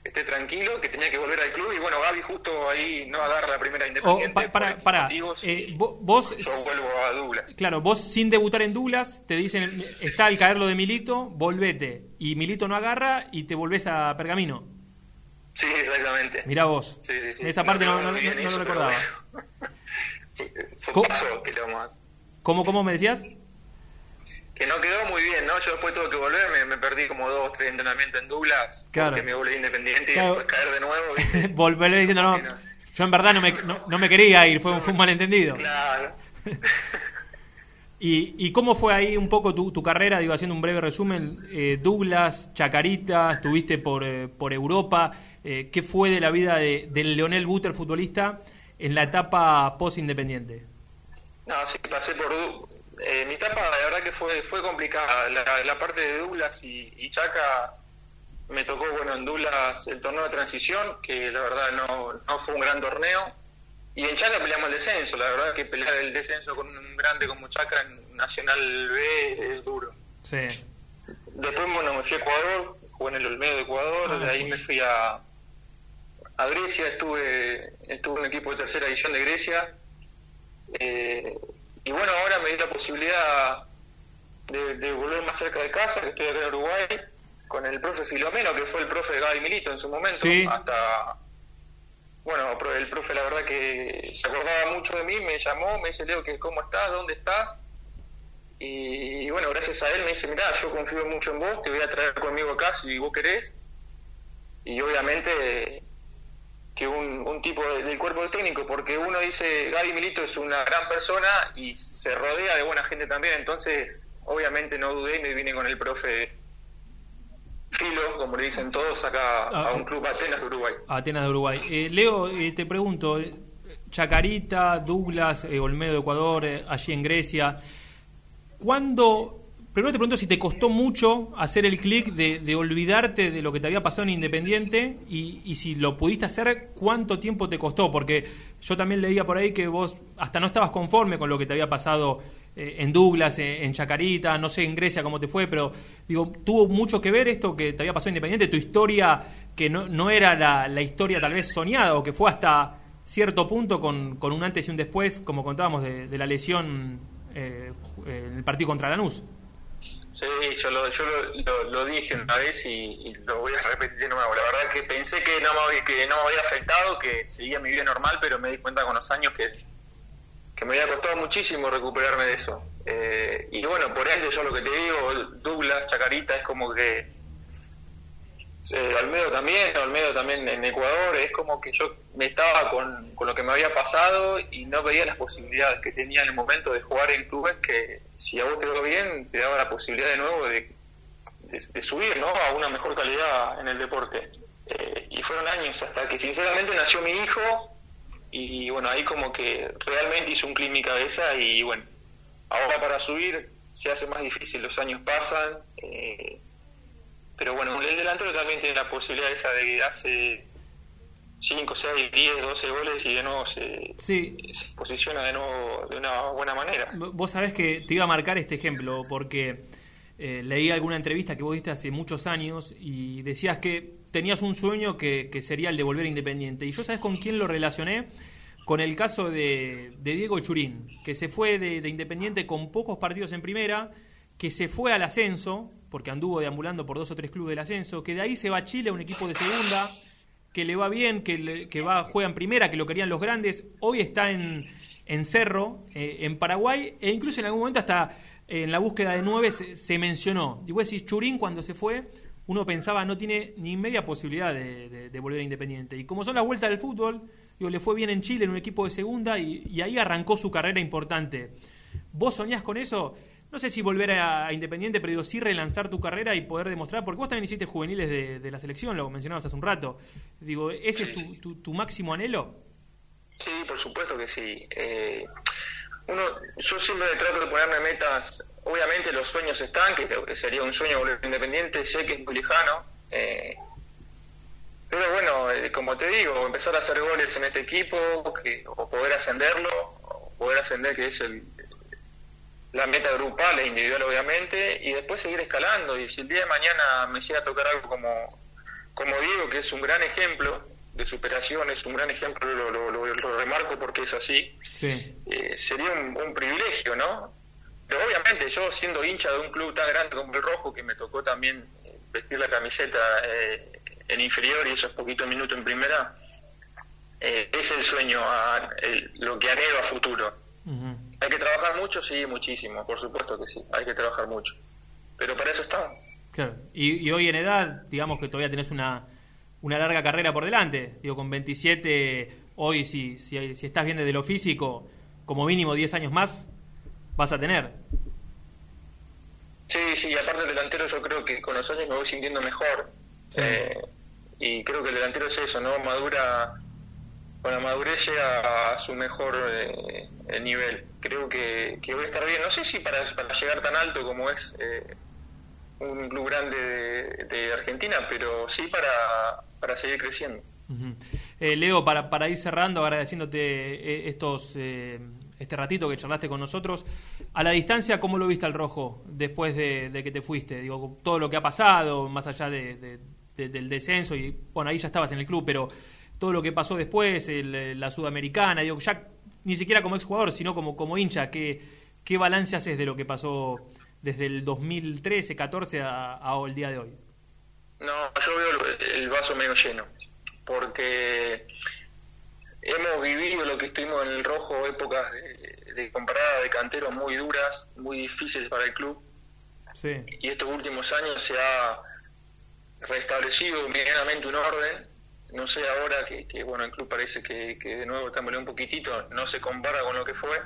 Speaker 12: esté tranquilo, que tenía que volver al club y bueno, Gaby justo ahí no agarra la primera
Speaker 2: Oh,
Speaker 12: Independiente.
Speaker 2: pa- para, para. Eh, vos,
Speaker 12: yo vuelvo a Douglas.
Speaker 2: claro, vos sin debutar en Douglas, te dicen, está al caer lo de Milito, volvete. Y Milito no agarra y te volvés a Pergamino.
Speaker 12: Sí, exactamente.
Speaker 2: Mirá vos.
Speaker 12: Sí, sí, sí.
Speaker 2: Esa parte no, no- no- lo
Speaker 12: eso,
Speaker 2: recordaba.
Speaker 12: bueno. Fue
Speaker 2: ¿Cómo?
Speaker 12: un paso que le vamos a hacer.
Speaker 2: ¿Cómo, ¿Cómo me decías?
Speaker 12: Que no quedó muy bien, ¿no? Yo después tuve que volver, me, me perdí como dos, tres entrenamientos en Douglas,
Speaker 2: Claro.
Speaker 12: porque me volví independiente
Speaker 2: Claro.
Speaker 12: y después caer de nuevo, ¿viste? (laughs)
Speaker 2: Volveré diciendo, no, yo en verdad no me, no, no me quería ir, fue, un- fue un malentendido.
Speaker 12: Claro. (laughs)
Speaker 2: ¿Y, ¿Y cómo fue ahí un poco tu, tu carrera? Digo, haciendo un breve resumen, eh, Douglas, Chacarita, estuviste por, eh, por Europa. Eh, ¿Qué fue de la vida de, del Leonel Buter, futbolista, en la etapa post-independiente?
Speaker 12: No, sí, pasé por... Eh, mi etapa, la verdad que fue fue complicada. La, la parte de Douglas y, y Chaca me tocó, bueno, en Douglas el torneo de transición, que la verdad no, no fue un gran torneo. Y en Chaca peleamos el descenso. La verdad que pelear el descenso con un grande como Chaca en Nacional B es duro.
Speaker 2: Sí.
Speaker 12: Después, bueno, me fui a Ecuador, jugué en el Olmedo de Ecuador,
Speaker 2: Ah,
Speaker 12: de ahí me fui a, a Grecia, estuve, estuve en un equipo de tercera división de Grecia. Eh, y bueno, ahora me di la posibilidad de, de volver más cerca de casa, que estoy acá en Uruguay, con el profe Filomeno, que fue el profe de Gaby Milito en su momento,
Speaker 2: Sí.
Speaker 12: hasta... Bueno, el profe la verdad que se acordaba mucho de mí, me llamó, me dice, Leo, que ¿cómo estás? ¿Dónde estás? Y, y bueno, gracias a él me dice, mira, yo confío mucho en vos, te voy a traer conmigo acá si vos querés. Y obviamente que un, un tipo de- del cuerpo técnico, porque uno dice, Gaby Milito es una gran persona y se rodea de buena gente también, entonces obviamente no dudé y me vine con el profe Filo, como le dicen todos, acá
Speaker 2: Ah.
Speaker 12: a un club Atenas de Uruguay.
Speaker 2: Atenas de Uruguay. Eh, Leo, eh, te pregunto, eh, Chacarita, Douglas, eh, Olmedo de Ecuador, allí en Grecia, ¿cuándo... Primero te pregunto si te costó mucho hacer el clic de, olvidarte de lo que te había pasado en Independiente y, si lo pudiste hacer, ¿cuánto tiempo te costó? Porque yo también leía por ahí que vos hasta no estabas conforme con lo que te había pasado eh, en Douglas, eh, en Chacarita, no sé en Grecia cómo te fue, pero digo, ¿tuvo mucho que ver esto que te había pasado en Independiente? Tu historia que no, no era la, historia tal vez soñada o que fue hasta cierto punto con, con un antes y un después, como contábamos, de, de la lesión eh, eh, en el partido contra Lanús.
Speaker 12: Sí, yo lo, yo lo, lo- dije una vez y, lo voy a repetir de nuevo. La verdad que pensé que no me, que no me había afectado, que seguía mi vida normal, pero me di cuenta con los años que, que me había costado muchísimo recuperarme de eso. Eh, y bueno, por ende yo lo que te digo, Douglas, Chacarita, es como que... eh, Olmedo también, Olmedo también en Ecuador, es como que yo me estaba con, con lo que me había pasado y no veía las posibilidades que tenía en el momento de jugar en clubes que si a vos te va bien te daba la posibilidad de nuevo de, de, subir ¿no? a una mejor calidad en el deporte. Eh, y fueron años hasta que sinceramente nació mi hijo y bueno, ahí como que realmente hizo un clic en cabeza y bueno, ahora para subir se hace más difícil, los años pasan. eh, pero bueno, el delantero también tiene la posibilidad esa de hace 5, 6, 10, 12 goles y de nuevo se,
Speaker 2: Sí.
Speaker 12: se posiciona de nuevo de una buena manera.
Speaker 2: Vos sabés que te iba a marcar este ejemplo porque eh, leí alguna entrevista que vos diste hace muchos años y decías que tenías un sueño que, que sería el de volver a Independiente. Y yo sabés con quién lo relacioné? Con el caso de, de Diego Churín, que se fue de, de Independiente con pocos partidos en primera, que se fue al ascenso, porque anduvo deambulando por dos o tres clubes del ascenso, que de ahí se va a Chile a un equipo de segunda, que le va bien, que, le- que va juega en primera, que lo querían los grandes. Hoy está en, en Cerro, eh, en Paraguay, e incluso en algún momento hasta en la búsqueda de nueve se, mencionó. Y vos decís, Churín cuando se fue, uno pensaba no tiene ni media posibilidad de, de- de volver a Independiente. Y como son las vueltas del fútbol, digo, le fue bien en Chile en un equipo de segunda y, y ahí arrancó su carrera importante. ¿Vos soñás con eso? No sé si volver a, a Independiente, pero digo, sí relanzar tu carrera y poder demostrar, porque vos también hiciste juveniles de, de la selección, lo mencionabas hace un rato. Digo, ¿ese es tu, tu- tu máximo anhelo?
Speaker 12: Sí, por supuesto que sí. Eh, uno, yo siempre trato de ponerme metas. Obviamente los sueños están, que creo que sería un sueño volver independiente, sé que es muy lejano. eh, pero bueno, eh, como te digo, empezar a hacer goles en este equipo, que, o poder ascenderlo, o poder ascender, que es el, la meta grupal e individual obviamente, y después seguir escalando. Y si el día de mañana me llega a tocar algo como, como Diego, que es un gran ejemplo de superación, es un gran ejemplo, lo, lo- lo- lo remarco porque es así,
Speaker 2: Sí.
Speaker 12: eh, sería un, un privilegio, ¿no? Pero obviamente yo siendo hincha de un club tan grande como el Rojo, que me tocó también eh, vestir la camiseta eh, en inferior y esos poquitos minutos en primera, eh, es el sueño, a- el- lo que anhelo a futuro. ¿Hay que trabajar mucho? Sí, muchísimo, por supuesto que sí, hay que trabajar mucho. Pero para eso estamos.
Speaker 2: Claro. Y, y hoy en edad, digamos que todavía tenés una, una larga carrera por delante. Digo, con 27, hoy si, si, si estás bien desde lo físico, como mínimo 10 años más, vas a tener.
Speaker 12: Sí, sí, y aparte el delantero yo creo que con los años me voy sintiendo mejor. Eh, y creo que el delantero es eso, ¿no? Madura, con la madurez llega a su mejor eh, eh, nivel. Creo que, que voy a estar bien. No sé si para, llegar tan alto como es eh, un club grande de, Argentina, pero sí para, para seguir creciendo.
Speaker 2: Ujú. Eh, Leo, para, para ir cerrando, agradeciéndote eh, estos este ratito que charlaste con nosotros, a la distancia, ¿cómo lo viste al rojo después de, de que te fuiste? Digo, todo lo que ha pasado, más allá de- del descenso, y bueno, ahí ya estabas en el club, pero todo lo que pasó después, el- la sudamericana, digo, ya ni siquiera como exjugador, sino como, como hincha, ¿qué, ¿qué balance haces de lo que pasó desde el 2013, 14 a, a el día de hoy?
Speaker 12: No, yo veo el- vaso medio lleno, porque hemos vivido lo que estuvimos en el rojo, épocas de, de comparada de canteros muy duras, muy difíciles para el club,
Speaker 2: Sí.
Speaker 12: y estos últimos años se ha restablecido medianamente un orden. No sé ahora que, que, bueno, el club parece que, que de nuevo tambaleó un poquitito, no se compara con lo que fue,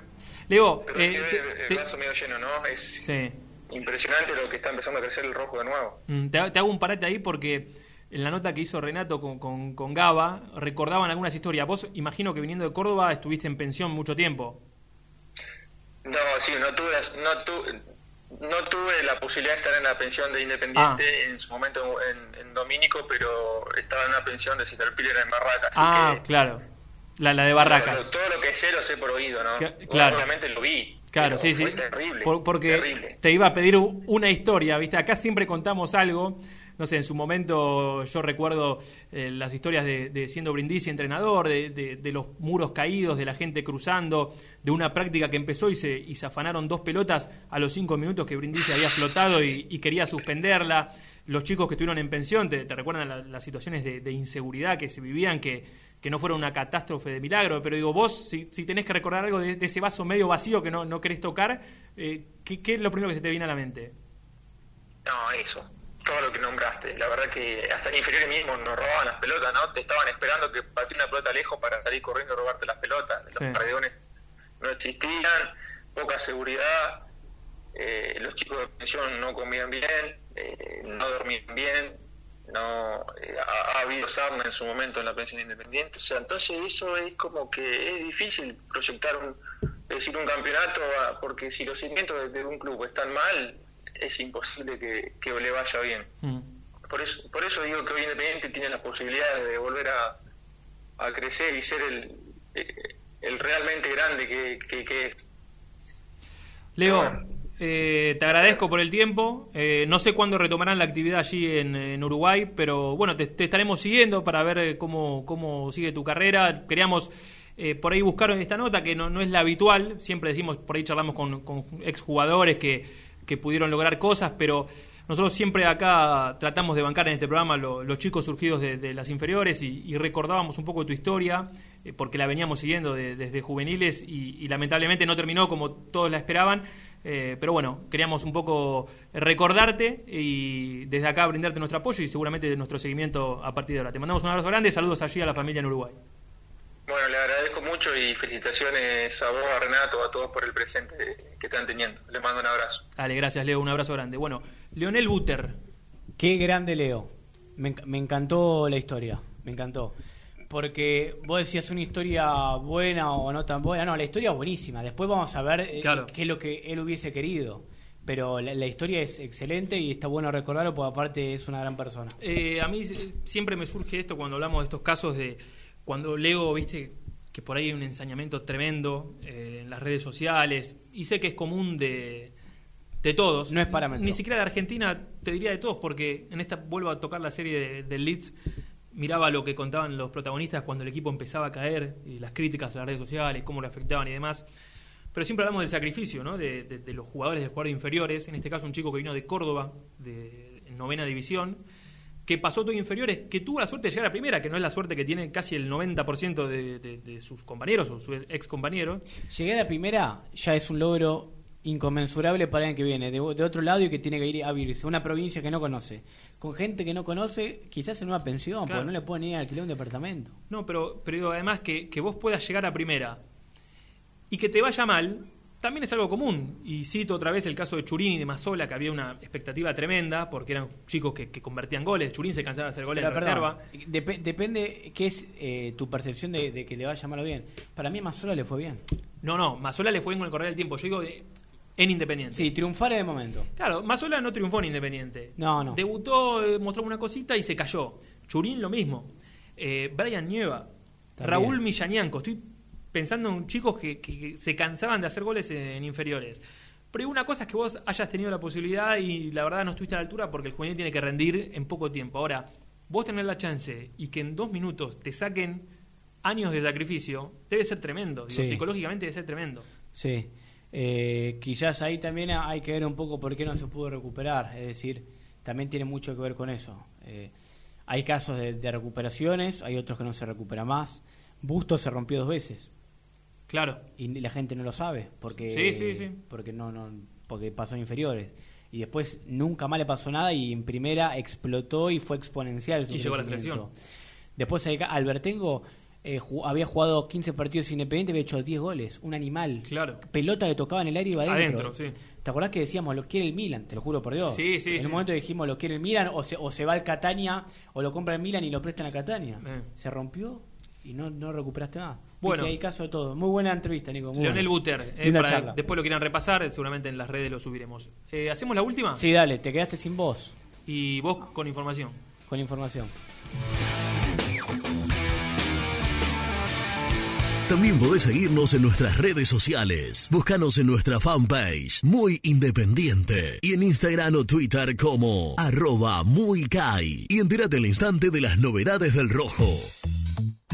Speaker 2: Leo,
Speaker 12: pero
Speaker 2: eh,
Speaker 12: que ver
Speaker 2: te-
Speaker 12: el vaso medio lleno, ¿no? Es
Speaker 2: sí.
Speaker 12: impresionante lo que está empezando a crecer el rojo de nuevo.
Speaker 2: Mm, Te, te hago un parate ahí porque en la nota que hizo Renato con, con, con Gaba recordaban algunas historias. Vos, imagino que viniendo de Córdoba estuviste en pensión mucho tiempo.
Speaker 12: No, sí, no tuve, no, tu- no tuve la posibilidad de estar en la pensión de Independiente en su momento en, en Domínico, pero estaba en una pensión de Citarpiller en Barracas.
Speaker 2: ah,
Speaker 12: que
Speaker 2: claro. La, la de
Speaker 12: todo,
Speaker 2: Barracas.
Speaker 12: lo- todo lo que sé lo sé por oído, ¿no?
Speaker 2: Que- claro.
Speaker 12: Obviamente lo vi.
Speaker 2: Claro, sí,
Speaker 12: fue
Speaker 2: sí.
Speaker 12: terrible.
Speaker 2: Por- porque
Speaker 12: terrible.
Speaker 2: te iba a pedir una historia, ¿viste? Acá siempre contamos algo. No sé, en su momento yo recuerdo eh, las historias de, de siendo Brindisi entrenador, de, de- de los muros caídos, de la gente cruzando, de una práctica que empezó y se, y se afanaron dos pelotas a los cinco minutos que Brindisi había explotado y, quería suspenderla. Los chicos que estuvieron en pensión, ¿te, recuerdan la- las situaciones de, inseguridad que se vivían, que, que no fueron una catástrofe de milagro? Pero digo, vos, si, si tenés que recordar algo de, de ese vaso medio vacío que no, no querés tocar, eh, ¿qué, ¿qué es lo primero que se te viene a la mente?
Speaker 12: No, eso. Todo lo que nombraste. La verdad que hasta en inferiores mismos nos robaban las pelotas, ¿no? Te estaban esperando que pateé una pelota lejos para salir corriendo y robarte las pelotas. Los
Speaker 2: Sí.
Speaker 12: paredones no existían, poca seguridad, eh, los chicos de pensión no comían bien, eh, no dormían bien, no eh, ha, ha habido sarna en su momento en la pensión independiente. O sea, entonces eso es como que es difícil proyectar un, decir un campeonato, a- porque si los cimientos de, de un club están mal, es imposible que, que le vaya bien. Por eso, por eso digo que hoy Independiente tiene la posibilidad de volver a, a crecer y ser el, eh, el realmente grande que, que, que es.
Speaker 2: Leo, eh, te agradezco por el tiempo. Eh, no sé cuándo retomarán la actividad allí en, en Uruguay, pero bueno, te, te estaremos siguiendo para ver cómo, cómo sigue tu carrera. Queríamos eh, por ahí buscar esta nota, que no, no es la habitual. Siempre decimos, por ahí charlamos con, con exjugadores que, que pudieron lograr cosas, pero nosotros siempre acá tratamos de bancar en este programa lo- los chicos surgidos de, las inferiores y, recordábamos un poco tu historia, eh, porque la veníamos siguiendo de- desde juveniles y, y lamentablemente no terminó como todos la esperaban. Eh, pero bueno, queríamos un poco recordarte y desde acá brindarte nuestro apoyo y seguramente nuestro seguimiento a partir de ahora. Te mandamos un abrazo grande, saludos allí a la familia en Uruguay.
Speaker 12: Bueno, le agradezco mucho y felicitaciones a vos, a Renato, a todos por el presente que están teniendo. Les mando un abrazo.
Speaker 2: Dale, gracias Leo, un abrazo grande. Bueno, Leonel Buter.
Speaker 3: Qué grande Leo. Me, enc- me encantó la historia, me encantó. Porque vos decías una historia buena o no tan buena. No, la historia es buenísima. Después vamos a ver eh,
Speaker 2: Claro.
Speaker 3: qué es lo que él hubiese querido. Pero la, la historia es excelente y está bueno recordarlo porque aparte es una gran persona.
Speaker 2: Eh, a mí siempre me surge esto cuando hablamos de estos casos de cuando leo, viste, que por ahí hay un ensañamiento tremendo eh, en las redes sociales y sé que es común de, de todos.
Speaker 3: No es parámetro.
Speaker 2: Ni siquiera de Argentina, te diría de todos, porque en esta vuelvo a tocar la serie de- del Leeds, miraba lo que contaban los protagonistas cuando el equipo empezaba a caer y las críticas a las redes sociales, cómo lo afectaban y demás. Pero siempre hablamos del sacrificio, ¿no? De, de- de los jugadores de jugadores inferiores, en este caso un chico que vino de Córdoba, de en novena división, que pasó todo inferiores, que tuvo la suerte de llegar a primera, que no es la suerte que tiene casi el 90% de, de- de sus compañeros o sus ex compañeros.
Speaker 3: Llegar a primera ya es un logro inconmensurable para alguien que viene de, de otro lado y que tiene que ir a vivirse. Una provincia que no conoce. Con gente que no conoce, quizás en una pensión,
Speaker 2: Claro.
Speaker 3: porque no le pueden ir a alquilar un departamento.
Speaker 2: No, pero, pero digo, además que, que vos puedas llegar a primera y que te vaya mal, también es algo común. Y cito otra vez el caso de Churín y de Mazola, que había una expectativa tremenda, porque eran chicos que, que convertían goles. Churín se cansaba de hacer goles
Speaker 3: Pero,
Speaker 2: en
Speaker 3: perdón,
Speaker 2: reserva.
Speaker 3: dep- depende qué es eh, tu percepción de, de que le vaya mal o bien. Para mí Mazola le fue bien.
Speaker 2: No, no, Mazola le fue bien con el correr del tiempo. Yo digo de- en Independiente.
Speaker 3: Sí, triunfar en el momento.
Speaker 2: Claro, Mazola no triunfó en Independiente.
Speaker 3: No, no.
Speaker 2: Debutó, eh, mostró una cosita y se cayó. Churín lo mismo. Eh, Brian Nieva.
Speaker 3: También.
Speaker 2: Raúl Millanianco. Estoy pensando en chicos que, se cansaban de hacer goles en inferiores. Pero una cosa es que vos hayas tenido la posibilidad y la verdad no estuviste a la altura porque el juvenil tiene que rendir en poco tiempo. Ahora, vos tener la chance y que en dos minutos te saquen años de sacrificio, debe ser tremendo. Digo,
Speaker 3: Sí.
Speaker 2: Psicológicamente debe ser tremendo.
Speaker 3: Sí. Eh, quizás ahí también hay que ver un poco por qué no se pudo recuperar. Es decir, también tiene mucho que ver con eso. Eh, hay casos de, de recuperaciones, hay otros que no se recupera más. Busto se rompió dos veces.
Speaker 2: Claro.
Speaker 3: Y la gente no lo sabe porque
Speaker 2: Sí, sí, sí.
Speaker 3: porque no no porque pasó en inferiores y después nunca más le pasó nada y en primera explotó y fue exponencial su
Speaker 2: Y llegó a la
Speaker 3: crecimiento. Después Albertengo eh, había jugado 15 partidos independientes, había hecho 10 goles, un animal.
Speaker 2: Claro.
Speaker 3: Pelota que tocaba en el aire y iba adentro.
Speaker 2: Adentro, sí.
Speaker 3: ¿Te acordás que decíamos lo quiere el Milan? Te lo juro por Dios.
Speaker 2: Sí, sí,
Speaker 3: En
Speaker 2: sí.
Speaker 3: un momento dijimos lo quiere el Milan o se, o se va al Catania o lo compra el Milan y lo prestan a Catania.
Speaker 2: Eh.
Speaker 3: Se rompió y no, no recuperaste nada.
Speaker 2: Bueno.
Speaker 3: Viste, hay caso de todo. Muy buena entrevista, Nico. muy
Speaker 2: Leonel
Speaker 3: buena.
Speaker 2: Buter, eh, para después lo quieran repasar, seguramente en las redes lo subiremos. Eh, ¿Hacemos la última?
Speaker 3: Sí, dale, te quedaste sin voz.
Speaker 2: Y vos con información.
Speaker 3: Con información.
Speaker 4: También podés seguirnos en nuestras redes sociales. Búscanos en nuestra fanpage, Muy Independiente. Y en Instagram o Twitter como arroba muy Kai. Y entérate al instante de las novedades del rojo.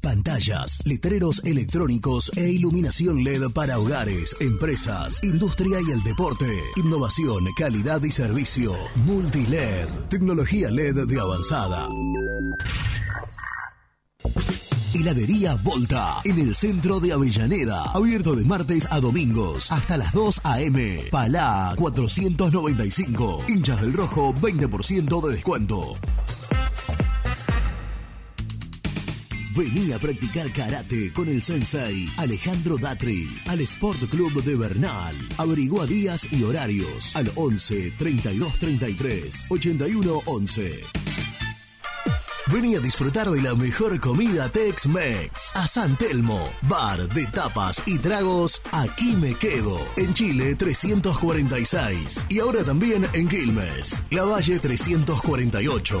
Speaker 4: Pantallas, letreros electrónicos e iluminación LED para hogares, empresas, industria y el deporte. Innovación, calidad y servicio. Multiled, tecnología LED de avanzada. Heladería Volta, en el centro de Avellaneda. Abierto de martes a domingos, hasta las 2 a.m. Palá 495. Hinchas del Rojo, 20% de descuento. Vení a practicar karate con el sensei Alejandro Datri al Sport Club de Bernal. Averigua días y horarios al 11 32 33 81 11. Vení a disfrutar de la mejor comida Tex-Mex. A San Telmo, bar de tapas y tragos, aquí me quedo. En Chile 346 y ahora también en Quilmes, La Valle 348.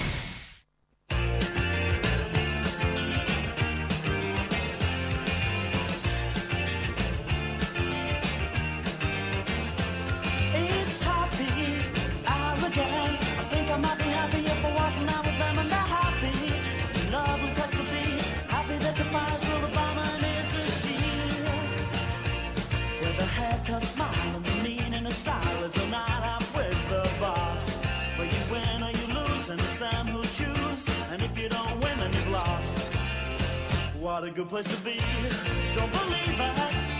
Speaker 13: What a good place to be. Don't believe it.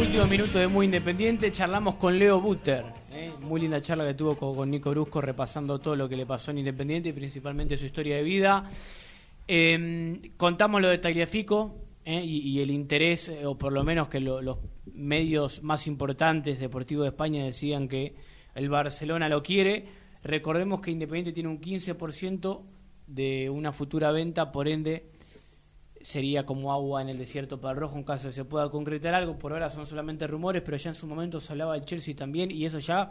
Speaker 3: Último minuto de Muy Independiente, charlamos con Leo Butter. ¿eh? Muy linda charla que tuvo con, Nico Brusco repasando todo lo que le pasó en Independiente y principalmente su historia de vida. Eh, contamos lo de Tagliafico ¿eh? y, el interés, eh, o por lo menos que lo- los medios más importantes deportivos de España decían que el Barcelona lo quiere. Recordemos que Independiente tiene un 15% de una futura venta, por ende sería como agua en el desierto para el rojo en caso de se pueda concretar algo. Por ahora son solamente rumores, pero ya en su momento se hablaba del Chelsea también y eso ya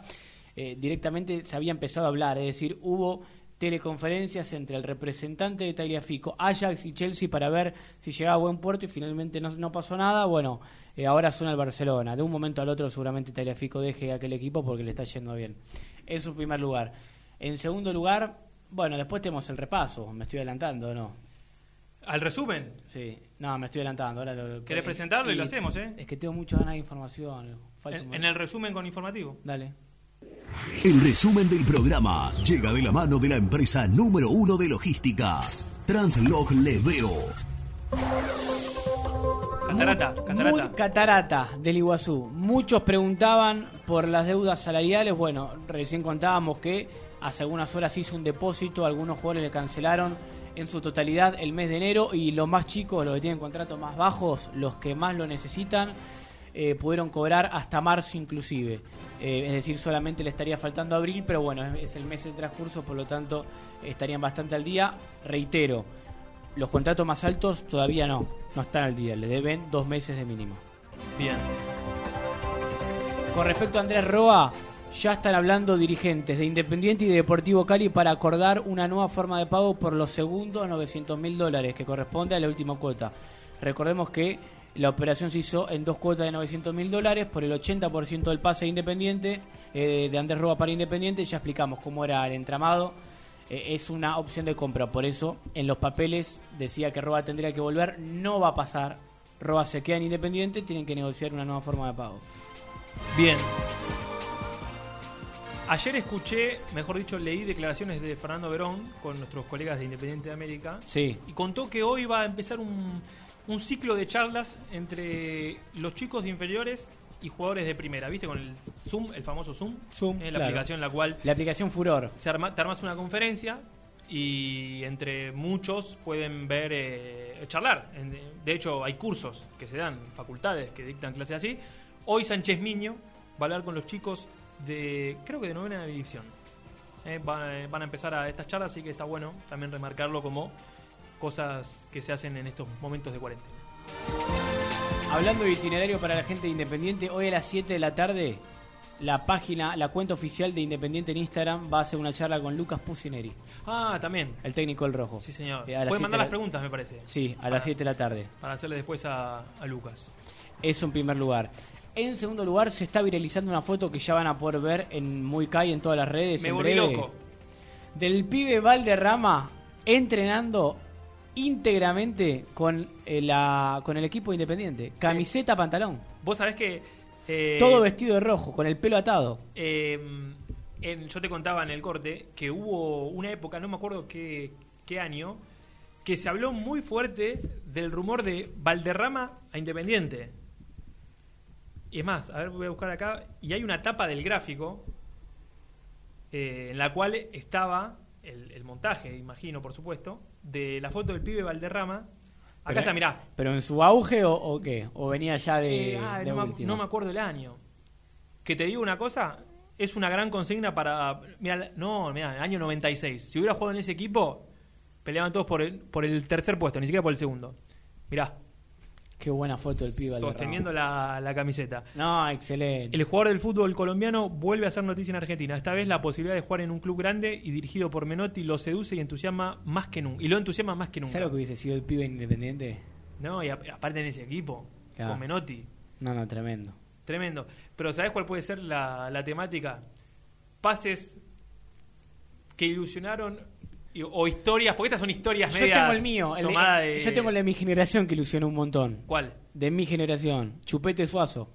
Speaker 3: eh, directamente se había empezado a hablar. Es decir, hubo teleconferencias entre el representante de Tagliafico, Ajax y Chelsea para ver si llegaba a buen puerto y finalmente no, no pasó nada. Bueno, eh, ahora suena el Barcelona. De un momento al otro seguramente Tagliafico deje aquel equipo porque le está yendo bien. En su primer lugar. En segundo lugar, bueno, después tenemos el repaso. Me estoy adelantando, ¿o ¿no?
Speaker 2: ¿Al resumen?
Speaker 3: Sí, no, me estoy adelantando. Ahora lo,
Speaker 2: ¿Querés presentarlo y lo hacemos, eh?
Speaker 3: Es que tengo muchas ganas de información.
Speaker 2: En, el resumen con informativo.
Speaker 3: Dale.
Speaker 4: El resumen del programa llega de la mano de la empresa número uno de logística, Translog Leveo.
Speaker 2: Catarata, catarata.
Speaker 3: Muy catarata del Iguazú. Muchos preguntaban por las deudas salariales. Bueno, recién contábamos que hace algunas horas hizo un depósito. Algunos jugadores le cancelaron en su totalidad el mes de enero. Y los más chicos, los que tienen contratos más bajos, los que más lo necesitan, eh, pudieron cobrar hasta marzo inclusive. Eh, es decir, solamente le estaría faltando abril, pero bueno, es, es el mes de transcurso, por lo tanto estarían bastante al día. Reitero, los contratos más altos todavía no, no están al día, le deben dos meses de mínimo.
Speaker 2: Bien.
Speaker 3: Con respecto a Andrés Roa, ya están hablando dirigentes de Independiente y de Deportivo Cali para acordar una nueva forma de pago por los segundos 900 mil dólares que corresponde a la última cuota. Recordemos que la operación se hizo en dos cuotas de 900 mil dólares por el 80% del pase de Independiente, eh, de Andrés Roa para Independiente. Ya explicamos cómo era el entramado. Eh, es una opción de compra, por eso en los papeles decía que Roa tendría que volver. No va a pasar. Roa se queda en Independiente, tienen que negociar una nueva forma de pago.
Speaker 2: Bien. Ayer escuché, mejor dicho, leí declaraciones de Fernando Verón con nuestros colegas de Independiente de América.
Speaker 3: Sí.
Speaker 2: Y contó que hoy va a empezar un, un ciclo de charlas entre los chicos de inferiores y jugadores de primera. ¿Viste? Con el Zoom, el famoso Zoom.
Speaker 3: Zoom,
Speaker 2: Eh, la
Speaker 3: claro.
Speaker 2: aplicación la cual
Speaker 3: La aplicación Furor.
Speaker 2: se arma, te armas una conferencia y entre muchos pueden ver, eh, charlar. De hecho, hay cursos que se dan, facultades que dictan clases así. Hoy Sánchez Miño va a hablar con los chicos de, creo que de novena división. Eh, van, eh, van a empezar a estas charlas, así que está bueno también remarcarlo como cosas que se hacen en estos momentos de cuarentena.
Speaker 3: Hablando de itinerario para la gente de Independiente, hoy a las 7 de la tarde, la página, la cuenta oficial de Independiente en Instagram va a hacer una charla con Lucas Pusineri,
Speaker 2: Ah, también.
Speaker 3: el técnico del Rojo.
Speaker 2: Sí, señor.
Speaker 3: Eh,
Speaker 2: Pueden mandar las
Speaker 3: la-
Speaker 2: preguntas, me parece.
Speaker 3: Sí, a
Speaker 2: Para-
Speaker 3: las 7 de la tarde.
Speaker 2: Para hacerle después a, a Lucas.
Speaker 3: Eso en primer lugar. En segundo lugar, se está viralizando una foto que ya van a poder ver en Muy Kai en todas las redes.
Speaker 2: Me
Speaker 3: en
Speaker 2: volví
Speaker 3: breve,
Speaker 2: loco.
Speaker 3: Del pibe Valderrama entrenando íntegramente con, eh, la, con el equipo independiente. Camiseta, pantalón.
Speaker 2: Vos sabés que... eh,
Speaker 3: Todo vestido de rojo, con el pelo atado.
Speaker 2: Eh, en- yo te contaba en el corte que hubo una época, no me acuerdo qué, qué año, que se habló muy fuerte del rumor de Valderrama a Independiente. Y es más, a ver, voy a buscar acá, y hay una tapa del gráfico eh, en la cual estaba el, el montaje, imagino, por supuesto, de la foto del pibe Valderrama. Acá
Speaker 3: Pero-
Speaker 2: está, mirá.
Speaker 3: ¿Pero en su auge o, o qué? ¿O venía ya de,
Speaker 2: Eh, ah,
Speaker 3: de
Speaker 2: no, me, no me acuerdo el año. Que te digo una cosa, es una gran consigna para. Mira, no, mira, el año 96. Si hubiera jugado en ese equipo, peleaban todos por el, por el tercer puesto, ni siquiera por el segundo. Mirá,
Speaker 3: Qué buena foto del pibe
Speaker 2: sosteniendo la, la camiseta.
Speaker 3: No, excelente.
Speaker 2: El jugador del fútbol colombiano vuelve a hacer noticia en Argentina. Esta vez la posibilidad de jugar en un club grande y dirigido por Menotti lo seduce y entusiasma más que nunca. Y lo entusiasma más que nunca.
Speaker 3: ¿Sabes lo que hubiese sido el pibe independiente?
Speaker 2: No, y a- aparte en ese equipo,
Speaker 3: Claro.
Speaker 2: con Menotti.
Speaker 3: No, no, tremendo.
Speaker 2: Tremendo. Pero ¿sabes cuál puede ser la, la temática? Pases que ilusionaron o historias, porque estas son historias
Speaker 3: Yo
Speaker 2: medias
Speaker 3: tengo el mío. el de- Yo tengo el de mi generación que ilusionó un montón.
Speaker 2: ¿Cuál?
Speaker 3: De mi generación. Chupete Suazo.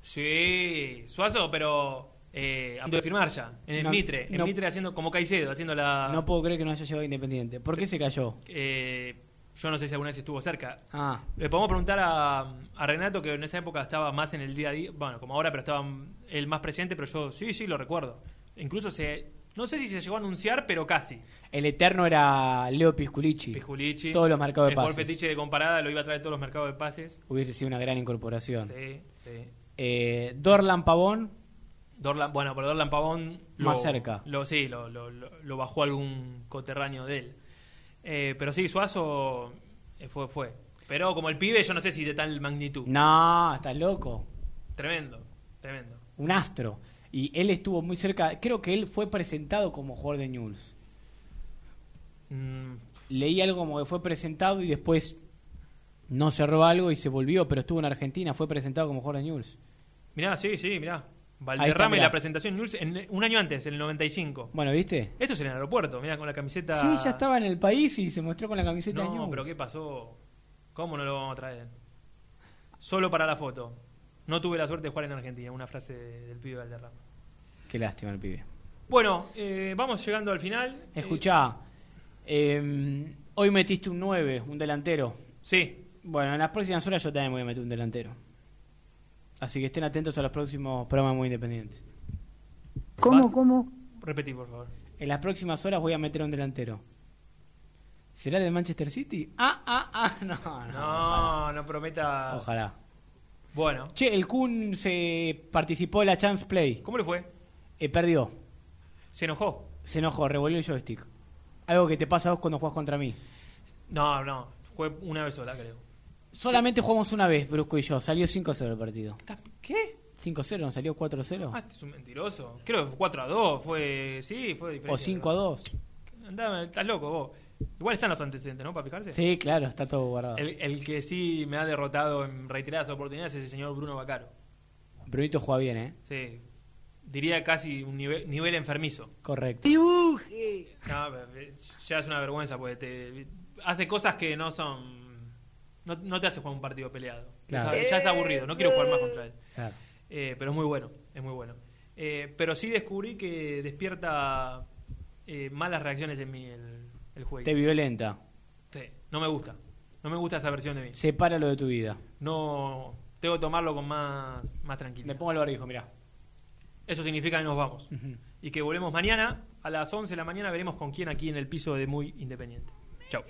Speaker 2: Sí, Suazo, pero eh, a punto de firmar ya. En el
Speaker 3: No,
Speaker 2: Mitre. En
Speaker 3: no.
Speaker 2: Mitre haciendo como Caicedo, haciendo la...
Speaker 3: No puedo creer que no haya llegado Independiente. ¿Por qué se cayó?
Speaker 2: eh, yo no sé si alguna vez estuvo cerca.
Speaker 3: Ah,
Speaker 2: Le podemos preguntar a, a Renato, que en esa época estaba más en el día a día, bueno, como ahora, pero estaba el más presente, pero yo sí, sí, lo recuerdo. Incluso se, no sé si se llegó a anunciar, pero casi.
Speaker 3: el eterno era Leo Pisculici.
Speaker 2: Pisculici.
Speaker 3: Todos los mercados de
Speaker 2: El
Speaker 3: pases.
Speaker 2: fetiche de comparada lo iba a traer todos los mercados de pases.
Speaker 3: Hubiese sido una gran incorporación.
Speaker 2: Sí, sí.
Speaker 3: Eh, Dorlan Pavón.
Speaker 2: Dorlan, bueno, pero Dorlan Pavón...
Speaker 3: Más cerca.
Speaker 2: Lo, sí, lo, lo, lo- lo bajó algún coterráneo de él. Eh, pero sí, Suazo eh, fue, fue. Pero como el pibe, yo no sé si de tal magnitud.
Speaker 3: No, estás loco.
Speaker 2: Tremendo, tremendo.
Speaker 3: Un astro. Y él estuvo muy cerca. Creo que él fue presentado como jugador de News.
Speaker 2: Mm,
Speaker 3: Leí algo como que fue presentado y después no cerró algo y se volvió, pero estuvo en Argentina. Fue presentado como jugador de News.
Speaker 2: Mirá, sí, sí, mirá. Valderrama y la presentación en News en- un año antes, en el 95.
Speaker 3: Bueno, ¿viste?
Speaker 2: Esto es en el aeropuerto, mirá, con la camiseta...
Speaker 3: Sí, ya estaba en el país y se mostró con la camiseta de
Speaker 2: No,
Speaker 3: News.
Speaker 2: pero ¿qué pasó? ¿Cómo no lo vamos a traer? Solo para la foto. No tuve la suerte de jugar en Argentina, una frase de- del pibe Valderrama.
Speaker 3: Qué lástima el pibe.
Speaker 2: Bueno, eh, vamos llegando al final.
Speaker 3: Escuchá, eh, hoy metiste un 9, un delantero.
Speaker 2: Sí.
Speaker 3: Bueno, en las próximas horas yo también voy a meter un delantero. Así que estén atentos a los próximos programas muy independientes.
Speaker 1: ¿Cómo, cómo?
Speaker 2: Repetí, por favor.
Speaker 3: En las próximas horas voy a meter un delantero. ¿Será del Manchester City? Ah, ah, ah, (laughs) no, no.
Speaker 2: No, no prometa.
Speaker 3: Ojalá.
Speaker 2: Bueno,
Speaker 3: Che, el Kun se participó de la Chance Play.
Speaker 2: ¿cómo le fue?
Speaker 3: Eh, perdió.
Speaker 2: ¿Se enojó?
Speaker 3: Se enojó, revolvió el joystick. Algo que te pasa a vos cuando jugás contra mí.
Speaker 2: No, no. Fue una vez sola, creo.
Speaker 3: Solamente jugamos una vez, Brusco y yo. Salió 5-0 el partido.
Speaker 2: ¿Qué?
Speaker 3: 5-0, ¿no salió 4-0?
Speaker 2: Ah, este es un mentiroso. Creo que fue 4 a 2. Fue. Sí, fue diferente.
Speaker 3: o 5-2.
Speaker 2: Andá, estás loco vos. Igual están los antecedentes, ¿no? Para fijarse.
Speaker 3: Sí, claro, está todo guardado.
Speaker 2: El, el que sí me ha derrotado en reiteradas oportunidades es el señor Bruno Bacaro.
Speaker 3: Brunito juega bien, ¿eh?
Speaker 2: Sí. Diría casi un nivel, nivel enfermizo.
Speaker 3: Correcto.
Speaker 1: Dibuje.
Speaker 2: No, pero ya es una vergüenza porque te hace cosas que no son. No, no te hace jugar un partido peleado.
Speaker 3: Claro.
Speaker 2: Ya, ya es aburrido, no quiero jugar más contra él.
Speaker 3: Claro.
Speaker 2: Eh, pero es muy bueno, es muy bueno. Eh, pero sí descubrí que despierta eh, malas reacciones en mí el, el juego.
Speaker 3: Te violenta.
Speaker 2: Sí, no me gusta. No me gusta esa versión de mí.
Speaker 3: Sepáralo de tu vida.
Speaker 2: No. Tengo que tomarlo con más, más tranquilidad.
Speaker 3: Me pongo el barbijo, mirá.
Speaker 2: Eso significa que nos vamos. Y que volvemos mañana a las 11 de la mañana. Veremos con quién aquí en el piso de Muy Independiente. Chao.